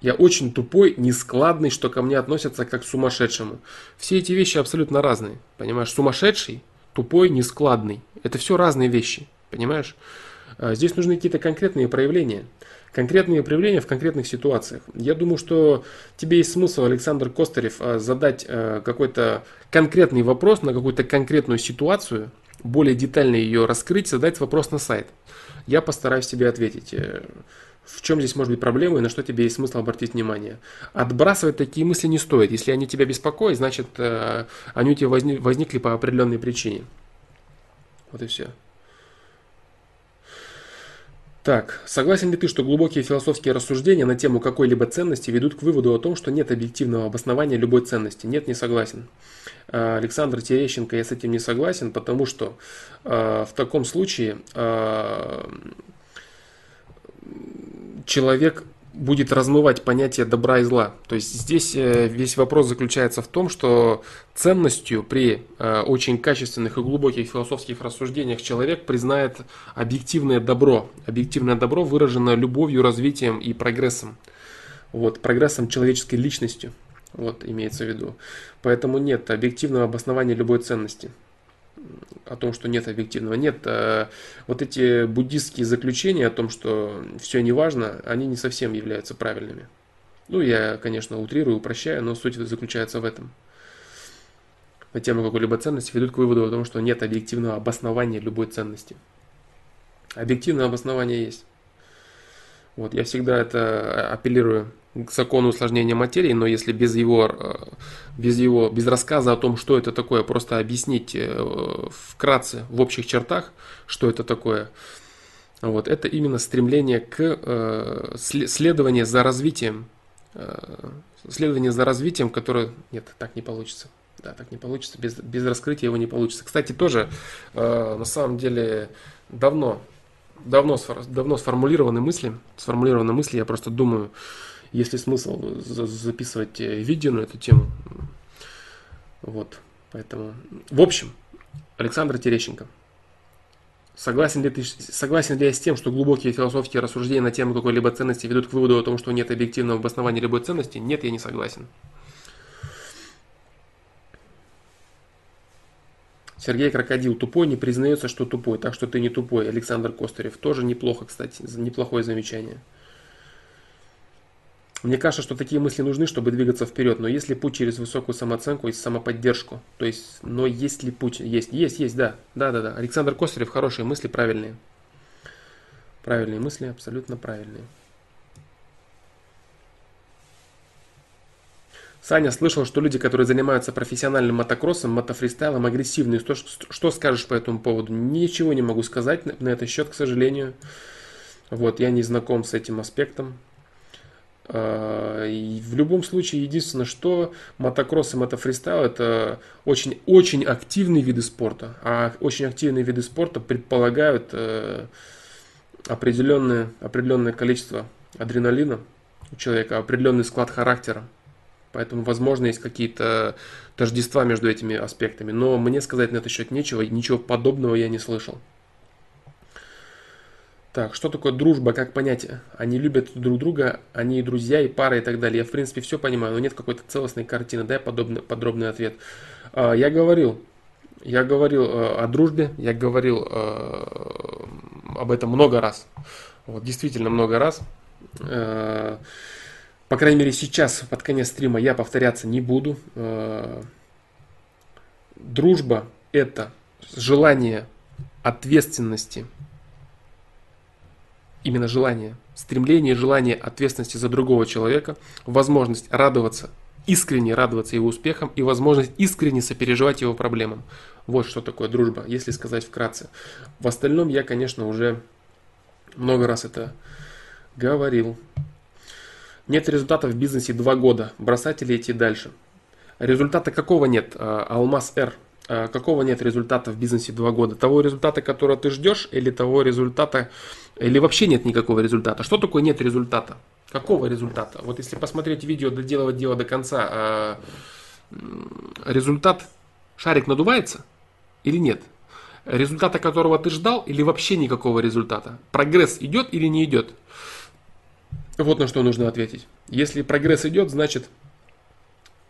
Speaker 1: я очень тупой, нескладный, что ко мне относятся как к сумасшедшему. Все эти вещи абсолютно разные. Понимаешь, сумасшедший, тупой, нескладный. Это все разные вещи. Понимаешь? А здесь нужны какие-то конкретные проявления. Конкретные проявления в конкретных ситуациях. Я думаю, что тебе есть смысл, Александр Костарев, а, задать а, какой-то конкретный вопрос на какую-то конкретную ситуацию, более детально ее раскрыть, задать вопрос на сайт. Я постараюсь тебе ответить э, в чем здесь может быть проблема и на что тебе есть смысл обратить внимание. Отбрасывать такие мысли не стоит. Если они тебя беспокоят, значит, э, они у тебя возникли по определенной причине. Вот и все. Так, согласен ли ты, что глубокие философские рассуждения на тему какой-либо ценности ведут к выводу о том, что нет объективного обоснования любой ценности? Нет, не согласен. Э, Александр Терещенко, я с этим не согласен, потому что э, в таком случае человек будет размывать понятие добра и зла. То есть здесь э, весь вопрос заключается в том, что ценностью при э, очень качественных и глубоких философских рассуждениях человек признает объективное добро. Объективное добро выражено любовью, развитием и прогрессом. Вот, прогрессом человеческой личностью. Вот, имеется в виду. Поэтому нет объективного обоснования любой ценности о том, что нет объективного. Нет, э, вот эти буддистские заключения о том, что все не важно, они не совсем являются правильными. Ну, я, конечно, утрирую, упрощаю, но суть заключается в этом. На тему какой-либо ценности ведут к выводу о том, что нет объективного обоснования любой ценности. Объективное обоснование есть. Вот, я всегда это апеллирую к закону усложнения материи, но если без его, э, без его, без рассказа о том, что это такое, просто объяснить э, вкратце, в общих чертах, что это такое, вот, это именно стремление к э, следованию за развитием, следование за развитием, которое, нет, так не получится. Да, так не получится, без, без раскрытия его не получится. Кстати, тоже, на самом деле, давно, давно, давно сформулированы мысли, сформулированы мысли, я просто думаю, есть ли смысл записывать э, видео на эту тему. Вот, поэтому... В общем, Александр Терещенко. Согласен ли, ты, согласен ли я с тем, что глубокие философские рассуждения на тему какой-либо ценности ведут к выводу о том, что нет объективного обоснования любой ценности? Нет, я не согласен. Сергей Крокодил тупой не признается, что тупой, так что ты не тупой. Александр Костарев тоже неплохо, кстати, неплохое замечание. Мне кажется, что такие мысли нужны, чтобы двигаться вперед, но есть ли путь через высокую самооценку и самоподдержку? То есть, но есть ли путь? Есть, есть, есть, да. Да, да, да. Александр Косарев, хорошие мысли, правильные. Правильные мысли, абсолютно правильные. Саня слышал, что люди, которые занимаются профессиональным мотокроссом, мотофристайлом, агрессивные. Что, что скажешь по этому поводу? Ничего не могу сказать на, на этот счет, к сожалению. Вот, я не знаком с этим аспектом. А, в любом случае, единственное, что мотокросс и мотофристайл это очень, очень активные виды спорта. А очень активные виды спорта предполагают э, определенное, определенное количество адреналина у человека, определенный склад характера. Поэтому, возможно, есть какие-то тождества между этими аспектами. Но мне сказать на этот счет нечего, ничего подобного я не слышал. Так, что такое дружба, как понять? Они любят друг друга, они друзья, и пара, и так далее. Я, в принципе, все понимаю, но нет какой-то целостной картины. Дай подобный, подробный ответ. А, я говорил, я говорил э, о дружбе, я говорил э, об этом много раз. Вот, действительно много раз. Э, по крайней мере, сейчас, под конец стрима, я повторяться не буду. Дружба – это желание ответственности – именно желание, стремление, желание ответственности за другого человека, возможность радоваться, искренне радоваться его успехам и возможность искренне сопереживать его проблемам. Вот что такое дружба, если сказать вкратце. В остальном я, конечно, уже много раз это говорил. Нет результатов в бизнесе два года. Бросать или идти дальше? Результата какого нет? А, Алмаз Р. А, какого нет результата в бизнесе два года? Того результата, которого ты ждешь, или того результата, или вообще нет никакого результата? Что такое нет результата? Какого результата? Вот если посмотреть видео, доделывать дело до конца, а, результат, шарик надувается или нет? Результата, которого ты ждал, или вообще никакого результата? Прогресс идет или не идет? Вот на что нужно ответить. Если прогресс идет, значит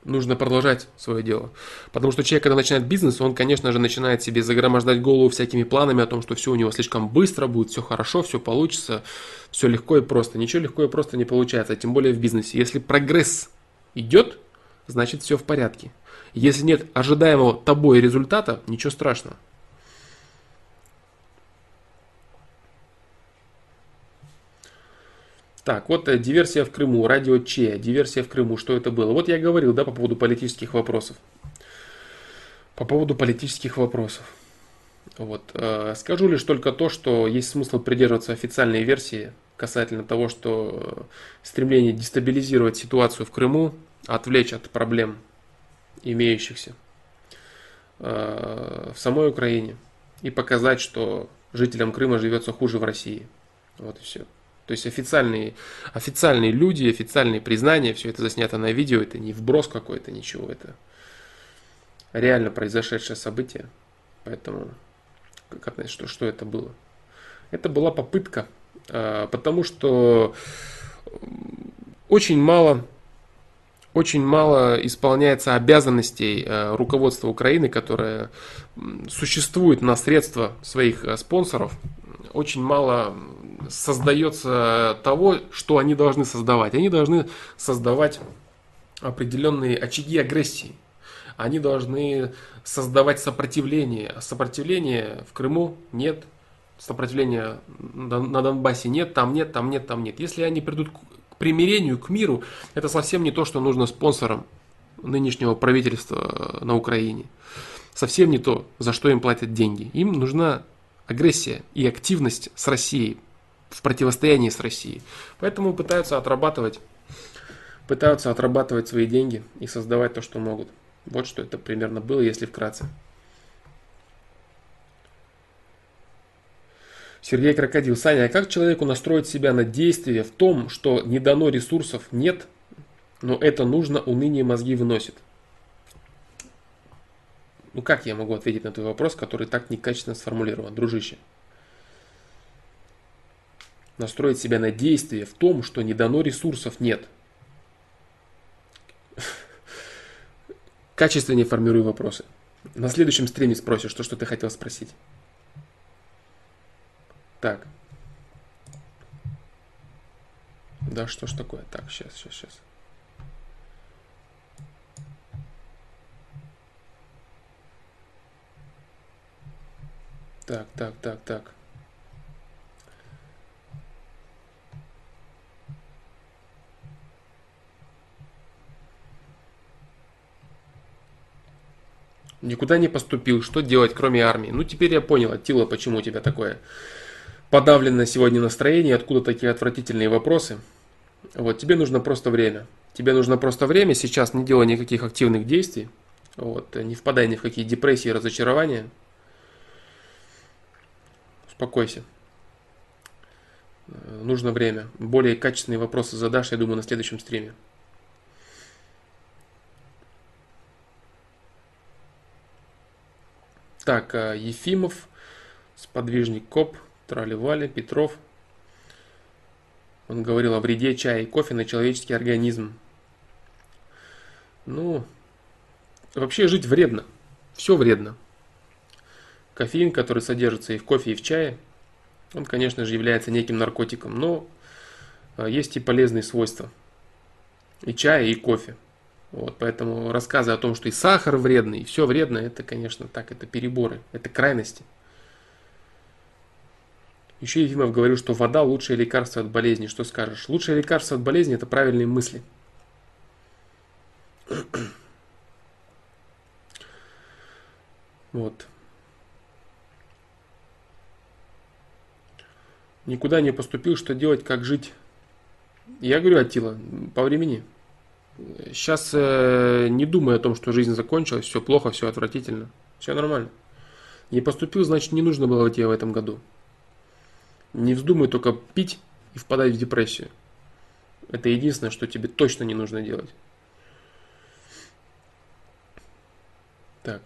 Speaker 1: нужно продолжать свое дело. Потому что человек, когда начинает бизнес, он, конечно же, начинает себе загромождать голову всякими планами о том, что все у него слишком быстро будет, все хорошо, все получится, все легко и просто. Ничего легко и просто не получается, тем более в бизнесе. Если прогресс идет, значит все в порядке. Если нет ожидаемого тобой результата, ничего страшного. Так, вот э, диверсия в Крыму, радио Че, диверсия в Крыму, что это было? Вот я говорил, да, по поводу политических вопросов. По поводу политических вопросов. Вот. Э, скажу лишь только то, что есть смысл придерживаться официальной версии касательно того, что э, стремление дестабилизировать ситуацию в Крыму, отвлечь от проблем имеющихся в самой Украине и показать, что жителям Крыма живется хуже в России. Вот и все. То есть официальные, официальные люди, официальные признания, все это заснято на видео, это не вброс какой-то, ничего, это реально произошедшее событие. Поэтому, как относится, что, что это было? Это была попытка, а, потому что очень мало, очень мало исполняется обязанностей а, руководства Украины, которое существует на средства своих а, спонсоров. Очень мало создается того, что они должны создавать. Они должны создавать определенные очаги агрессии. Они должны создавать сопротивление. Сопротивления в Крыму нет. Сопротивления на Донбассе нет, там нет, там нет, там нет. Если они придут к примирению, к миру, это совсем не то, что нужно спонсорам нынешнего правительства на Украине. Совсем не то, за что им платят деньги. Им нужна агрессия и активность с Россией в противостоянии с Россией. Поэтому пытаются отрабатывать, пытаются отрабатывать свои деньги и создавать то, что могут. Вот что это примерно было, если вкратце. Сергей Крокодил. Саня, а как человеку настроить себя на действие в том, что не дано ресурсов нет, но это нужно, уныние мозги выносит? Ну как я могу ответить на твой вопрос, который так некачественно сформулирован, дружище? Настроить себя на действие в том, что не дано ресурсов нет. Качественнее формирую вопросы. На следующем стриме спросишь, что, что ты хотел спросить. Так. Да, что ж такое? Так, сейчас, сейчас, сейчас. Так, так, так, так. Никуда не поступил. Что делать, кроме армии? Ну, теперь я понял, Аттила, почему у тебя такое подавленное сегодня настроение, откуда такие отвратительные вопросы. Вот, тебе нужно просто время. Тебе нужно просто время, сейчас не делай никаких активных действий. Вот, не впадай ни в какие депрессии разочарования. Успокойся. Нужно время. Более качественные вопросы задашь, я думаю, на следующем стриме. Так, а, Ефимов, сподвижник КОП, Траливали, Петров. Он говорил о вреде чая и кофе на человеческий организм. Ну, вообще жить вредно. Все вредно. Кофеин, который содержится и в кофе, и в чае, он, конечно же, является неким наркотиком, но а, есть и полезные свойства. И чая, и кофе. Вот, поэтому рассказы о том, что и сахар вредный, и все вредно, это, конечно, так, это переборы, это крайности. Еще Ефимов говорил, что вода лучшее лекарство от болезни. Что скажешь? Лучшее лекарство от болезни это правильные мысли. [clears throat] Вот. Никуда не поступил, что делать, как жить. Я говорю, Атила, по времени. Сейчас э, не думай о том, что жизнь закончилась, все плохо, все отвратительно. Все нормально. Не поступил, значит, не нужно было тебе в этом году. Не вздумай только пить и впадать в депрессию. Это единственное, что тебе точно не нужно делать. Так.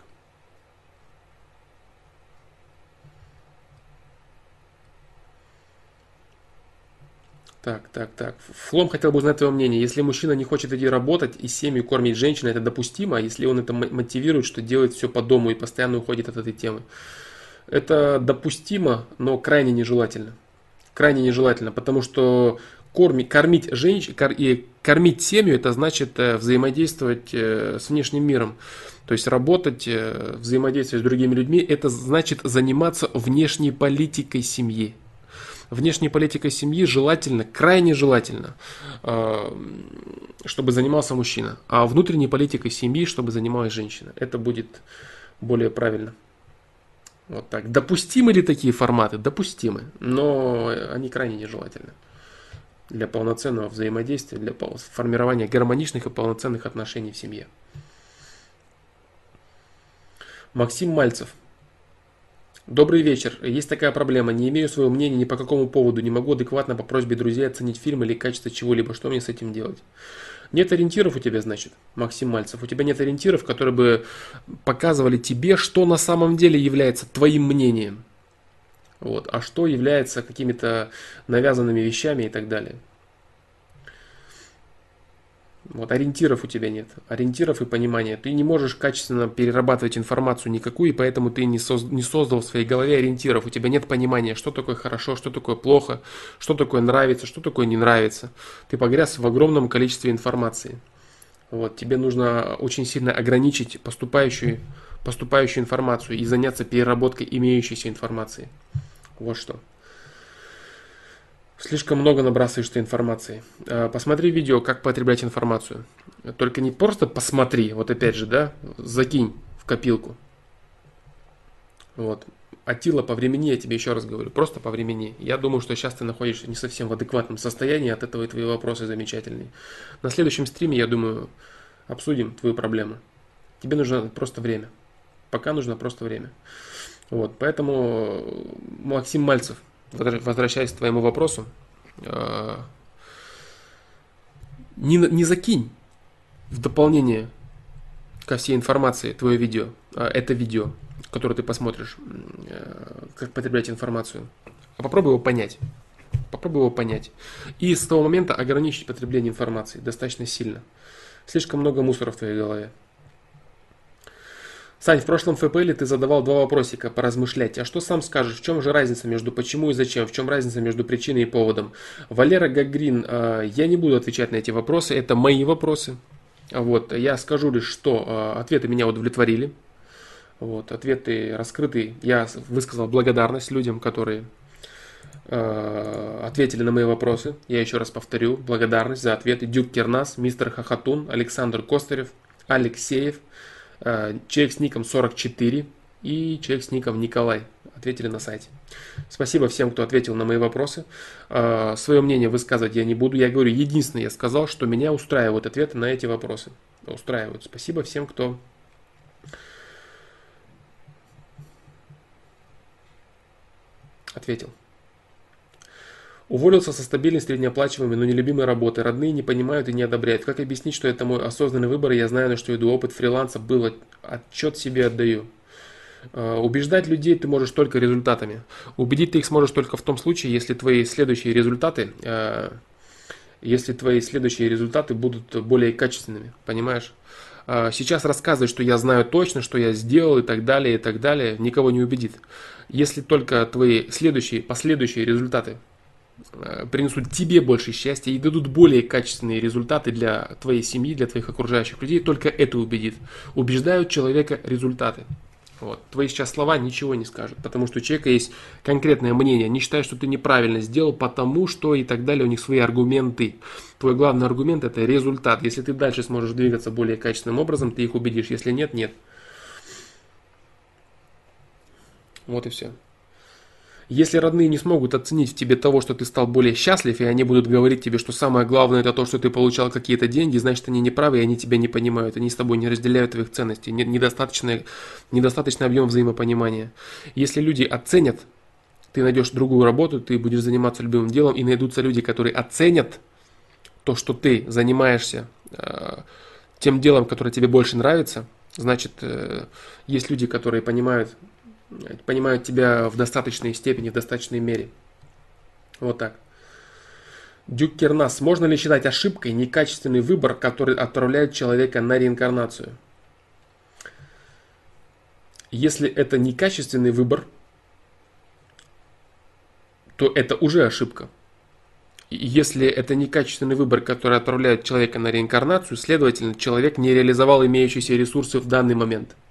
Speaker 1: Так, так, так. Флом хотел бы узнать твое мнение. Если мужчина не хочет идти работать и семью кормить женщину, это допустимо? А если он это мотивирует, что делает все по дому и постоянно уходит от этой темы? Это допустимо, но крайне нежелательно. Крайне нежелательно, потому что корми, кормить женщин кор, и кормить семью, это значит э, взаимодействовать э, с внешним миром. То есть работать, э, взаимодействовать с другими людьми, это значит заниматься внешней политикой семьи внешней политикой семьи желательно, крайне желательно, э, чтобы занимался мужчина, а внутренней политикой семьи, чтобы занималась женщина. Это будет более правильно. Вот так. Допустимы ли такие форматы? Допустимы, но они крайне нежелательны для полноценного взаимодействия, для формирования гармоничных и полноценных отношений в семье. Максим Мальцев. Добрый вечер. Есть такая проблема. Не имею своего мнения ни по какому поводу. Не могу адекватно по просьбе друзей оценить фильм или качество чего-либо. Что мне с этим делать? Нет ориентиров у тебя, значит, Максим Мальцев. У тебя нет ориентиров, которые бы показывали тебе, что на самом деле является твоим мнением. Вот, а что является какими-то навязанными вещами и так далее. Вот, ориентиров у тебя нет, ориентиров и понимания. Ты не можешь качественно перерабатывать информацию никакую, и поэтому ты не, соз, не создал в своей голове ориентиров. У тебя нет понимания, что такое хорошо, что такое плохо, что такое нравится, что такое не нравится. Ты погряз в огромном количестве информации. Вот, тебе нужно очень сильно ограничить поступающую, поступающую информацию и заняться переработкой имеющейся информации. Вот что. Слишком много набрасываешь ты информации. А, посмотри видео, как потреблять информацию. Только не просто посмотри, вот опять же, да, закинь в копилку. Вот. Атила, по времени, я тебе еще раз говорю, просто по времени. Я думаю, что сейчас ты находишься не совсем в адекватном состоянии, от этого и твои вопросы замечательные. На следующем стриме, я думаю, обсудим твою проблему. Тебе нужно просто время. Пока нужно просто время. Вот, поэтому Максим Мальцев – возвращаясь к твоему вопросу, э, не, не закинь в дополнение ко всей информации твое видео, э, это видео, которое ты посмотришь, э, как потреблять информацию, а попробуй его понять. Попробуй его понять. И с того момента ограничить потребление информации достаточно сильно. Слишком много мусора в твоей голове. Сань, в прошлом ФПЛ ты задавал два вопросика поразмышлять. А что сам скажешь? В чем же разница между почему и зачем? В чем разница между причиной и поводом? Валера Гагрин, а, я не буду отвечать на эти вопросы. Это мои вопросы. Вот, я скажу лишь, что а, ответы меня удовлетворили. Вот, ответы раскрыты. Я высказал благодарность людям, которые а, ответили на мои вопросы. Я еще раз повторю. Благодарность за ответы. Дюк Кернас, мистер Хахатун, Александр Костарев, Алексеев, Э, человек с ником 44 и человек с ником Николай ответили на сайте. Спасибо всем, кто ответил на мои вопросы. Э, Свое мнение высказывать я не буду. Я говорю, единственное, я сказал, что меня устраивают ответы на эти вопросы. Устраивают. Спасибо всем, кто ответил. Уволился со стабильной, среднеоплачиваемой, но нелюбимой работы. Родные не понимают и не одобряют. Как объяснить, что это мой осознанный выбор, я знаю, на что иду. Опыт фриланса был, отчет себе отдаю. А, убеждать людей ты можешь только результатами. Убедить ты их сможешь только в том случае, если твои следующие результаты а, если твои следующие результаты будут более качественными, понимаешь? А, сейчас рассказывать, что я знаю точно, что я сделал и так далее, и так далее, никого не убедит. Если только твои следующие, последующие результаты принесут тебе больше счастья и дадут более качественные результаты для твоей семьи, для твоих окружающих людей, только это убедит. Убеждают человека результаты. Вот. Твои сейчас слова ничего не скажут, потому что у человека есть конкретное мнение. Они считают, что ты неправильно сделал, потому что и так далее. У них свои аргументы. Твой главный аргумент это результат. Если ты дальше сможешь двигаться более качественным образом, ты их убедишь. Если нет, нет. Вот и все. Если родные не смогут оценить в тебе того, что ты стал более счастлив, и они будут говорить тебе, что самое главное это то, что ты получал какие-то деньги, значит они не правы, и они тебя не понимают, они с тобой не разделяют твоих ценностей, недостаточный, недостаточный объем взаимопонимания. Если люди оценят, ты найдешь другую работу, ты будешь заниматься любимым делом, и найдутся люди, которые оценят то, что ты занимаешься э, тем делом, которое тебе больше нравится, значит, э, есть люди, которые понимают понимают тебя в достаточной степени, в достаточной мере. Вот так. Дюк Кернас. Можно ли считать ошибкой некачественный выбор, который отправляет человека на реинкарнацию? Если это некачественный выбор, то это уже ошибка. Если это некачественный выбор, который отправляет человека на реинкарнацию, следовательно, человек не реализовал имеющиеся ресурсы в данный момент –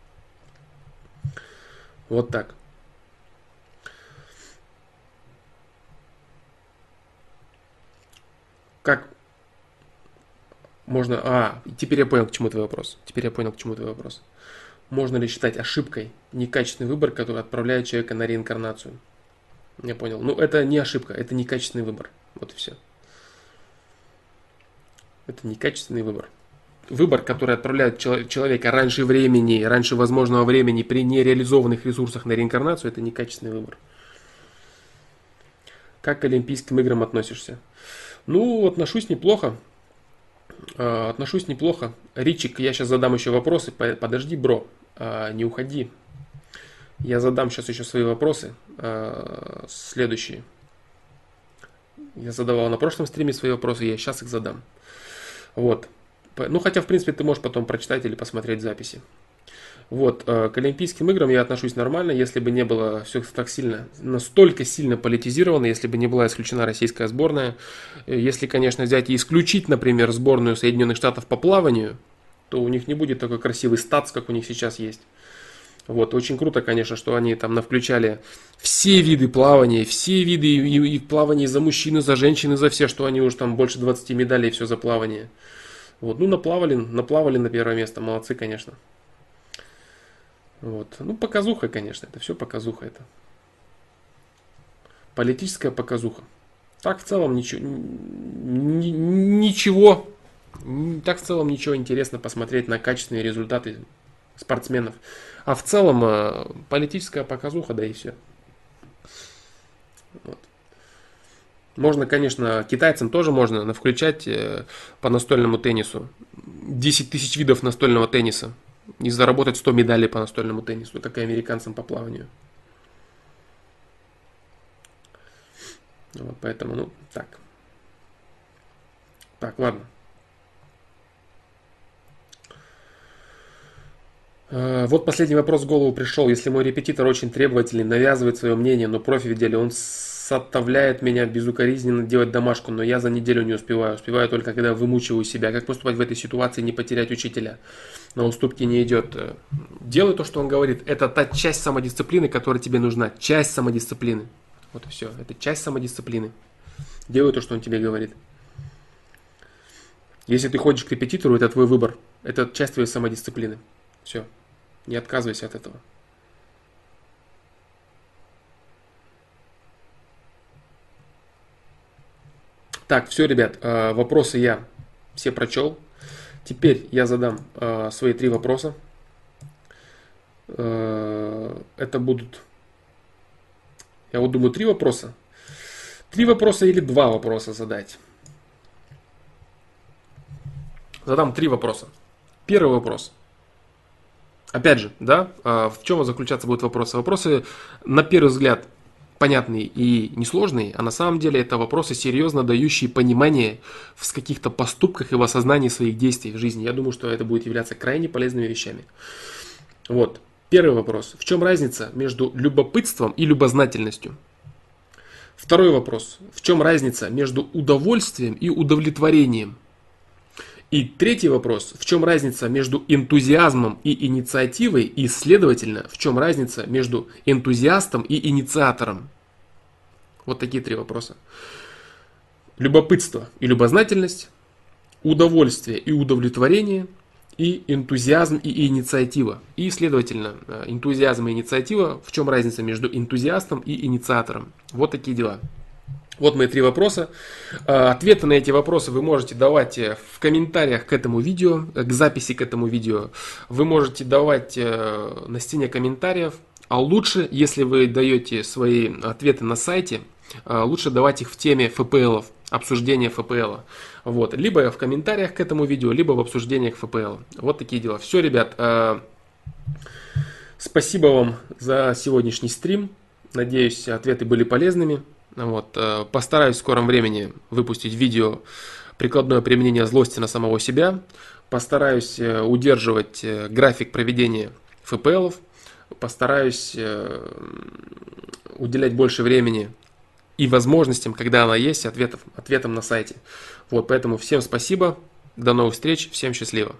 Speaker 1: вот так. Как можно... А, теперь я понял, к чему твой вопрос. Теперь я понял, к чему твой вопрос. Можно ли считать ошибкой некачественный выбор, который отправляет человека на реинкарнацию? Я понял. Ну, это не ошибка, это некачественный выбор. Вот и все. Это некачественный выбор выбор, который отправляет человека раньше времени, раньше возможного времени при нереализованных ресурсах на реинкарнацию, это некачественный выбор. Как к Олимпийским играм относишься? Ну, отношусь неплохо. А, отношусь неплохо. Ричик, я сейчас задам еще вопросы. Подожди, бро, а, не уходи. Я задам сейчас еще свои вопросы. А, следующие. Я задавал на прошлом стриме свои вопросы, я сейчас их задам. Вот. Ну, хотя, в принципе, ты можешь потом прочитать или посмотреть записи. Вот, э, к Олимпийским играм я отношусь нормально, если бы не было все так сильно, настолько сильно политизировано, если бы не была исключена российская сборная. Э, если, конечно, взять и исключить, например, сборную Соединенных Штатов по плаванию, то у них не будет такой красивый статс, как у них сейчас есть. Вот, очень круто, конечно, что они там навключали все виды плавания, все виды и, и плавания за мужчины, за женщины, за все, что они уже там больше 20 медалей все за плавание. Вот, ну, наплавали, наплавали на первое место, молодцы, конечно. Вот. Ну, показуха, конечно, это все показуха это. Политическая показуха. Так в целом ничего, ничего, так в целом ничего интересно посмотреть на качественные результаты спортсменов. А в целом э, политическая показуха, да и все. Вот. Можно, конечно, китайцам тоже можно включать э, по настольному теннису. 10 тысяч видов настольного тенниса. И заработать 100 медалей по настольному теннису, как и американцам по плаванию. Вот поэтому, ну, так. Так, ладно. Э, вот последний вопрос в голову пришел. Если мой репетитор очень требовательный, навязывает свое мнение, но профи в деле, он заставляет меня безукоризненно делать домашку, но я за неделю не успеваю. Успеваю только, когда вымучиваю себя. Как поступать в этой ситуации, не потерять учителя? На уступки не идет. Делай то, что он говорит. Это та часть самодисциплины, которая тебе нужна. Часть самодисциплины. Вот и все. Это часть самодисциплины. Делай то, что он тебе говорит. Если ты ходишь к репетитору, это твой выбор. Это часть твоей самодисциплины. Все. Не отказывайся от этого. Так, все, ребят, э, вопросы я все прочел. Теперь я задам э, свои три вопроса. Э, это будут, я вот думаю, три вопроса. Три вопроса или два вопроса задать. Задам три вопроса. Первый вопрос. Опять же, да, в чем заключаться будут вопросы? Вопросы, на первый взгляд, понятные и несложные, а на самом деле это вопросы, серьезно дающие понимание в каких-то поступках и в осознании своих действий в жизни. Я думаю, что это будет являться крайне полезными вещами. Вот. Первый вопрос. В чем разница между любопытством и любознательностью? Второй вопрос. В чем разница между удовольствием и удовлетворением? И третий вопрос. В чем разница между энтузиазмом и инициативой? И, следовательно, в чем разница между энтузиастом и инициатором? Вот такие три вопроса. Любопытство и любознательность, удовольствие и удовлетворение – и энтузиазм и инициатива. И, следовательно, э, энтузиазм и инициатива, в чем разница между энтузиастом и инициатором. Вот такие дела. Вот мои три вопроса. Э, ответы на эти вопросы вы можете давать э, в комментариях к этому видео, к записи к этому видео. Вы можете давать на стене комментариев. А лучше, если вы даете свои ответы на сайте, лучше давать их в теме ФПЛов обсуждение ФПЛ. Вот. Либо в комментариях к этому видео, либо в обсуждениях ФПЛ. Вот такие дела. Все, ребят. Э, спасибо вам за сегодняшний стрим. Надеюсь, ответы были полезными. Вот. Э, постараюсь в скором времени выпустить видео прикладное применение злости на самого себя. Постараюсь э, удерживать график проведения ФПЛов. Постараюсь уделять больше времени и возможностям, когда она есть, ответов, ответом на сайте. Вот, поэтому всем спасибо, до новых встреч, всем счастливо.